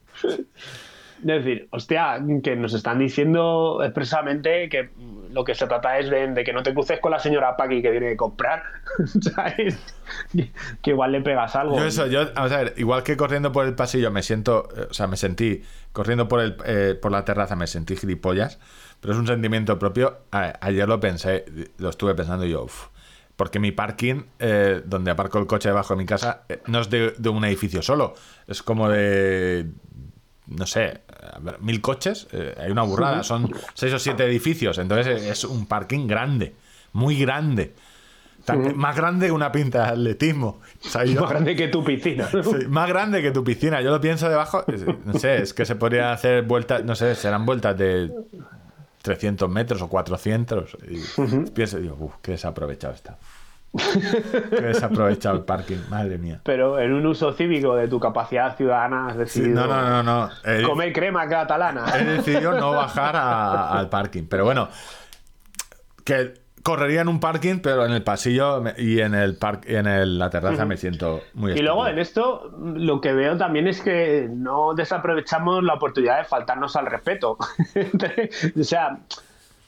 [SPEAKER 1] Es decir, hostia, que nos están diciendo expresamente que lo que se trata es de, de que no te cruces con la señora Paqui que viene a comprar, ¿sabes? Que igual le pegas algo.
[SPEAKER 2] Yo eso, yo, vamos a ver, igual que corriendo por el pasillo me siento, eh, o sea, me sentí, corriendo por, el, eh, por la terraza me sentí gilipollas, pero es un sentimiento propio. Ayer lo pensé, lo estuve pensando y yo, uf, porque mi parking, eh, donde aparco el coche debajo de mi casa, eh, no es de, de un edificio solo, es como de, no sé, mil coches, eh, hay una burrada, son seis o siete edificios, entonces es un parking grande, muy grande. Tan- Más grande que una pinta de atletismo. O sea, yo-
[SPEAKER 1] Más grande que tu piscina. ¿no?
[SPEAKER 2] Sí, más grande que tu piscina. Yo lo pienso debajo. No sé, es que se podrían hacer vueltas, no sé, serán vueltas de 300 metros o 400. Y pienso, digo, uff, qué desaprovechado está. Qué desaprovechado el parking, madre mía.
[SPEAKER 1] Pero en un uso cívico de tu capacidad ciudadana has
[SPEAKER 2] Sí,
[SPEAKER 1] decidido
[SPEAKER 2] no, no, no, no. He,
[SPEAKER 1] comer crema catalana.
[SPEAKER 2] he decidido no bajar a- al parking. Pero bueno, que correría en un parking, pero en el pasillo me- y en el par- y en el- la terraza me siento muy
[SPEAKER 1] Y luego en esto lo que veo también es que no desaprovechamos la oportunidad de faltarnos al respeto. o sea,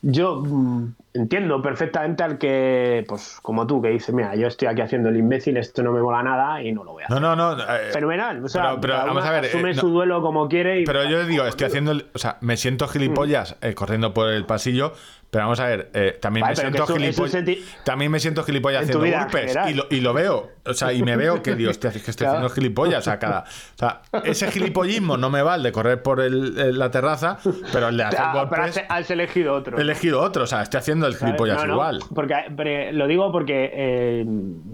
[SPEAKER 1] yo mm, entiendo perfectamente al que, pues como tú, que dice, mira, yo estoy aquí haciendo el imbécil, esto no me mola nada y no lo voy a hacer.
[SPEAKER 2] No, no, no. eh,
[SPEAKER 1] Fenomenal. O sea,
[SPEAKER 2] pero- pero
[SPEAKER 1] cada
[SPEAKER 2] vamos a ver,
[SPEAKER 1] asume
[SPEAKER 2] eh, no-
[SPEAKER 1] su duelo como quiere y
[SPEAKER 2] Pero yo digo, estoy haciendo el. O sea, me siento gilipollas eh, corriendo por el pasillo. Pero vamos a ver, eh, también,
[SPEAKER 1] Vale,
[SPEAKER 2] me
[SPEAKER 1] pero
[SPEAKER 2] siento
[SPEAKER 1] senti-
[SPEAKER 2] también me siento gilipollas haciendo golpes. Y lo, y lo veo. O sea, y me veo que, digo, hostia, es que estoy
[SPEAKER 1] Claro.
[SPEAKER 2] haciendo gilipollas. O sea, cada, o sea, ese gilipollismo no me va el de correr por el- el- la terraza, pero el de hacer
[SPEAKER 1] Ah, pero
[SPEAKER 2] golpes.
[SPEAKER 1] has, has elegido otro.
[SPEAKER 2] He elegido otro. O sea, estoy haciendo el gilipollas
[SPEAKER 1] No, no,
[SPEAKER 2] igual.
[SPEAKER 1] Porque, pero lo digo porque eh,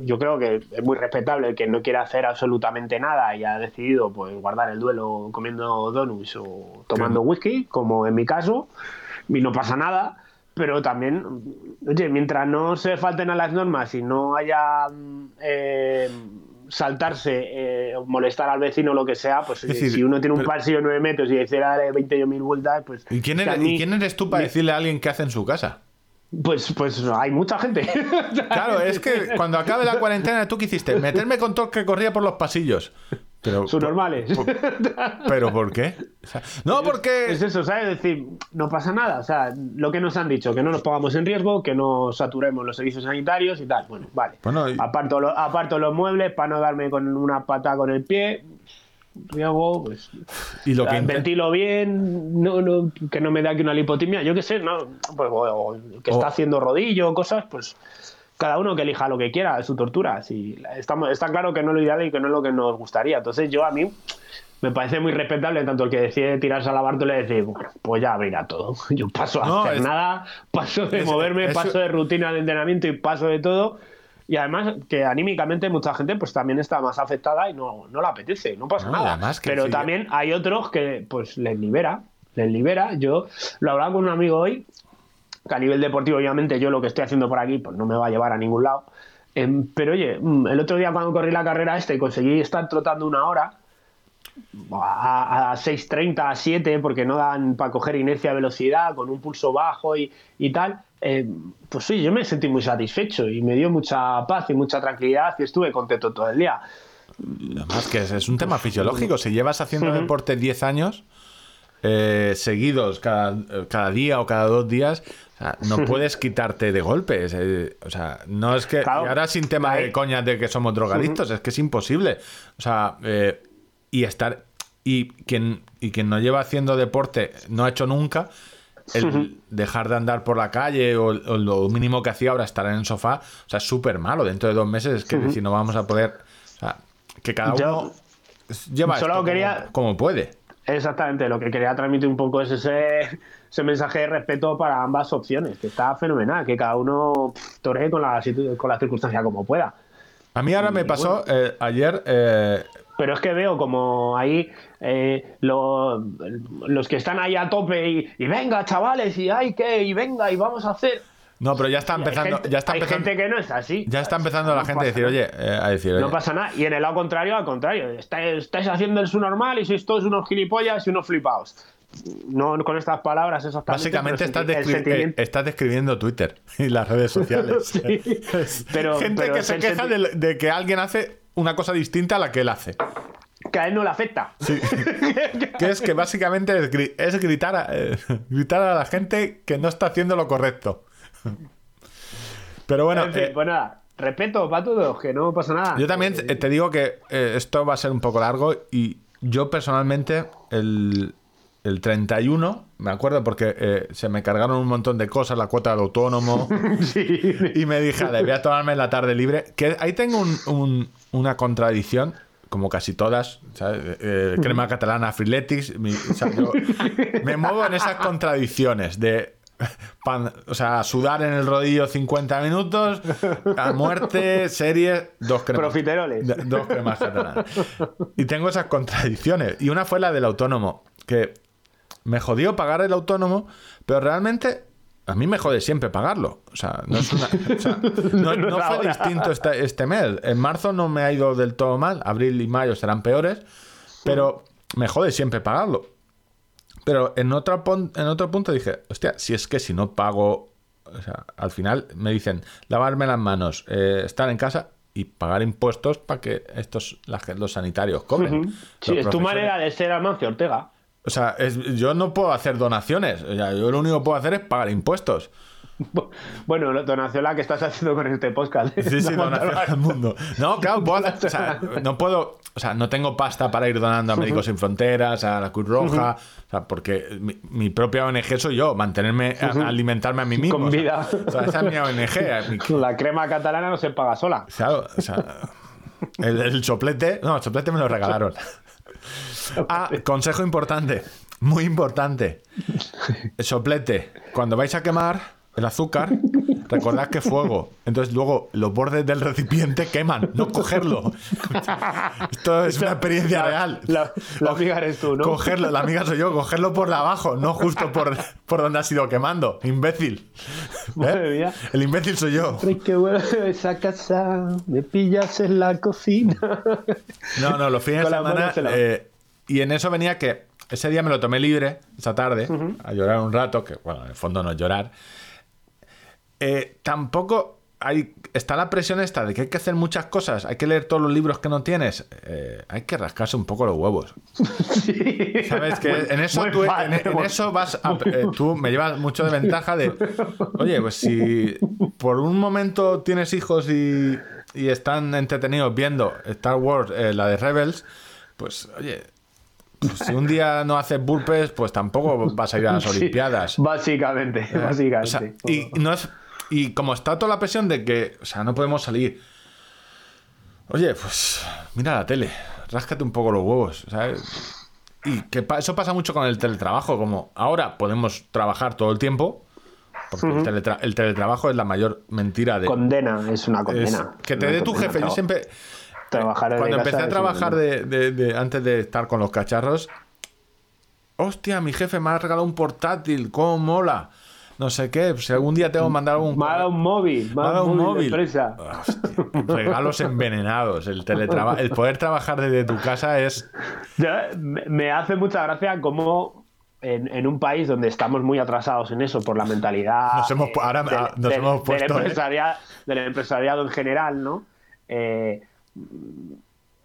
[SPEAKER 1] yo creo que es muy respetable el que no quiera hacer absolutamente nada y ha decidido pues guardar el duelo comiendo donuts o tomando
[SPEAKER 2] Que-
[SPEAKER 1] whisky, como en mi caso, y no pasa nada. Pero también, oye, mientras no se falten a las normas y no haya mm, eh, saltarse, eh, o molestar al vecino o lo que sea, pues
[SPEAKER 2] decir,
[SPEAKER 1] si uno tiene un
[SPEAKER 2] pero-
[SPEAKER 1] pasillo de 9 metros y dice darle 20 mil vueltas, pues.
[SPEAKER 2] ¿Y quién, eres,
[SPEAKER 1] mí-
[SPEAKER 2] ¿Y quién eres tú para decirle a alguien qué hace en su casa?
[SPEAKER 1] Pues, pues hay mucha gente.
[SPEAKER 2] Claro, es que cuando acabe la cuarentena, ¿tú qué hiciste? Meterme con todo el que corría por los pasillos. Pero,
[SPEAKER 1] Sus normales.
[SPEAKER 2] ¿Pero por qué? O sea, no, porque...
[SPEAKER 1] Es eso, ¿sabes? Es decir, no pasa nada. O sea, lo que nos han dicho, que no nos pongamos en riesgo, que no saturemos los servicios sanitarios y tal. Bueno, vale.
[SPEAKER 2] Bueno, y-
[SPEAKER 1] aparto, lo- aparto los muebles para no darme con una pata con el pie. Riego, pues.
[SPEAKER 2] Y lo que
[SPEAKER 1] ventilo bien, no, no, que no me da aquí una lipotimia. Yo qué sé, ¿no? Pues, o- o que está haciendo rodillo, cosas, pues. Cada uno que elija lo que quiera, es su tortura. Si estamos, está claro que no es lo ideal y que no es lo que nos gustaría. Entonces, yo a mí me parece muy respetable tanto el que decide tirarse a la Bartola y decir, bueno, pues ya verá todo. Yo paso a
[SPEAKER 2] No,
[SPEAKER 1] hacer
[SPEAKER 2] es-
[SPEAKER 1] nada, paso de
[SPEAKER 2] es-
[SPEAKER 1] moverme,
[SPEAKER 2] eso-
[SPEAKER 1] paso de rutina de entrenamiento y paso de todo. Y además que anímicamente mucha gente pues también está más afectada y no, no le apetece, no pasa
[SPEAKER 2] No,
[SPEAKER 1] nada. Pero también hay otros que pues les libera, les libera. Yo lo hablaba con un amigo hoy, que a nivel deportivo obviamente yo lo que estoy haciendo por aquí pues no me va a llevar a ningún lado. Em, pero oye, mm, el otro día cuando corrí la carrera este conseguí estar trotando una hora a, a 6.30, a 7, porque no dan para coger inercia velocidad, con un pulso bajo y, y tal, eh, pues sí, yo me sentí muy satisfecho y me dio mucha paz y mucha tranquilidad y estuve contento todo el día.
[SPEAKER 2] Además que es, es un tema fisiológico. Si llevas haciendo deporte 10 años eh, seguidos cada, cada día o cada dos días, sea, no puedes quitarte de golpes. eh, o sea, no es que...
[SPEAKER 1] Claro.
[SPEAKER 2] y ahora sin tema de coñas de que somos drogadictos, es que es imposible. O sea, eh, y estar... Y quien, y quien no lleva haciendo deporte, no ha hecho nunca, el dejar de andar por la calle o, o lo mínimo que hacía ahora estar en el sofá, o sea, es súper malo. Dentro de dos meses es que decir, no vamos a poder... O sea, que cada
[SPEAKER 1] Yo
[SPEAKER 2] uno lleva
[SPEAKER 1] solo
[SPEAKER 2] esto
[SPEAKER 1] quería-
[SPEAKER 2] como, como puede.
[SPEAKER 1] Exactamente, lo que quería transmitir un poco es ese, ese mensaje de respeto para ambas opciones, que está fenomenal, que cada uno toree con la, con la circunstancia como pueda.
[SPEAKER 2] A mí ahora me pasó eh, ayer... eh,
[SPEAKER 1] Pero es que veo como ahí eh, lo- los que están ahí a tope y, y venga, chavales, y hay que, y venga, y vamos a hacer.
[SPEAKER 2] no, pero ya está empezando...
[SPEAKER 1] gente-
[SPEAKER 2] ya está
[SPEAKER 1] hay
[SPEAKER 2] empezando,
[SPEAKER 1] gente que no es así.
[SPEAKER 2] ya está empezando la
[SPEAKER 1] No
[SPEAKER 2] gente a decir, oye, eh, a decir,
[SPEAKER 1] No
[SPEAKER 2] oye,
[SPEAKER 1] pasa nada. Y en el lado contrario, al contrario. Estáis, estáis haciendo el su normal y sois todos unos gilipollas y unos flipados. No con estas palabras exactamente.
[SPEAKER 2] Básicamente estás, descri-
[SPEAKER 1] sentimiento-
[SPEAKER 2] eh, estás describiendo Twitter y las redes sociales.
[SPEAKER 1] Sí. Pero-
[SPEAKER 2] gente
[SPEAKER 1] pero
[SPEAKER 2] que se queja de, de que alguien hace una cosa distinta a la que él hace.
[SPEAKER 1] que a él no le afecta.
[SPEAKER 2] Que es que básicamente es, gri- es gritar, a, eh, gritar a la gente que no está haciendo lo correcto. Pero bueno,
[SPEAKER 1] en fin,
[SPEAKER 2] eh,
[SPEAKER 1] pues nada. Respeto para todos, que no pasa nada.
[SPEAKER 2] yo también te digo que eh, esto va a ser un poco largo y yo personalmente el, el 31, me acuerdo porque eh, se me cargaron un montón de cosas, la cuota del autónomo,
[SPEAKER 1] Sí.
[SPEAKER 2] y me dije, "Ale, voy a tomarme la tarde libre. Que ahí tengo un- un- una contradicción, como casi todas. ¿sabes? Eh, crema catalana, freeletics. mi- o sea, yo me muevo en esas contradicciones de. pan- o sea, sudar en el rodillo 50 minutos, a muerte, serie, dos cremas.
[SPEAKER 1] Profiteroles.
[SPEAKER 2] Dos cremas catalanas. Y tengo esas contradicciones. Y una fue la del autónomo, que me jodió pagar el autónomo, pero realmente a mí me jode siempre pagarlo. O sea, no, es una- o sea, no- no fue distinto este, este mes. En marzo no me ha ido del todo mal, abril y mayo serán peores, pero me jode siempre pagarlo. Pero en otro, en otro punto dije, hostia, si es que si no pago, o sea, al final me dicen lavarme las manos, eh, estar en casa y pagar impuestos para que estos los sanitarios cobren.
[SPEAKER 1] Ujú. Sí, es tu manera de ser Amancio Ortega.
[SPEAKER 2] O sea, es- yo no puedo hacer donaciones. O sea, yo lo único que puedo hacer es pagar impuestos.
[SPEAKER 1] Bueno, donación la que estás haciendo con este podcast.
[SPEAKER 2] Sí, sí,
[SPEAKER 1] No,
[SPEAKER 2] donación al mundo. No, claro, puedo hacer- o sea, no puedo, o sea, no tengo pasta para ir donando a Médicos Sin Fronteras, a la Cruz Roja, o sea, porque mi, mi propia ONG soy yo, mantenerme, a- alimentarme a mí mismo.
[SPEAKER 1] Con
[SPEAKER 2] o sea,
[SPEAKER 1] vida.
[SPEAKER 2] O sea, esa es mi ONG. mi-
[SPEAKER 1] La crema catalana no se paga sola.
[SPEAKER 2] Claro, o sea, el, el soplete, no, el soplete me lo regalaron. Ah, consejo importante, muy importante. El soplete, cuando vais a quemar el azúcar, recordad que fuego. Entonces luego los bordes del recipiente queman, no cogerlo. Esto es una experiencia
[SPEAKER 1] La-
[SPEAKER 2] real.
[SPEAKER 1] La, la amiga eres tú, ¿no?
[SPEAKER 2] Cogerlo, la amiga soy yo, cogerlo por abajo, no justo por, por donde has ido quemando. Imbécil. ¿Eh? El imbécil soy yo.
[SPEAKER 1] Bueno esa casa, me pillas en la cocina.
[SPEAKER 2] No, no, los fines de semana. eh, y en eso venía que ese día me lo tomé libre, esa tarde, a llorar un rato, que bueno, en el fondo no es llorar. Eh, tampoco hay, está la presión esta de que hay que hacer muchas cosas, hay que leer todos los libros que no tienes. Eh, hay que rascarse un poco los huevos. ¿Sabes? Que
[SPEAKER 1] Muy-
[SPEAKER 2] en eso, tú,
[SPEAKER 1] fan,
[SPEAKER 2] en, en eso vas a- eh, tú me llevas mucho de ventaja de, oye, pues si por un momento tienes hijos y, y están entretenidos viendo Star Wars, eh, la de Rebels, pues oye, si un día no haces burpes, pues tampoco vas a ir a las
[SPEAKER 1] Sí,
[SPEAKER 2] Olimpiadas.
[SPEAKER 1] Básicamente,
[SPEAKER 2] O
[SPEAKER 1] básicamente.
[SPEAKER 2] sea, y no es y como está toda la presión de que, o sea, no podemos salir. Oye, pues mira la tele, ráscate un poco los huevos, ¿sabes? Y que pa- eso pasa mucho con el teletrabajo, como ahora podemos trabajar todo el tiempo, porque el, teletra- el teletrabajo es la mayor mentira de...
[SPEAKER 1] Condena, es una
[SPEAKER 2] es
[SPEAKER 1] condena.
[SPEAKER 2] que te dé tu jefe. Yo siempre...
[SPEAKER 1] Trabajar
[SPEAKER 2] Cuando empecé a trabajar de, de- de- antes de estar con los cacharros, hostia, mi jefe me ha regalado un portátil, cómo mola. No sé qué, si algún día tengo que mandar un...
[SPEAKER 1] Me ha dado un móvil,
[SPEAKER 2] Me ha dado un móvil. Hostia, regalos envenenados. El, teletraba- el poder trabajar desde tu casa es...
[SPEAKER 1] Me hace mucha gracia cómo en, en un país donde estamos muy atrasados en eso por la mentalidad
[SPEAKER 2] Nos hemos ahora- ah, nos hemos puesto,
[SPEAKER 1] del,
[SPEAKER 2] ¿eh?
[SPEAKER 1] empresaria- del empresariado en general, ¿no? Eh,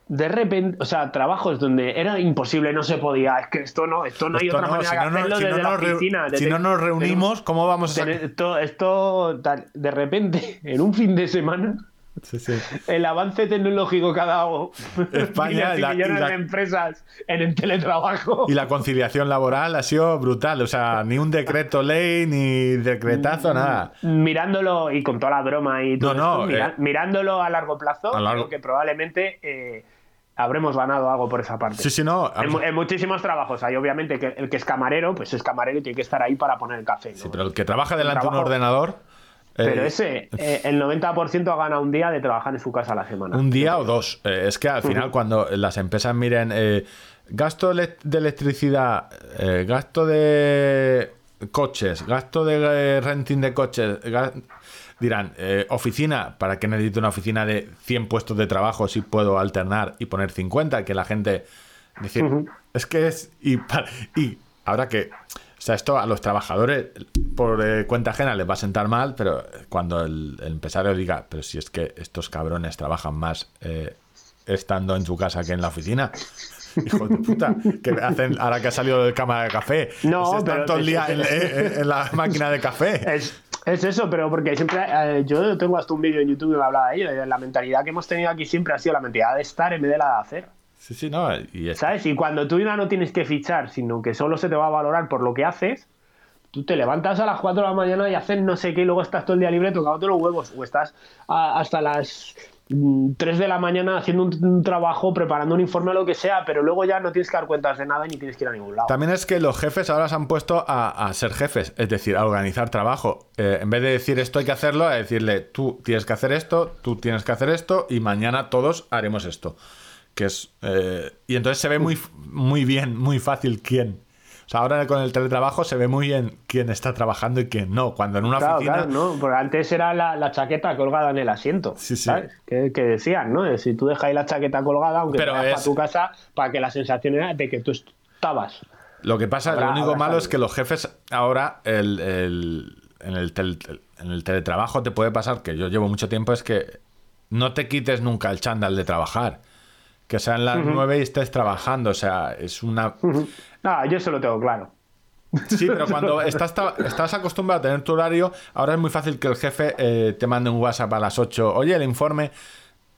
[SPEAKER 1] de repente, o sea, trabajos donde era imposible, no se podía, es que esto no, esto no hay
[SPEAKER 2] Esto
[SPEAKER 1] otra
[SPEAKER 2] no,
[SPEAKER 1] manera
[SPEAKER 2] si
[SPEAKER 1] de
[SPEAKER 2] no
[SPEAKER 1] hacerlo
[SPEAKER 2] si no
[SPEAKER 1] desde la oficina.
[SPEAKER 2] si no nos reunimos, ¿cómo vamos a sacar?
[SPEAKER 1] esto, esto tal, de repente, en un fin de semana,
[SPEAKER 2] Sí, sí.
[SPEAKER 1] el avance tecnológico que ha dado
[SPEAKER 2] España
[SPEAKER 1] y
[SPEAKER 2] la- y
[SPEAKER 1] millones
[SPEAKER 2] la-
[SPEAKER 1] de empresas en el teletrabajo.
[SPEAKER 2] Y la conciliación laboral ha sido brutal. O sea, ni un decreto ley, ni decretazo, nada.
[SPEAKER 1] mirándolo y con toda la broma y todo
[SPEAKER 2] No, no,
[SPEAKER 1] esto, mira-
[SPEAKER 2] eh,
[SPEAKER 1] mirándolo a largo plazo,
[SPEAKER 2] a largo-
[SPEAKER 1] creo que probablemente eh, habremos ganado algo por esa parte.
[SPEAKER 2] Sí, sí, no.
[SPEAKER 1] En, mu- en muchísimos trabajos hay obviamente que el que es camarero, pues es camarero y tiene que estar ahí para poner el café. ¿no?
[SPEAKER 2] Sí, pero el que trabaja delante de un ordenador.
[SPEAKER 1] Pero
[SPEAKER 2] eh,
[SPEAKER 1] ese, eh, el 90% ha ganado un día de trabajar en su casa a la semana.
[SPEAKER 2] Un día o dos. Eh, es que al final, cuando las empresas miren eh, gasto de electricidad, eh, gasto de coches, gasto de eh, renting de coches, dirán, eh, oficina, ¿para qué necesito una oficina de 100 puestos de trabajo si puedo alternar y poner 50? Que la gente. Decir, es que es. Y, y ahora que. O sea, esto a los trabajadores por eh, cuenta ajena les va a sentar mal, pero cuando el, el empresario diga, pero si es que estos cabrones trabajan más eh, estando en su casa que en la oficina. Hijo de puta, que hacen ahora que ha salido de cámara de café.
[SPEAKER 1] No,
[SPEAKER 2] Se están
[SPEAKER 1] pero-
[SPEAKER 2] todo el día en, en- en la máquina de café.
[SPEAKER 1] Es, es eso, pero porque siempre. eh, yo tengo hasta un vídeo en YouTube que me hablaba de ello. de la mentalidad que hemos tenido aquí siempre ha sido la mentalidad de estar en vez de la de hacer.
[SPEAKER 2] Sí, sí, no. Y es-
[SPEAKER 1] ¿Sabes? Y cuando tú ya no tienes que fichar, sino que solo se te va a valorar por lo que haces, tú te levantas a las 4 de la mañana y haces no sé qué, y luego estás todo el día libre tocándote los huevos, o estás a- hasta las mm, 3 de la mañana haciendo un, un trabajo, preparando un informe o lo que sea, pero luego ya no tienes que dar cuentas de nada ni tienes que ir a ningún lado.
[SPEAKER 2] También es que los jefes ahora se han puesto a, a ser jefes, es decir, a organizar trabajo. Eh, en vez de decir esto hay que hacerlo, a decirle tú tienes que hacer esto, tú tienes que hacer esto y mañana todos haremos esto. Que es, eh, y entonces se ve muy, muy bien, muy fácil quién. O sea, ahora con el teletrabajo se ve muy bien quién está trabajando y quién no. Cuando en una
[SPEAKER 1] Claro,
[SPEAKER 2] oficina.
[SPEAKER 1] claro, ¿no? Porque antes era la, la chaqueta colgada en el asiento.
[SPEAKER 2] Sí, sí.
[SPEAKER 1] ¿sabes? Que, que decían, ¿no? Si tú dejas ahí la chaqueta colgada, aunque
[SPEAKER 2] Pero
[SPEAKER 1] te vayas
[SPEAKER 2] es-
[SPEAKER 1] para tu casa, para que la sensación era de que tú estabas.
[SPEAKER 2] Lo que pasa,
[SPEAKER 1] Ahora-
[SPEAKER 2] lo único malo es que los jefes ahora el, el- en, el tel- en el teletrabajo te puede pasar, que yo llevo mucho tiempo, es que no te quites nunca el chándal de trabajar. Que sean las nueve y estés trabajando. O sea, es una...
[SPEAKER 1] Ah, yo eso lo tengo claro.
[SPEAKER 2] Sí, pero cuando estás, estás acostumbrado a tener tu horario, ahora es muy fácil que el jefe eh, te mande un WhatsApp a las 8. Oye, el informe.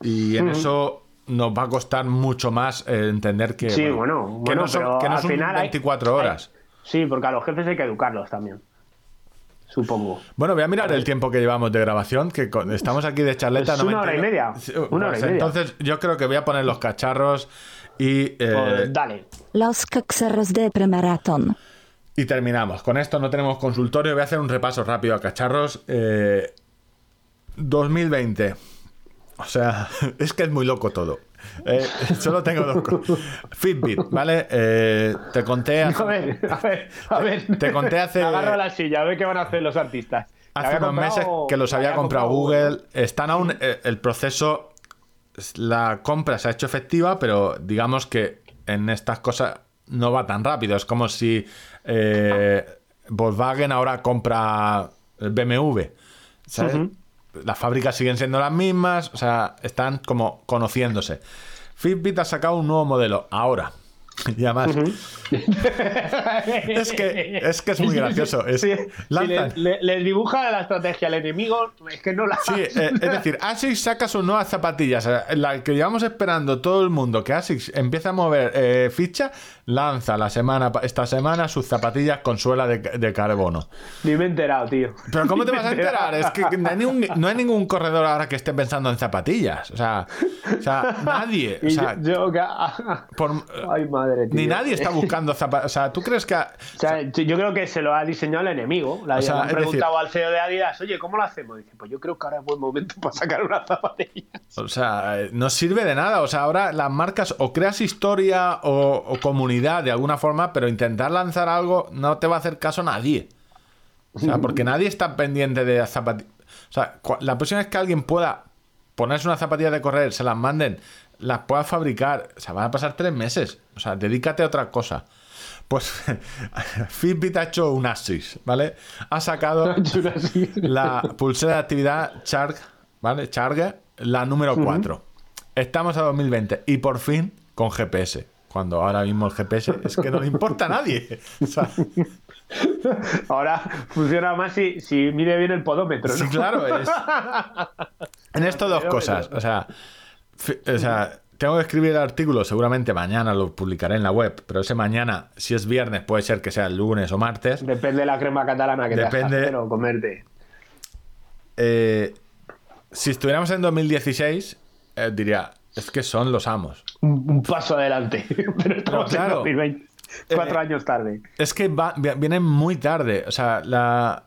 [SPEAKER 2] Y en eso nos va a costar mucho más eh, entender que,
[SPEAKER 1] Sí, bueno,
[SPEAKER 2] que
[SPEAKER 1] bueno,
[SPEAKER 2] no son,
[SPEAKER 1] pero
[SPEAKER 2] que no
[SPEAKER 1] al
[SPEAKER 2] son
[SPEAKER 1] final hay-
[SPEAKER 2] 24 horas.
[SPEAKER 1] Sí, porque a los jefes hay que educarlos también. Supongo.
[SPEAKER 2] Bueno, voy a mirar el tiempo que llevamos de grabación, que con- estamos aquí de charleta.
[SPEAKER 1] Es una hora y media. Una hora
[SPEAKER 2] pues
[SPEAKER 1] y media.
[SPEAKER 2] Entonces yo creo que voy a poner los cacharros y, eh,
[SPEAKER 1] Pues dale.
[SPEAKER 3] Los cacharros de premaratón.
[SPEAKER 2] y terminamos. Con esto no tenemos consultorio. Voy a hacer un repaso rápido a cacharros. Eh, 2020. O sea, es que es muy loco todo. Eh, solo tengo dos cosas. Fitbit, ¿vale? Eh, te conté hace,
[SPEAKER 1] A ver, a ver, a ver.
[SPEAKER 2] te conté hace-
[SPEAKER 1] agarro la silla, a ver qué van a hacer los artistas. ¿La
[SPEAKER 2] hace unos meses que los había comprado Google. Están aún. eh, el proceso. La compra se ha hecho efectiva, pero digamos que en estas cosas no va tan rápido. Es como si eh, Volkswagen ahora compra BMW. ¿sabes? Las fábricas siguen siendo las mismas, o sea, están como conociéndose. Fitbit ha sacado un nuevo modelo ahora. Y además, es que es que es muy gracioso. Es,
[SPEAKER 1] Sí,
[SPEAKER 2] lanzan-
[SPEAKER 1] si le- le- les dibuja la estrategia al enemigo, es que no la.
[SPEAKER 2] Sí, eh, es decir, ASICS saca sus nuevas zapatillas. La que llevamos esperando todo el mundo, que ASICS empieza a mover eh, ficha, lanza la semana esta semana sus zapatillas con suela de, de carbono.
[SPEAKER 1] Ni me he enterado, tío.
[SPEAKER 2] Pero ¿cómo te vas a enterar? Es que no hay, ningún, no hay ningún corredor ahora que esté pensando en zapatillas. O sea, o sea nadie. O sea,
[SPEAKER 1] yo, yo que-
[SPEAKER 2] por-
[SPEAKER 1] Ay, madre, tío.
[SPEAKER 2] ni nadie está buscando zapatillas. O sea, ¿tú crees que... a-
[SPEAKER 1] O sea, yo creo que se lo ha diseñado el enemigo. La,
[SPEAKER 2] O sea,
[SPEAKER 1] le han preguntado al CEO de Adidas, oye, ¿cómo lo hacemos? Dice, pues yo creo que ahora es buen momento para sacar una zapatilla.
[SPEAKER 2] O sea, no sirve de nada. O sea, ahora las marcas o creas historia o, o comunidad de alguna forma, pero intentar lanzar algo no te va a hacer caso nadie. O sea, porque nadie está pendiente de zapatillas. O sea, la próxima vez que alguien pueda ponerse una zapatilla de correr, se las manden, las pueda fabricar, o sea, van a pasar tres meses. O sea, dedícate a otra cosa. Pues Fitbit ha hecho un Asis, ¿vale? Ha sacado la pulsera de actividad Charge, ¿vale? Charge, la número 4. Estamos a 2020 y por fin con GPS. Cuando ahora mismo el GPS es que no le importa a nadie. O sea,
[SPEAKER 1] Ahora funciona más si, si mide bien el podómetro, ¿no?
[SPEAKER 2] sí, claro, es. En esto dos cosas. O sea, o sea, tengo que escribir el artículo, seguramente mañana lo publicaré en la web, pero ese mañana, si es viernes, puede ser que sea el lunes o martes.
[SPEAKER 1] Depende de la crema catalana que te
[SPEAKER 2] Depende-
[SPEAKER 1] hagas hacer o comerte.
[SPEAKER 2] Eh, si estuviéramos en 2016, eh, diría, es que son los amos.
[SPEAKER 1] Un, un paso adelante. Pero estamos
[SPEAKER 2] claro.
[SPEAKER 1] en 2020. Cuatro
[SPEAKER 2] Eh,
[SPEAKER 1] años tarde.
[SPEAKER 2] Es que va- vi- vienen muy tarde. O sea, la,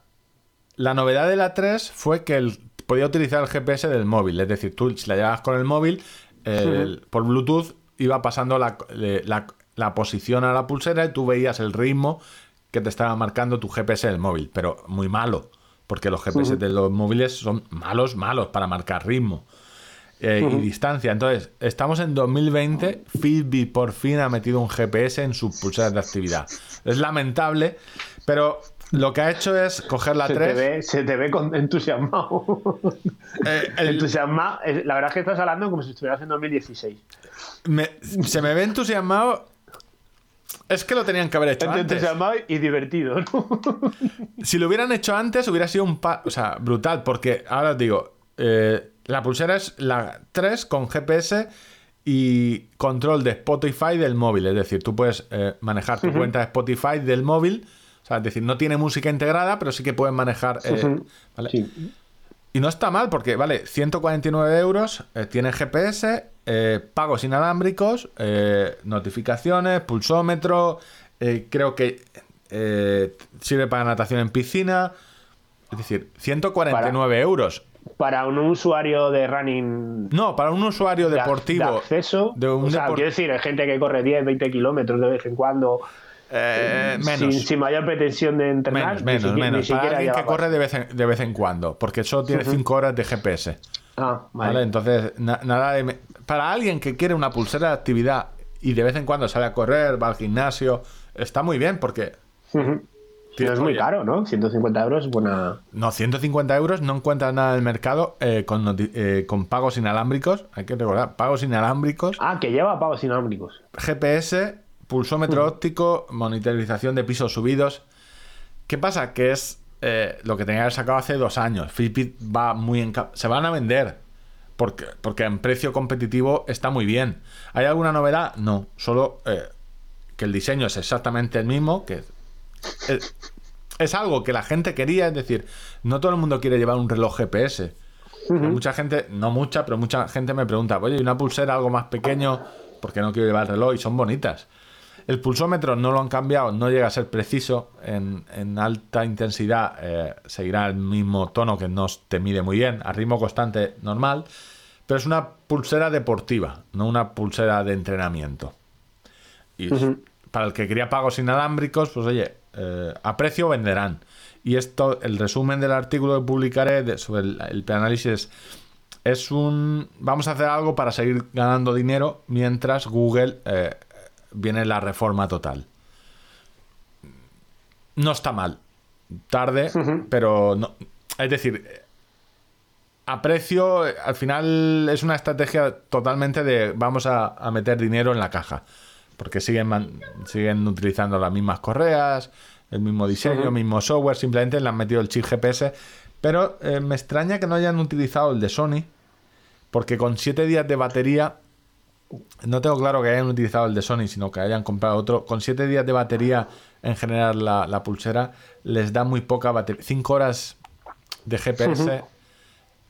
[SPEAKER 2] la novedad de la 3 fue que el- podía utilizar el GPS del móvil. Es decir, tú si la llevabas con el móvil, el- por Bluetooth iba pasando la- la posición a la pulsera y tú veías el ritmo que te estaba marcando tu GPS del móvil. Pero muy malo, porque los GPS de los móviles son malos, malos para marcar ritmo. eh, y distancia. Entonces, estamos en 2020, Fitbit por fin ha metido un GPS en sus pulseras de actividad. Es lamentable, pero lo que ha hecho es coger la
[SPEAKER 1] Se te,
[SPEAKER 2] 3.
[SPEAKER 1] ve, se te ve con- entusiasmado.
[SPEAKER 2] eh, el-
[SPEAKER 1] entusiasmado. Eh, La verdad es que estás hablando como si estuvieras en 2016.
[SPEAKER 2] me- se me ve entusiasmado. Es que lo tenían que haber hecho antes.
[SPEAKER 1] Entusiasmado y divertido, ¿no?
[SPEAKER 2] Si lo hubieran hecho antes, hubiera sido un pa o sea, brutal, porque ahora os digo, eh, la pulsera es la 3 con GPS y control de Spotify del móvil. Es decir, tú puedes eh, manejar tu cuenta de Spotify del móvil. Sea, es decir, no tiene música integrada, pero sí que puedes manejar. eh, ¿vale?
[SPEAKER 1] Sí.
[SPEAKER 2] Y no está mal, porque vale, 149 euros, eh, tiene GPS, eh, pagos inalámbricos, notificaciones, pulsómetro, creo que sirve para natación en piscina. Es decir, 149 euros.
[SPEAKER 1] Para un usuario de running
[SPEAKER 2] No, para un usuario
[SPEAKER 1] de-
[SPEAKER 2] deportivo.
[SPEAKER 1] de acceso,
[SPEAKER 2] de un
[SPEAKER 1] o sea, quiero decir, hay gente que corre 10, 20 kilómetros de vez en cuando,
[SPEAKER 2] eh, menos.
[SPEAKER 1] sin, sin mayor pretensión de entrenar.
[SPEAKER 2] Menos,
[SPEAKER 1] ni
[SPEAKER 2] menos,
[SPEAKER 1] siquiera-
[SPEAKER 2] menos.
[SPEAKER 1] ni
[SPEAKER 2] Para alguien que corre de vez en, de vez en cuando, porque solo tiene 5 horas de GPS.
[SPEAKER 1] Ah,
[SPEAKER 2] ¿vale?
[SPEAKER 1] vale.
[SPEAKER 2] Entonces, na- nada de... Para alguien que quiere una pulsera de actividad y de vez en cuando sale a correr, va al gimnasio, está muy bien porque...
[SPEAKER 1] Es muy caro, ¿no? 150 euros es buena.
[SPEAKER 2] No, 150 euros no encuentras nada en el mercado eh, con, eh, con pagos inalámbricos. Hay que recordar, pagos inalámbricos,
[SPEAKER 1] Ah, que lleva pagos inalámbricos.
[SPEAKER 2] GPS, pulsómetro óptico, monitorización de pisos subidos. ¿Qué pasa? Que es eh, lo que tenía que haber sacado hace dos años. Fitbit va muy en... Se van a vender. Porque, porque en precio competitivo está muy bien. ¿Hay alguna novedad? No. Solo eh, que el diseño es exactamente el mismo. Que es, es algo que la gente quería. Es decir, no todo el mundo quiere llevar un reloj GPS. Mucha gente, no mucha, pero mucha gente me pregunta, oye, ¿y una pulsera algo más pequeño? Porque no quiero llevar el reloj y son bonitas. El pulsómetro no lo han cambiado, no llega a ser preciso. En, en alta intensidad eh, seguirá el mismo tono que no te mide muy bien, a ritmo constante normal. Pero es una pulsera deportiva, no una pulsera de entrenamiento. Y para el que quería pagos inalámbricos, pues oye, eh, a precio venderán. Y esto, el resumen del artículo que publicaré de- sobre el, el análisis es un... Vamos a hacer algo para seguir ganando dinero mientras Google eh, viene la reforma total. No está mal. Tarde, pero no... Es decir, a precio, eh, al final es una estrategia totalmente de vamos a, a meter dinero en la caja. porque siguen, man- siguen utilizando las mismas correas, el mismo diseño, el mismo software, simplemente le han metido el chip GPS. Pero eh, me extraña que no hayan utilizado el de Sony, porque con 7 días de batería, no tengo claro que hayan utilizado el de Sony, sino que hayan comprado otro. Con 7 días de batería, en general, la, la pulsera les da muy poca batería. 5 horas de GPS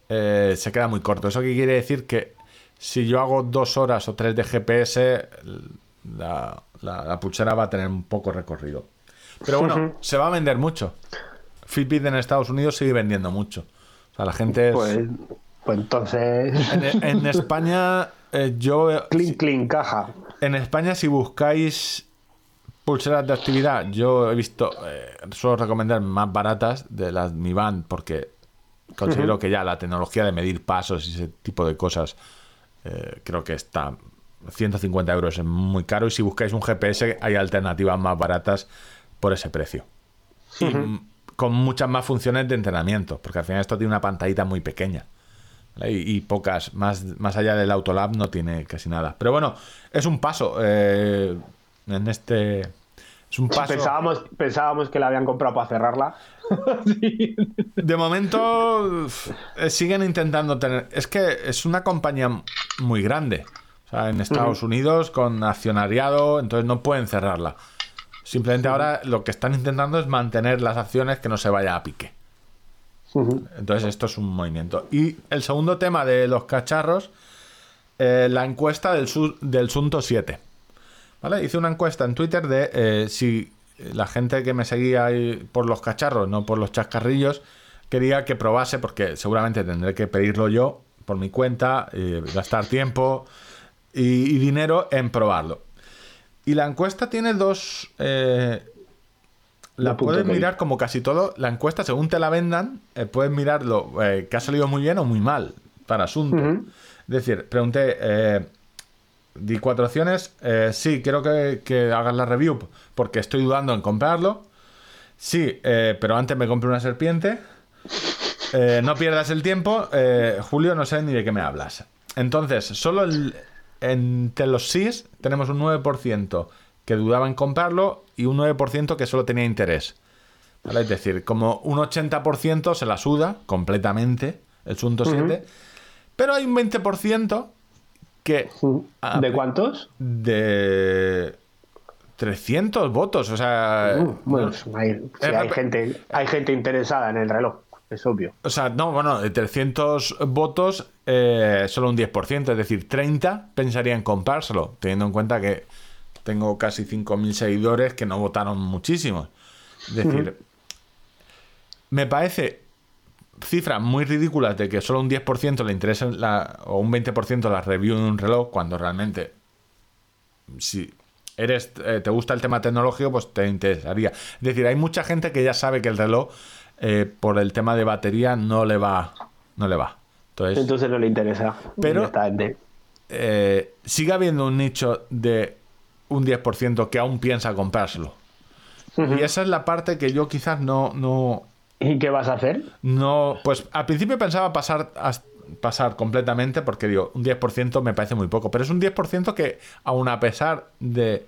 [SPEAKER 2] eh, se queda muy corto. ¿Eso qué quiere decir? Que si yo hago 2 horas o 3 de GPS, la, la- la pulsera va a tener un poco recorrido. Pero bueno, se va a vender mucho. Fitbit en Estados Unidos sigue vendiendo mucho. O sea, la gente es...
[SPEAKER 1] Pues, pues entonces.
[SPEAKER 2] En, en España, eh, yo
[SPEAKER 1] clean, clean, caja.
[SPEAKER 2] en España, si buscáis pulseras de actividad, yo he visto, eh, suelo recomendar más baratas de las Mi Band porque considero que ya la tecnología de medir pasos y ese tipo de cosas eh, creo que está 150 euros es muy caro y si buscáis un GPS hay alternativas más baratas por ese precio. Y con muchas más funciones de entrenamiento, porque al final esto tiene una pantallita muy pequeña. Y, y pocas, más, más allá del Autolab no tiene casi nada. Pero bueno, es un paso. eh, en este. Es un paso.
[SPEAKER 1] Pensábamos, pensábamos que la habían comprado para cerrarla. Sí.
[SPEAKER 2] De momento eh, siguen intentando tener. Es que es una compañía muy grande. O sea, en Estados Unidos con accionariado, entonces no pueden cerrarla. Simplemente ahora lo que están intentando es mantener las acciones que no se vaya a pique. Entonces esto es un movimiento. Y el segundo tema de los cacharros, eh, la encuesta del, del Sunto 7. ¿Vale? Hice una encuesta en Twitter de eh, si la gente que me seguía por los cacharros, no por los chascarrillos, quería que probase, porque seguramente tendré que pedirlo yo por mi cuenta, gastar tiempo y, y dinero en probarlo. Y la encuesta tiene dos... eh, la puedes
[SPEAKER 1] de
[SPEAKER 2] mirar como casi todo. La encuesta, según te la vendan, eh, puedes mirarlo eh, que ha salido muy bien o muy mal para asunto. Es decir, pregunté, eh, di cuatro opciones. eh, sí, quiero que, que hagas la review porque estoy dudando en comprarlo. Sí, pero antes me compré una serpiente. No pierdas el tiempo. Julio, no sé ni de qué me hablas. Entonces, solo el- entre los sís tenemos un 9% que dudaba en comprarlo y un 9% que solo tenía interés. ¿Vale? Es decir, como un 80% se la suda completamente el Sunto 7. Pero hay un 20% que...
[SPEAKER 1] ¿De cuántos?
[SPEAKER 2] de 300 votos, o sea,
[SPEAKER 1] Uh, bueno, hay, sí,
[SPEAKER 2] Eh,
[SPEAKER 1] hay gente, hay gente interesada en el reloj, es obvio.
[SPEAKER 2] o sea, no, bueno, de 300 votos eh, solo un 10%, es decir, 30 pensaría en comprárselo, teniendo en cuenta que tengo casi 5.000 seguidores que no votaron muchísimo. Es decir, me parece cifras muy ridículas de que solo un 10% le interesa la, o un 20% la review de un reloj cuando realmente si eres eh, te gusta el tema tecnológico pues te interesaría es decir hay mucha gente que ya sabe que el reloj eh, por el tema de batería no le va no le va entonces
[SPEAKER 1] Entonces no le interesa.
[SPEAKER 2] Pero- eh, sigue habiendo un nicho de un 10% que aún piensa comprárselo. Y esa es la parte que yo quizás no no
[SPEAKER 1] ¿Y qué vas a hacer?
[SPEAKER 2] no, pues al principio pensaba pasar, as- pasar completamente porque digo, un 10% me parece muy poco, pero es un 10% que aun a pesar de...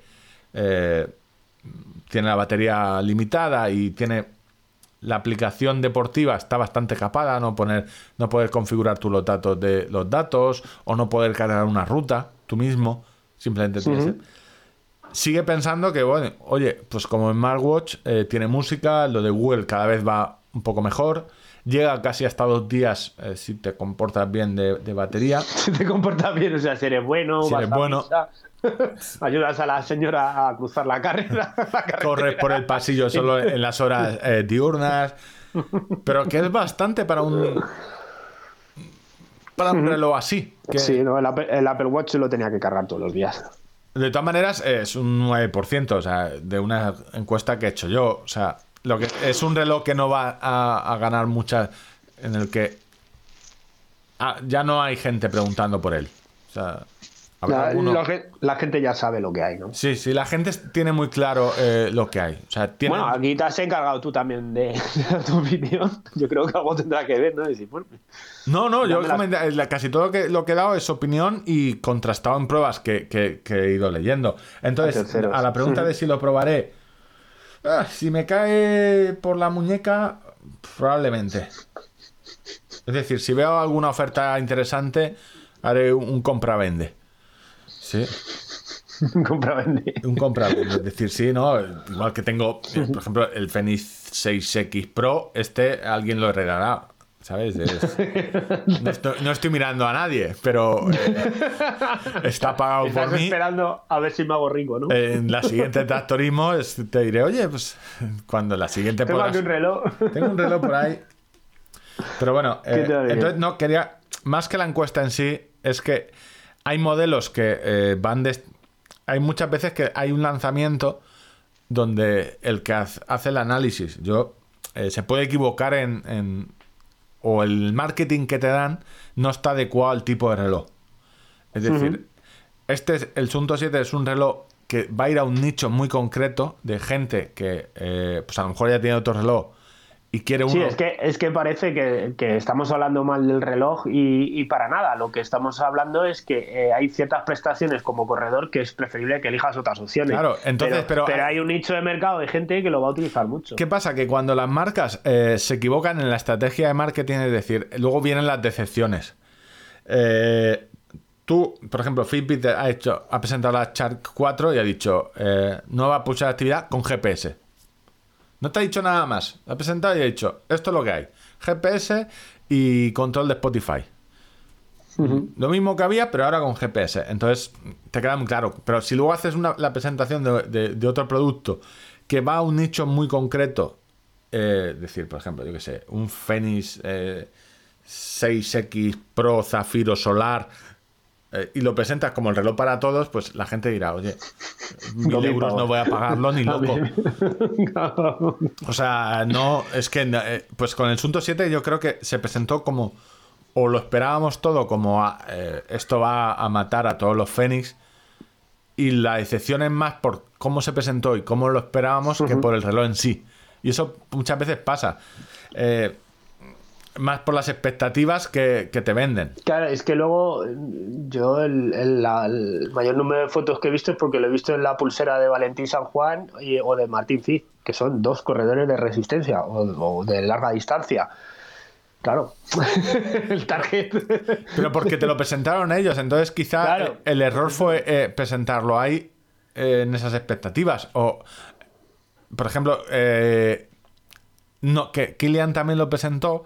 [SPEAKER 2] eh, tiene la batería limitada y tiene la aplicación deportiva está bastante capada, no poner no poder configurar tú los datos de los datos o no poder cargar una ruta tú mismo, simplemente tienes sigue pensando que, bueno, oye, pues como en Smartwatch eh, tiene música, lo de Google cada vez va un poco mejor, llega casi hasta dos días eh, si te comportas bien de, de batería.
[SPEAKER 1] Si te comportas bien, o sea, si eres bueno,
[SPEAKER 2] Si eres bueno.
[SPEAKER 1] ayudas a la señora a cruzar la carrera. la carretera.
[SPEAKER 2] Corres por el pasillo solo en las horas eh, diurnas, pero que es bastante para un para un reloj así. que-
[SPEAKER 1] Sí, no, el, Apple, el Apple Watch lo tenía que cargar todos los días.
[SPEAKER 2] De todas maneras, es un 9%, o sea, de una encuesta que he hecho yo. O sea, lo que es un reloj que no va a, ganar muchas. En el que ah, ya no hay gente preguntando por él. O sea,
[SPEAKER 1] La,
[SPEAKER 2] alguno-
[SPEAKER 1] lo que- la gente ya sabe lo que hay, ¿no?
[SPEAKER 2] Sí, sí, la gente tiene muy claro eh, lo que hay. O sea, tiene...
[SPEAKER 1] Bueno, aquí te has encargado tú también de, de tu opinión. Yo creo que algo tendrá que ver, ¿no? Decir, bueno,
[SPEAKER 2] No, no, yo
[SPEAKER 1] la-
[SPEAKER 2] la- casi todo lo que, lo que he dado es opinión y contrastado en pruebas que, que- que he ido leyendo. Entonces, a la pregunta de si lo probaré, ah, si me cae por la muñeca, probablemente. Es decir, si veo alguna oferta interesante, haré un, un compra-vende. Sí,
[SPEAKER 1] compra vende.
[SPEAKER 2] un compra-vende. Es decir, sí, ¿no? Igual que tengo, eh, por ejemplo, el Fenix 6X Pro, este alguien lo heredará. ¿Sabes? Es- no, estoy, no estoy mirando a nadie, pero eh, está pagado por mí.
[SPEAKER 1] esperando a ver si me hago rico, ¿no?
[SPEAKER 2] En la siguiente tractorismo es- te diré, oye, pues cuando la siguiente
[SPEAKER 1] Tengo
[SPEAKER 2] podrás-
[SPEAKER 1] aquí un reloj.
[SPEAKER 2] Tengo un reloj por ahí. Pero bueno,
[SPEAKER 1] ¿Qué
[SPEAKER 2] eh, entonces no quería. Más que la encuesta en sí, es que hay modelos que eh, van de. Hay muchas veces que hay un lanzamiento donde el que hace el análisis, yo eh, se puede equivocar en, en- o el marketing que te dan no está adecuado al tipo de reloj. Es decir, este es, el Sunto 7 es un reloj que va a ir a un nicho muy concreto de gente que eh, pues a lo mejor ya tiene otro reloj y quiere uno.
[SPEAKER 1] Sí, es que, es que parece que, que estamos hablando mal del reloj y, y para nada. Lo que estamos hablando es que eh, hay ciertas prestaciones como corredor que es preferible que elijas otras opciones.
[SPEAKER 2] Claro, entonces, pero-
[SPEAKER 1] hay un nicho de mercado de gente que lo va a utilizar mucho.
[SPEAKER 2] ¿Qué pasa? Que cuando las marcas eh, se equivocan en la estrategia de marketing, es decir, luego vienen las decepciones. Eh, tú, por ejemplo, Fitbit ha, hecho, ha presentado la Shark 4 y ha dicho eh, nueva pulsera de actividad con GPS. No te ha dicho nada más. La ha presentado y ha dicho esto es lo que hay. GPS y control de Spotify. Lo mismo que había, pero ahora con GPS. Entonces, te queda muy claro. Pero si luego haces una- la presentación de, de- de otro producto que va a un nicho muy concreto, eh, decir, por ejemplo, yo que sé, un Fenix eh, 6X Pro Zafiro Solar, eh, y lo presentas como el reloj para todos, pues la gente dirá, oye, mil
[SPEAKER 1] No
[SPEAKER 2] euros no voy a pagarlo ni loco. O sea, no, es que eh, pues con el Sunto 7 yo creo que se presentó como, o lo esperábamos todo como a, eh, esto va a matar a todos los Fénix, y la decepción es más por cómo se presentó y cómo lo esperábamos que por el reloj en sí. Y eso muchas veces pasa. Eh, más por las expectativas que, que te venden.
[SPEAKER 1] Claro, es que luego yo el, el- la- el mayor número de fotos que he visto es porque lo he visto en la pulsera de Valentín San Juan y- o de Martín Fiz, que son dos corredores de resistencia o, o de larga distancia. Claro, el target.
[SPEAKER 2] Pero porque te lo presentaron ellos, entonces quizá
[SPEAKER 1] Claro.
[SPEAKER 2] el error fue eh, presentarlo ahí eh, en esas expectativas. O, por ejemplo, eh, no, que Kilian también lo presentó,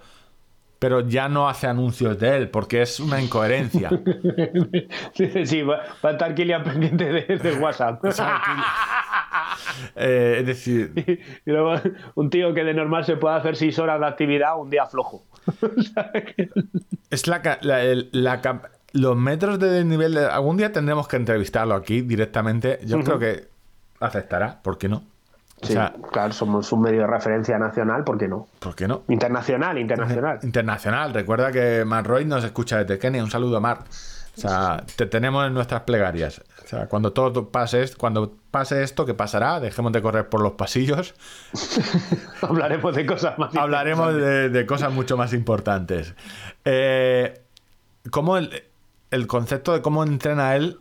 [SPEAKER 2] pero ya no hace anuncios de él, porque es una incoherencia.
[SPEAKER 1] sí, va, va a estar Kilian pendiente de, WhatsApp.
[SPEAKER 2] O sea, Eh, es decir,
[SPEAKER 1] Y luego un tío que de normal se puede hacer seis horas de actividad, un día flojo.
[SPEAKER 2] es la, la- el- la los metros de desnivel. de- algún día tendremos que entrevistarlo aquí directamente. Yo creo que aceptará, ¿por qué no? O
[SPEAKER 1] Sí,
[SPEAKER 2] sea,
[SPEAKER 1] claro, somos un medio de referencia nacional, ¿por qué no?
[SPEAKER 2] ¿por qué no?
[SPEAKER 1] Internacional, internacional.
[SPEAKER 2] Internacional. Recuerda que Mark Roy nos escucha desde Kenia. Un saludo, Mark. O sea, te tenemos en nuestras plegarias. O sea, cuando todo pase, cuando pase esto, que pasará, dejemos de correr por los pasillos,
[SPEAKER 1] Hablaremos de cosas más
[SPEAKER 2] hablaremos de, de cosas mucho más importantes. Eh, ¿Cómo el, el concepto de cómo entrena él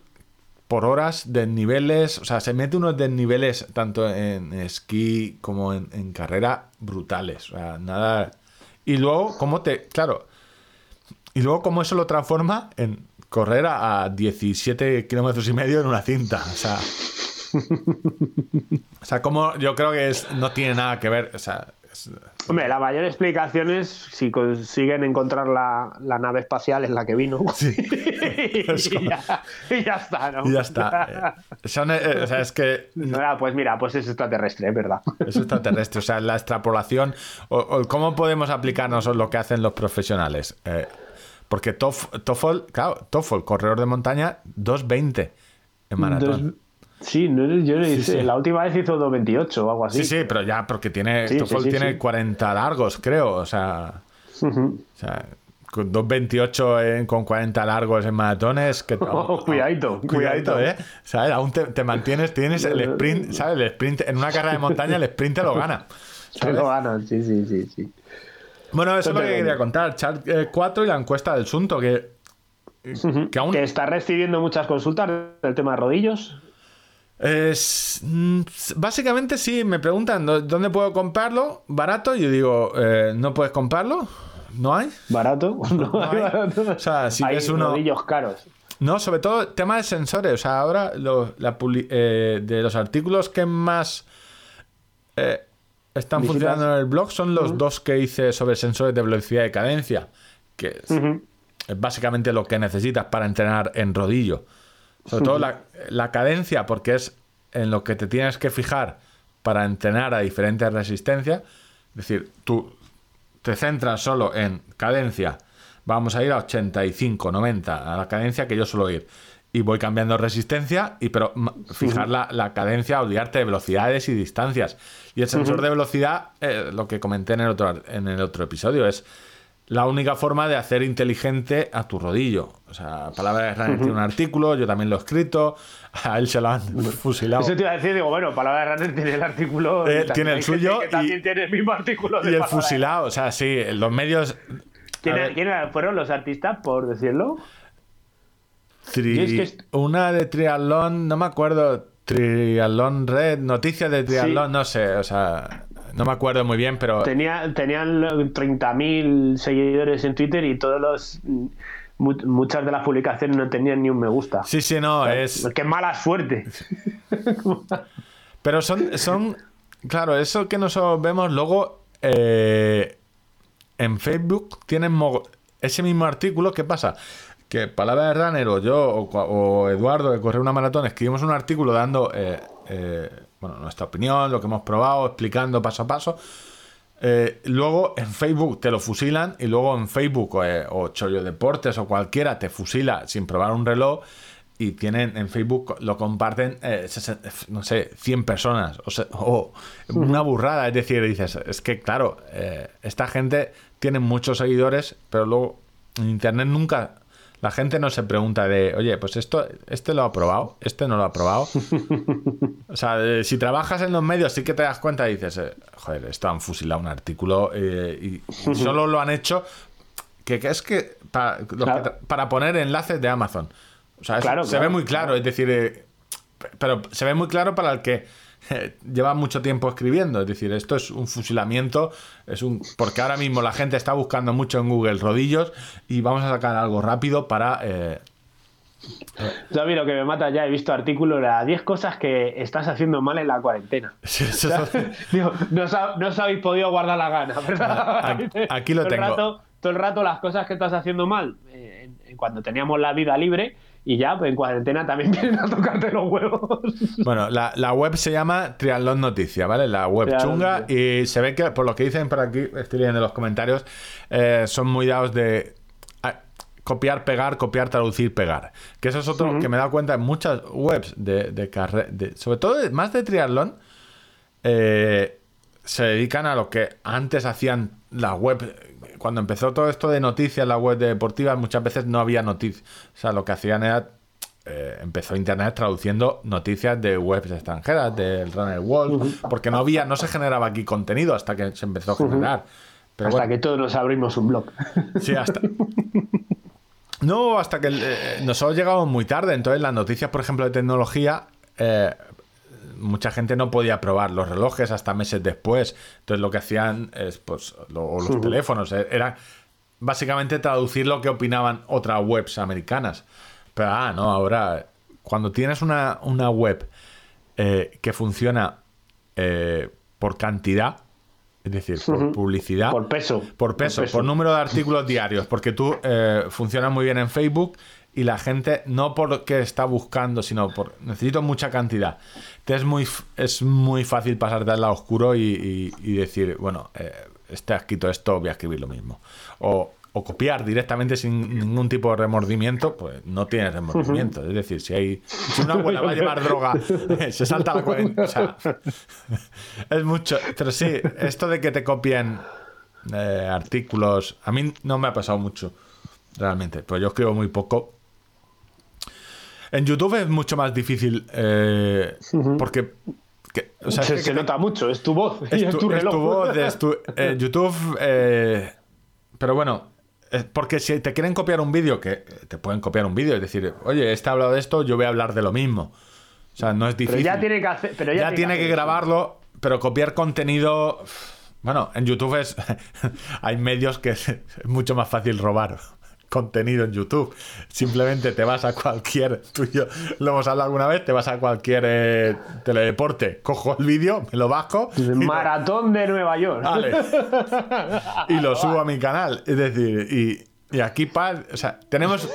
[SPEAKER 2] por horas, desniveles, o sea, se mete unos desniveles tanto en esquí como en, en carrera brutales, o sea, nada... Y luego, ¿cómo te...? Claro, y luego cómo eso lo transforma en correr a, a 17 kilómetros y medio en una cinta, o sea... O sea, como yo creo que es, no tiene nada que ver, o sea... es-
[SPEAKER 1] Hombre, la mayor explicación es si consiguen encontrar la, la nave espacial en la que vino. y, ya, y ya está, ¿no?
[SPEAKER 2] y ya está. Eh, son, eh, o sea, es que
[SPEAKER 1] Ah, pues mira, pues es extraterrestre, es verdad.
[SPEAKER 2] es extraterrestre. O sea, la extrapolación. O, o cómo podemos aplicarnos lo que hacen los profesionales. Eh, porque Tof- Toffol, claro, Toffol, corredor de montaña, 2.20 en maratón.
[SPEAKER 1] Dos- Sí, no, yo le hice-
[SPEAKER 2] sí.
[SPEAKER 1] la última vez hizo 2.28 o algo así.
[SPEAKER 2] Sí, sí, pero ya porque tiene.
[SPEAKER 1] Sí,
[SPEAKER 2] tiene
[SPEAKER 1] sí.
[SPEAKER 2] 40 largos, creo. O sea.
[SPEAKER 1] Ujú.
[SPEAKER 2] o sea, con 2.28 en- con 40 largos en maratones. Que
[SPEAKER 1] Oh, cuidadito,
[SPEAKER 2] cuidadito,
[SPEAKER 1] cuidadito.
[SPEAKER 2] ¿eh? ¿Sabes? Aún te, te mantienes, tienes el sprint, ¿sabes? El sprint, en una carrera de montaña el sprint te lo gana.
[SPEAKER 1] Lo ganan, sí, sí, sí, sí.
[SPEAKER 2] Bueno, eso es lo que quería contar. Chat eh, 4 y la encuesta del Sunto, que, que aún
[SPEAKER 1] Que está recibiendo muchas consultas del tema de rodillos.
[SPEAKER 2] Es, mm, básicamente sí, me preguntan "¿Dó- dónde puedo comprarlo, barato, y yo digo, eh, no puedes comprarlo, no hay.
[SPEAKER 1] ¿Barato? No,
[SPEAKER 2] No hay.
[SPEAKER 1] barato.
[SPEAKER 2] O sea, si
[SPEAKER 1] Hay
[SPEAKER 2] uno-
[SPEAKER 1] rodillos caros.
[SPEAKER 2] No, sobre todo tema de sensores, o sea, ahora lo- la publi- eh, de los artículos que más eh, están
[SPEAKER 1] ¿Visitas?
[SPEAKER 2] funcionando en el blog son los dos que hice sobre sensores de velocidad y cadencia, que es básicamente lo que necesitas para entrenar en rodillo. Sobre todo la, la cadencia, porque es en lo que te tienes que fijar para entrenar a diferentes resistencias. Es decir, tú te centras solo en cadencia. Vamos a ir a 85, 90, a la cadencia que yo suelo ir. Y voy cambiando resistencia, y pero fijar la, la cadencia, olvidarte de velocidades y distancias. Y el sensor de velocidad, eh, lo que comenté en el, otro, en el otro episodio, es la única forma de hacer inteligente a tu rodillo. O sea, Palabra de Runner tiene un artículo, yo también lo he escrito, a él se lo han fusilado.
[SPEAKER 1] Eso te iba a decir, digo, bueno, Palabra de Runner tiene el artículo.
[SPEAKER 2] Eh,
[SPEAKER 1] y
[SPEAKER 2] tiene el suyo
[SPEAKER 1] Que
[SPEAKER 2] y-
[SPEAKER 1] también tiene el mismo artículo. de
[SPEAKER 2] Y el fusilado, o sea, sí, los medios...
[SPEAKER 1] ¿Quién, quién fueron los artistas, por decirlo?
[SPEAKER 2] tri-
[SPEAKER 1] es que
[SPEAKER 2] Una de triatlón, no me acuerdo, triatlón red, noticias de triatlón,
[SPEAKER 1] Sí.
[SPEAKER 2] no sé, o sea, no me acuerdo muy bien, pero...
[SPEAKER 1] Tenía, tenían 30.000 seguidores en Twitter y todos los. mu- Muchas de las publicaciones no tenían ni un me gusta.
[SPEAKER 2] Sí, sí, no, es...
[SPEAKER 1] Qué mala suerte.
[SPEAKER 2] Pero son, son, claro, eso que nosotros vemos luego eh, en Facebook tienen ese mismo artículo. ¿Qué pasa? Que Palabra de Runner o yo o, Eduardo de Correr una Maratón escribimos un artículo dando eh, eh, bueno, nuestra opinión, lo que hemos probado, explicando paso a paso. Eh, luego en Facebook te lo fusilan y luego en Facebook eh, o Chollo Deportes o cualquiera te fusila sin probar un reloj y tienen en Facebook lo comparten eh, no sé 100 personas o, una burrada es decir dices es que claro esta gente tiene muchos seguidores pero luego en internet nunca la gente no se pregunta de oye pues esto este lo ha probado este no lo ha probado o sea, si trabajas en los medios sí que te das cuenta y dices, eh, joder, esto han fusilado un artículo eh, y, solo lo han hecho que, que es que para, que poner enlaces de Amazon. O sea, es-
[SPEAKER 1] Claro,
[SPEAKER 2] se
[SPEAKER 1] claro,
[SPEAKER 2] ve muy claro, es decir, eh, pero se ve muy claro para el que lleva mucho tiempo escribiendo. Es decir, esto es un fusilamiento, es un porque ahora mismo la gente está buscando mucho en Google rodillos y vamos a sacar algo rápido para... eh,
[SPEAKER 1] Yo a mí lo que me mata ya he visto artículos de 10 cosas que estás haciendo mal en la cuarentena.
[SPEAKER 2] eso-
[SPEAKER 1] Digo, no, os ha- no os habéis podido guardar la gana, ¿verdad?
[SPEAKER 2] Aquí- aquí lo
[SPEAKER 1] todo El
[SPEAKER 2] tengo.
[SPEAKER 1] rato, todo el rato las cosas que estás haciendo mal, eh, cuando teníamos la vida libre, y ya pues, en cuarentena también vienen a tocarte los huevos.
[SPEAKER 2] Bueno, la, la web se llama Triatlón Noticia, ¿vale? La web
[SPEAKER 1] Triatlón
[SPEAKER 2] chunga y se ve que, por lo que dicen por aquí, estoy leyendo los comentarios, eh, son muy dados de copiar, pegar, copiar, traducir, pegar. Que eso es otro que me he dado cuenta en muchas webs de, de carrera, sobre todo de- más de triatlón, eh, se dedican a lo que antes hacían las webs. Cuando empezó todo esto de noticias, las webs deportivas, muchas veces no había noticias. O sea, lo que hacían era. eh, empezó Internet traduciendo noticias de webs extranjeras, del Runner World, porque no había, no se generaba aquí contenido hasta que se empezó a generar. Pero
[SPEAKER 1] Hasta
[SPEAKER 2] bueno,
[SPEAKER 1] que todos nos abrimos un blog.
[SPEAKER 2] Sí, hasta. No, hasta que eh, nosotros llegamos muy tarde. Entonces, las noticias, por ejemplo, de tecnología, eh, mucha gente no podía probar los relojes hasta meses después. Entonces, lo que hacían es, pues, lo- o los teléfonos, eh, era básicamente traducir lo que opinaban otras webs americanas. Pero, ah, no, ahora, cuando tienes una, una web eh, que funciona eh, por cantidad, es decir, por publicidad,
[SPEAKER 1] Por peso.
[SPEAKER 2] por peso, por, número de artículos diarios, porque tú eh, funcionas muy bien en Facebook y la gente no porque está buscando, sino por necesito mucha cantidad. Te es muy es muy fácil pasarte al lado oscuro y, y- y decir, bueno, eh, este ha escrito esto, voy a escribir lo mismo. O, o copiar directamente sin ningún tipo de remordimiento, pues no tienes remordimiento. Es decir, si hay si una abuela va a llevar droga, se salta la cuarenta. O sea, es mucho. Pero sí, esto de que te copien eh, artículos, a mí no me ha pasado mucho. realmente. Pues yo escribo muy poco. En YouTube es mucho más difícil eh, porque... que- o sea, es
[SPEAKER 1] se,
[SPEAKER 2] que-
[SPEAKER 1] se nota mucho, es tu voz
[SPEAKER 2] es
[SPEAKER 1] es
[SPEAKER 2] tu, es tu voz, es tu- eh, YouTube. eh, pero bueno, es porque si te quieren copiar un vídeo, que te pueden copiar un vídeo, es decir, oye, este ha hablado de esto, yo voy a hablar de lo mismo. O sea, no es
[SPEAKER 1] Pero
[SPEAKER 2] difícil.
[SPEAKER 1] ya tiene que hacer. Pero ya,
[SPEAKER 2] Ya tiene que
[SPEAKER 1] hacer
[SPEAKER 2] grabarlo, pero copiar contenido. Bueno, en YouTube es. hay medios que es mucho más fácil robar contenido en YouTube. Simplemente te vas a cualquier. Tú y yo lo hemos hablado alguna vez, te vas a cualquier eh, teledeporte, cojo el vídeo, me lo bajo. y lo-
[SPEAKER 1] Maratón de Nueva York.
[SPEAKER 2] Vale. y lo subo a mi canal. Es decir, y, y aquí, pa, o sea, tenemos,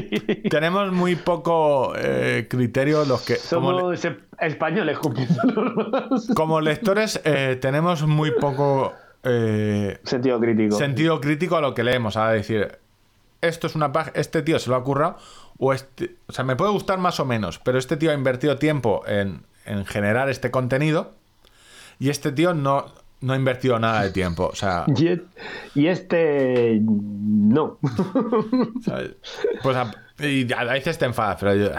[SPEAKER 2] tenemos muy poco eh, criterio los que. como le-
[SPEAKER 1] Somos españoles
[SPEAKER 2] como lectores eh, tenemos muy poco eh,
[SPEAKER 1] Sentido crítico.
[SPEAKER 2] sentido crítico a lo que leemos. A decir, esto es una página, este tío se lo ha currado, o este, o sea, me puede gustar más o menos, pero este tío ha invertido tiempo en, en generar este contenido y este tío no, no ha invertido nada de tiempo. O sea,
[SPEAKER 1] Y, este. No.
[SPEAKER 2] ¿sabes? Pues a, y a veces te enfadas, pero yo,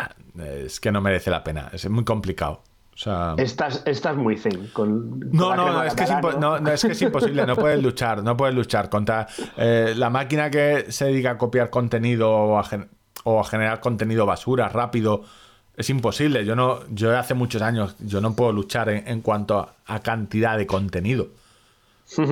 [SPEAKER 2] es que no merece la pena, es muy complicado. O sea,
[SPEAKER 1] Estás, estás muy zen. Con, con
[SPEAKER 2] No, no, es que es, no, no, es que es imposible, no puedes luchar, no puedes luchar contra eh, la máquina que se dedica a copiar contenido o a, gen- o a generar contenido basura rápido. Es imposible, yo no, yo hace muchos años, yo no puedo luchar en, en cuanto a, a cantidad de contenido.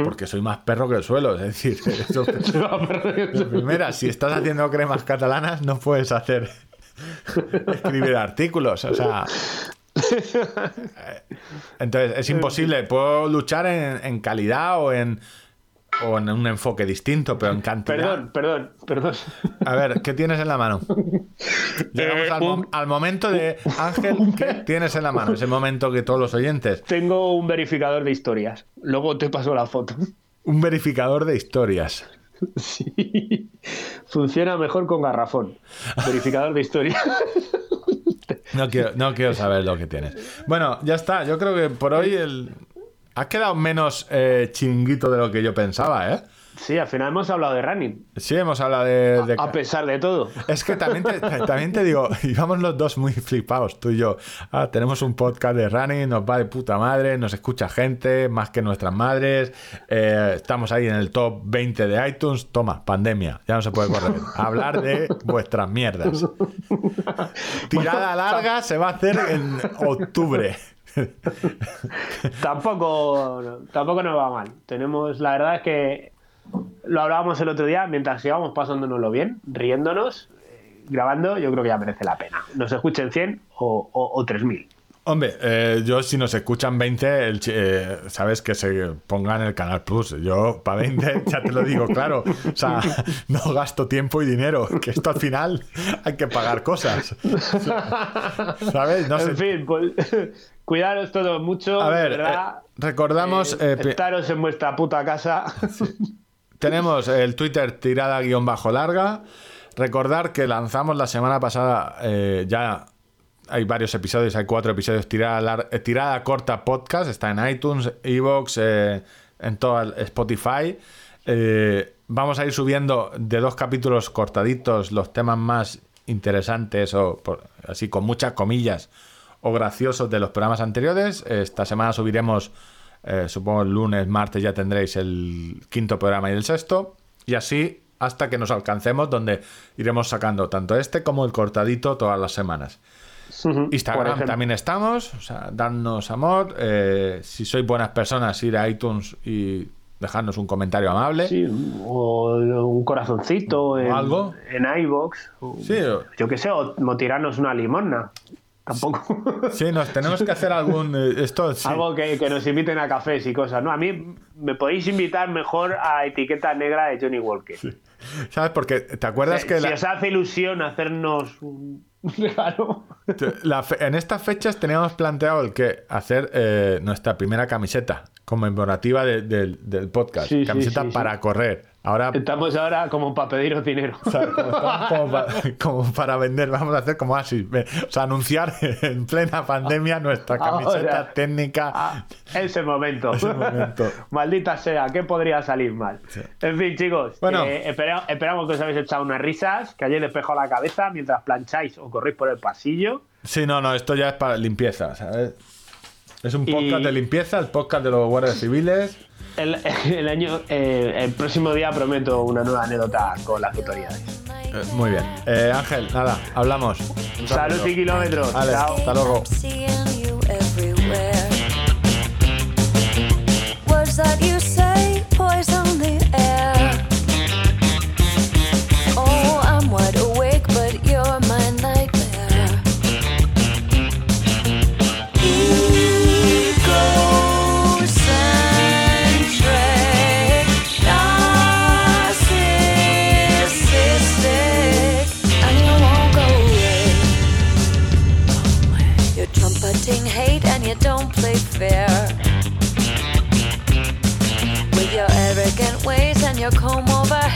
[SPEAKER 2] Porque soy más perro que el suelo, es decir, eso- primera, si estás haciendo cremas catalanas, no puedes hacer escribir artículos, o sea. Entonces, es imposible. Puedo luchar en, en calidad o en, o en un enfoque distinto, pero en cantidad.
[SPEAKER 1] Perdón, perdón, perdón.
[SPEAKER 2] A ver, ¿qué tienes en la mano? Llegamos
[SPEAKER 1] Eh,
[SPEAKER 2] al, mo-
[SPEAKER 1] un-
[SPEAKER 2] al momento de Ángel, ¿qué tienes en la mano? Es el momento que todos los oyentes.
[SPEAKER 1] Tengo un verificador de historias. Luego te paso la foto.
[SPEAKER 2] Un verificador de historias.
[SPEAKER 1] Sí. Funciona mejor con garrafón. Verificador de historias.
[SPEAKER 2] No quiero, no quiero saber lo que tienes. Bueno, ya está. Yo creo que por hoy el... has quedado menos eh, chinguito de lo que yo pensaba, ¿eh?
[SPEAKER 1] Sí, al final hemos hablado de running.
[SPEAKER 2] Sí, hemos hablado de... de-
[SPEAKER 1] A pesar de todo.
[SPEAKER 2] Es que también te, también te digo, íbamos los dos muy flipados, tú y yo. Ah, tenemos un podcast de running, nos va de puta madre, nos escucha gente, más que nuestras madres. eh, estamos ahí en el top 20 de iTunes. Toma, pandemia, ya no se puede correr. Hablar de vuestras mierdas. Tirada larga se va a hacer en octubre.
[SPEAKER 1] Tampoco, tampoco nos va mal. Tenemos, la verdad es que lo hablábamos el otro día, mientras sigamos pasándonoslo bien, riéndonos, eh, grabando, yo creo que ya merece la pena. Nos escuchen 100 o, o, o 3000.
[SPEAKER 2] Hombre, eh, yo si nos escuchan 20, el eh, sabes que se pongan el Canal Plus. Yo para 20, ya te lo digo, claro. O sea, no gasto tiempo y dinero, que esto al final hay que pagar cosas. ¿Sabes? No sé.
[SPEAKER 1] En fin, pues cuidaros todos mucho.
[SPEAKER 2] A ver,
[SPEAKER 1] verdad.
[SPEAKER 2] eh, recordamos,
[SPEAKER 1] Eh,
[SPEAKER 2] eh,
[SPEAKER 1] estaros en vuestra puta casa.
[SPEAKER 2] Tenemos el Twitter tirada guion bajo larga. Recordar que lanzamos la semana pasada eh, ya hay varios episodios, hay cuatro episodios tirada, eh, tirada corta podcast, está en iTunes, Evox, eh, en todo el Spotify. Vamos a ir subiendo de dos capítulos cortaditos los temas más interesantes o así con muchas comillas o graciosos de los programas anteriores. Esta semana subiremos, eh, supongo el lunes, martes ya tendréis el quinto programa y el sexto. Y así hasta que nos alcancemos, donde iremos sacando tanto este como el cortadito todas las semanas. Instagram también estamos, o sea, darnos amor. eh, si sois buenas personas, ir a iTunes y dejarnos un comentario amable.
[SPEAKER 1] Sí, o un corazoncito en,
[SPEAKER 2] algo.
[SPEAKER 1] en
[SPEAKER 2] Sí, o-
[SPEAKER 1] Yo qué sé, o, o tirarnos una limosna. Tampoco.
[SPEAKER 2] Sí, nos tenemos que hacer algún. eh, esto sí.
[SPEAKER 1] Algo que, que nos inviten a cafés y cosas. No, a mí me podéis invitar mejor a etiqueta negra de Johnny Walker.
[SPEAKER 2] ¿Sabes? Porque te acuerdas
[SPEAKER 1] Eh,
[SPEAKER 2] que
[SPEAKER 1] si
[SPEAKER 2] la-
[SPEAKER 1] os hace ilusión hacernos un regalo.
[SPEAKER 2] la fe- en estas fechas teníamos planteado el que hacer eh, nuestra primera camiseta conmemorativa de- del- del podcast.
[SPEAKER 1] Sí,
[SPEAKER 2] camiseta
[SPEAKER 1] sí.
[SPEAKER 2] para correr. Ahora,
[SPEAKER 1] Estamos ahora como para pediros dinero.
[SPEAKER 2] o sea, como, estamos como pa- como para vender, vamos a hacer como así. O sea, anunciar en plena pandemia nuestra camiseta
[SPEAKER 1] Ahora.
[SPEAKER 2] técnica.
[SPEAKER 1] Ah, ese momento.
[SPEAKER 2] Ese momento.
[SPEAKER 1] Maldita sea, ¿qué podría salir mal? En fin, chicos,
[SPEAKER 2] Bueno.
[SPEAKER 1] eh, espera- esperamos que os habéis echado unas risas, que hayáis despejado la cabeza mientras plancháis o corréis por el pasillo.
[SPEAKER 2] Sí, no, no, esto ya es para limpieza, ¿sabes? Es un
[SPEAKER 1] Y-
[SPEAKER 2] podcast de limpieza, el podcast de los guardias civiles.
[SPEAKER 1] El, el año, eh, el próximo día prometo una nueva anécdota con las autoridades.
[SPEAKER 2] Eh, muy bien. Eh, Ángel, nada, hablamos. Un
[SPEAKER 1] Salud y kilómetros.
[SPEAKER 2] Vale,
[SPEAKER 1] Chao.
[SPEAKER 2] hasta luego.
[SPEAKER 4] I'm seeing you everywhere. Words that you say poison fair. With your arrogant ways and your comb over